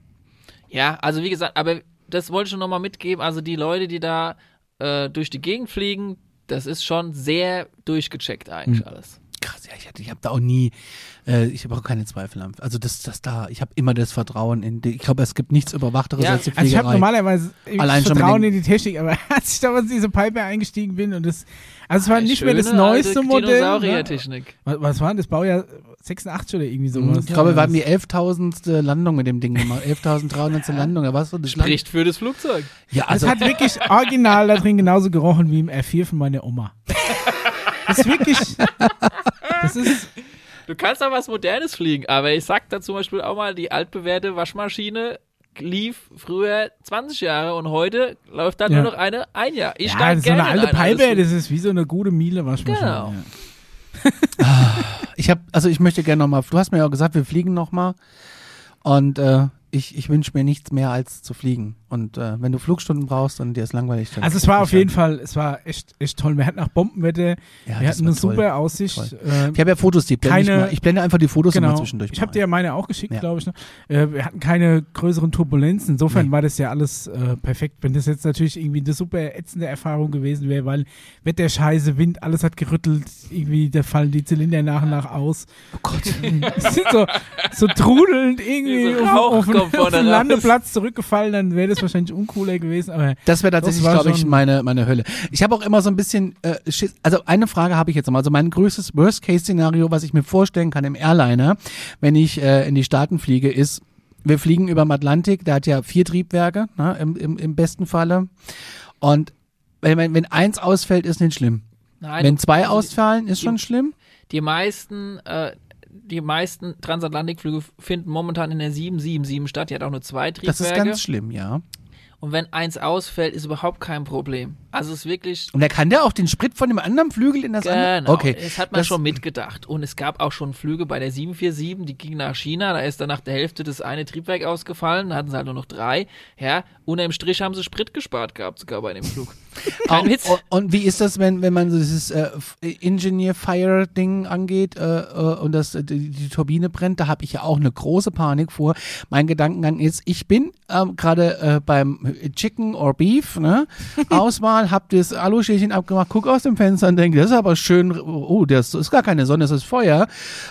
Speaker 2: Ja, also wie gesagt, aber das wollte ich schon nochmal mitgeben. Also die Leute, die da äh, durch die Gegend fliegen, das ist schon sehr durchgecheckt eigentlich
Speaker 3: Hm.
Speaker 2: alles.
Speaker 3: Krass, ja, ich, hatte- ich habe da auch nie, äh, ich habe auch keine Zweifel am. Also das, das da, ich habe immer das Vertrauen in die, ich glaube, es gibt nichts Überwachteres
Speaker 2: Ja,
Speaker 3: als die
Speaker 4: Also ich habe normalerweise ich
Speaker 3: Allein
Speaker 4: Vertrauen in die Technik, aber als ich damals in diese Pipe eingestiegen bin und das, also es war
Speaker 2: Ah,
Speaker 4: nicht mehr das neueste Modell. Ne?
Speaker 2: Dinosaurier-Technik.
Speaker 3: Mhm.
Speaker 4: Was, was war denn das Baujahr 86 oder irgendwie sowas?
Speaker 3: ich glaube, wir haben die 11.000. Landung mit dem Ding gemacht. 11.300. Landung. Da warst du das Land-
Speaker 2: Spricht für das Flugzeug.
Speaker 3: Ja,
Speaker 4: Also,
Speaker 3: also
Speaker 4: es hat wirklich original da drin genauso gerochen wie im R4 von meiner Oma. Das ist wirklich. Das ist.
Speaker 2: Du kannst auch was Modernes fliegen, aber ich sag da zum Beispiel auch mal, die altbewährte Waschmaschine lief früher 20 Jahre und heute läuft da
Speaker 4: Ja.
Speaker 2: nur noch eine ein Jahr. Ich
Speaker 4: ja, das ist so eine alte Pipe, das ist wie so eine gute Miele Waschmaschine.
Speaker 2: Genau.
Speaker 4: Ja.
Speaker 3: ich habe, also ich möchte gerne nochmal, du hast mir ja auch gesagt, wir fliegen nochmal. Und äh, ich, ich wünsche mir nichts mehr als zu fliegen. Und äh, wenn du Flugstunden brauchst und dir ist langweilig, dann.
Speaker 4: Also es war auf
Speaker 3: ich
Speaker 4: jeden Fall, es war echt, echt toll. Wir hatten auch Bombenwetter,
Speaker 3: Ja,
Speaker 4: wir hatten eine
Speaker 3: toll.
Speaker 4: super Aussicht. Äh,
Speaker 3: Ich habe ja Fotos, die blende ich
Speaker 4: Keine-
Speaker 3: mal. Ich blende einfach die Fotos immer
Speaker 4: Genau.
Speaker 3: zwischendurch.
Speaker 4: Ich habe dir ja meine auch geschickt,
Speaker 3: Ja.
Speaker 4: glaube ich. Ne? Äh, wir hatten keine größeren Turbulenzen. Insofern
Speaker 3: Nee.
Speaker 4: war das ja alles äh, perfekt. Wenn das jetzt natürlich irgendwie eine super ätzende Erfahrung gewesen wäre, weil Wetter scheiße, Wind, alles hat gerüttelt, irgendwie, da fallen dieZylinder nach und nach aus.
Speaker 3: Oh Gott.
Speaker 4: Es sind so, so trudelnd irgendwie
Speaker 2: so
Speaker 4: auf, auf, auf den. Landeplatz zurückgefallen, dann wäre das wahrscheinlich uncooler gewesen. Aber
Speaker 3: Das wäre tatsächlich, glaube ich, meine, meine Hölle. Ich habe auch immer so ein bisschen äh, Schiss. Also eine Frage habe ich jetzt mal. Also mein größtes Worst-Case-Szenario, was ich mir vorstellen kann im Airliner, wenn ich äh, in die Staaten fliege, ist, wir fliegen über dem Atlantik, der hat ja vier Triebwerke, ne, im, im, im besten Falle. Und wenn, wenn, wenn eins ausfällt, ist nicht schlimm.
Speaker 2: Nein,
Speaker 3: wenn zwei ausfallen, ist schon schlimm.
Speaker 2: Die meisten, äh, die meisten Transatlantikflüge finden momentan in der 777 statt. Die hat auch nur zwei
Speaker 3: Das
Speaker 2: Triebwerke.
Speaker 3: ist ganz schlimm, ja.
Speaker 2: Und wenn eins ausfällt, ist überhaupt kein Problem. Also es ist wirklich
Speaker 3: Und er kann der auch den Sprit von dem anderen Flügel in das andere?
Speaker 2: Genau,
Speaker 3: Okay.
Speaker 2: das hat man
Speaker 3: Das-
Speaker 2: schon mitgedacht. Und es gab auch schon Flüge bei der 747, die gingen nach China, da ist dann nach der Hälfte das eine Triebwerk ausgefallen, da hatten sie halt nur noch drei. Ja, unterm Strich haben sie Sprit gespart gehabt, sogar bei dem Flug. Kein Witz.
Speaker 3: Und, und wie ist das, wenn, wenn man so dieses äh, Engineer Fire Ding angeht äh, äh, und das, äh, die, die Turbine brennt? Da habe ich ja auch eine große Panik vor. Mein Gedankengang ist, ich bin ähm, gerade äh, beim Chicken or Beef, ne? Auswahl, hab das Aluschälchen abgemacht, guck aus dem Fenster und denke, das ist aber schön, oh, das ist gar keine Sonne, das ist Feuer.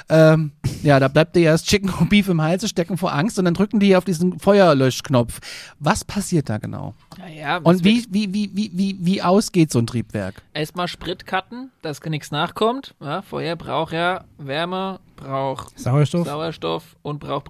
Speaker 3: Ähm, ja, da bleibt dir ja das Chicken or Beef im Halse stecken vor Angst und dann drücken die auf diesen Feuerlöschknopf. Was passiert da genau?
Speaker 2: Naja,
Speaker 3: Und wie, wie, wie, wie, wie, wie ausgeht so ein Triebwerk?
Speaker 2: Erstmal Sprit cutten, dass nichts nachkommt. Ja, Feuer braucht ja Wärme, braucht
Speaker 4: Sauerstoff.
Speaker 2: Sauerstoff und braucht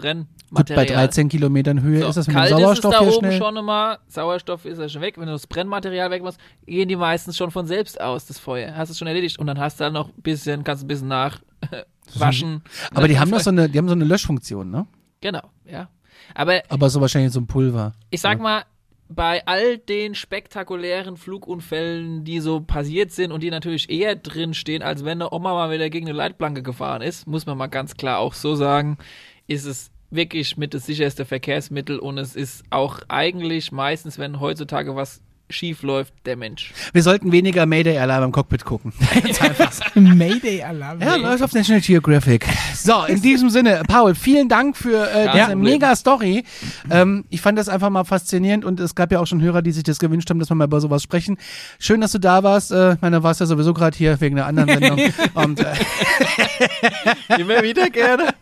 Speaker 3: Gut,
Speaker 2: Brennmaterial.
Speaker 3: bei 13 Kilometern Höhe
Speaker 2: So,
Speaker 3: ist das mit dem
Speaker 2: kalt
Speaker 3: Sauerstoff
Speaker 2: ist es da oben
Speaker 3: schnell.
Speaker 2: schon immer, Sauerstoff ist ja schon weg. Wenn du das Brennmaterial wegmachst, gehen die meistens schon von selbst aus, das Feuer. Hast es schon erledigt. Und dann hast du dann noch ein bisschen, kannst ein bisschen nach waschen.
Speaker 3: Aber die haben doch so eine, die haben so eine Löschfunktion, ne?
Speaker 2: Genau, ja. Aber
Speaker 3: Aber so wahrscheinlich so ein Pulver.
Speaker 2: ich sag mal, bei all den spektakulären Flugunfällen, die so passiert sind und die natürlich eher drin stehen, als wenn eine Oma mal wieder gegen eine Leitplanke gefahren ist, muss man mal ganz klar auch so sagen, ist es wirklich mit das sicherste Verkehrsmittel und es ist auch eigentlich meistens, wenn heutzutage was schief läuft, der Mensch.
Speaker 3: Wir sollten weniger Mayday-Alarm im Cockpit gucken.
Speaker 4: Mayday-Alarm.
Speaker 3: Ja, läuft auf National Geographic. So, in diesem Sinne, Paul, vielen Dank für äh, diese
Speaker 2: Problem.
Speaker 3: mega Story. Ähm, ich fand das einfach mal faszinierend und es gab ja auch schon Hörer, die sich das gewünscht haben, dass wir mal über sowas sprechen. Schön, dass du da warst. Äh, ich meine, du warst ja sowieso gerade hier wegen einer anderen Sendung. und äh,
Speaker 2: Immer wieder gerne.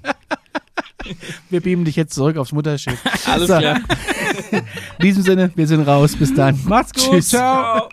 Speaker 3: Wir beamen dich jetzt zurück aufs Mutterschiff.
Speaker 2: Alles
Speaker 3: So.
Speaker 2: klar.
Speaker 3: In diesem Sinne, wir sind raus. Bis dann.
Speaker 4: Macht's gut.
Speaker 3: Tschüss.
Speaker 4: Ciao.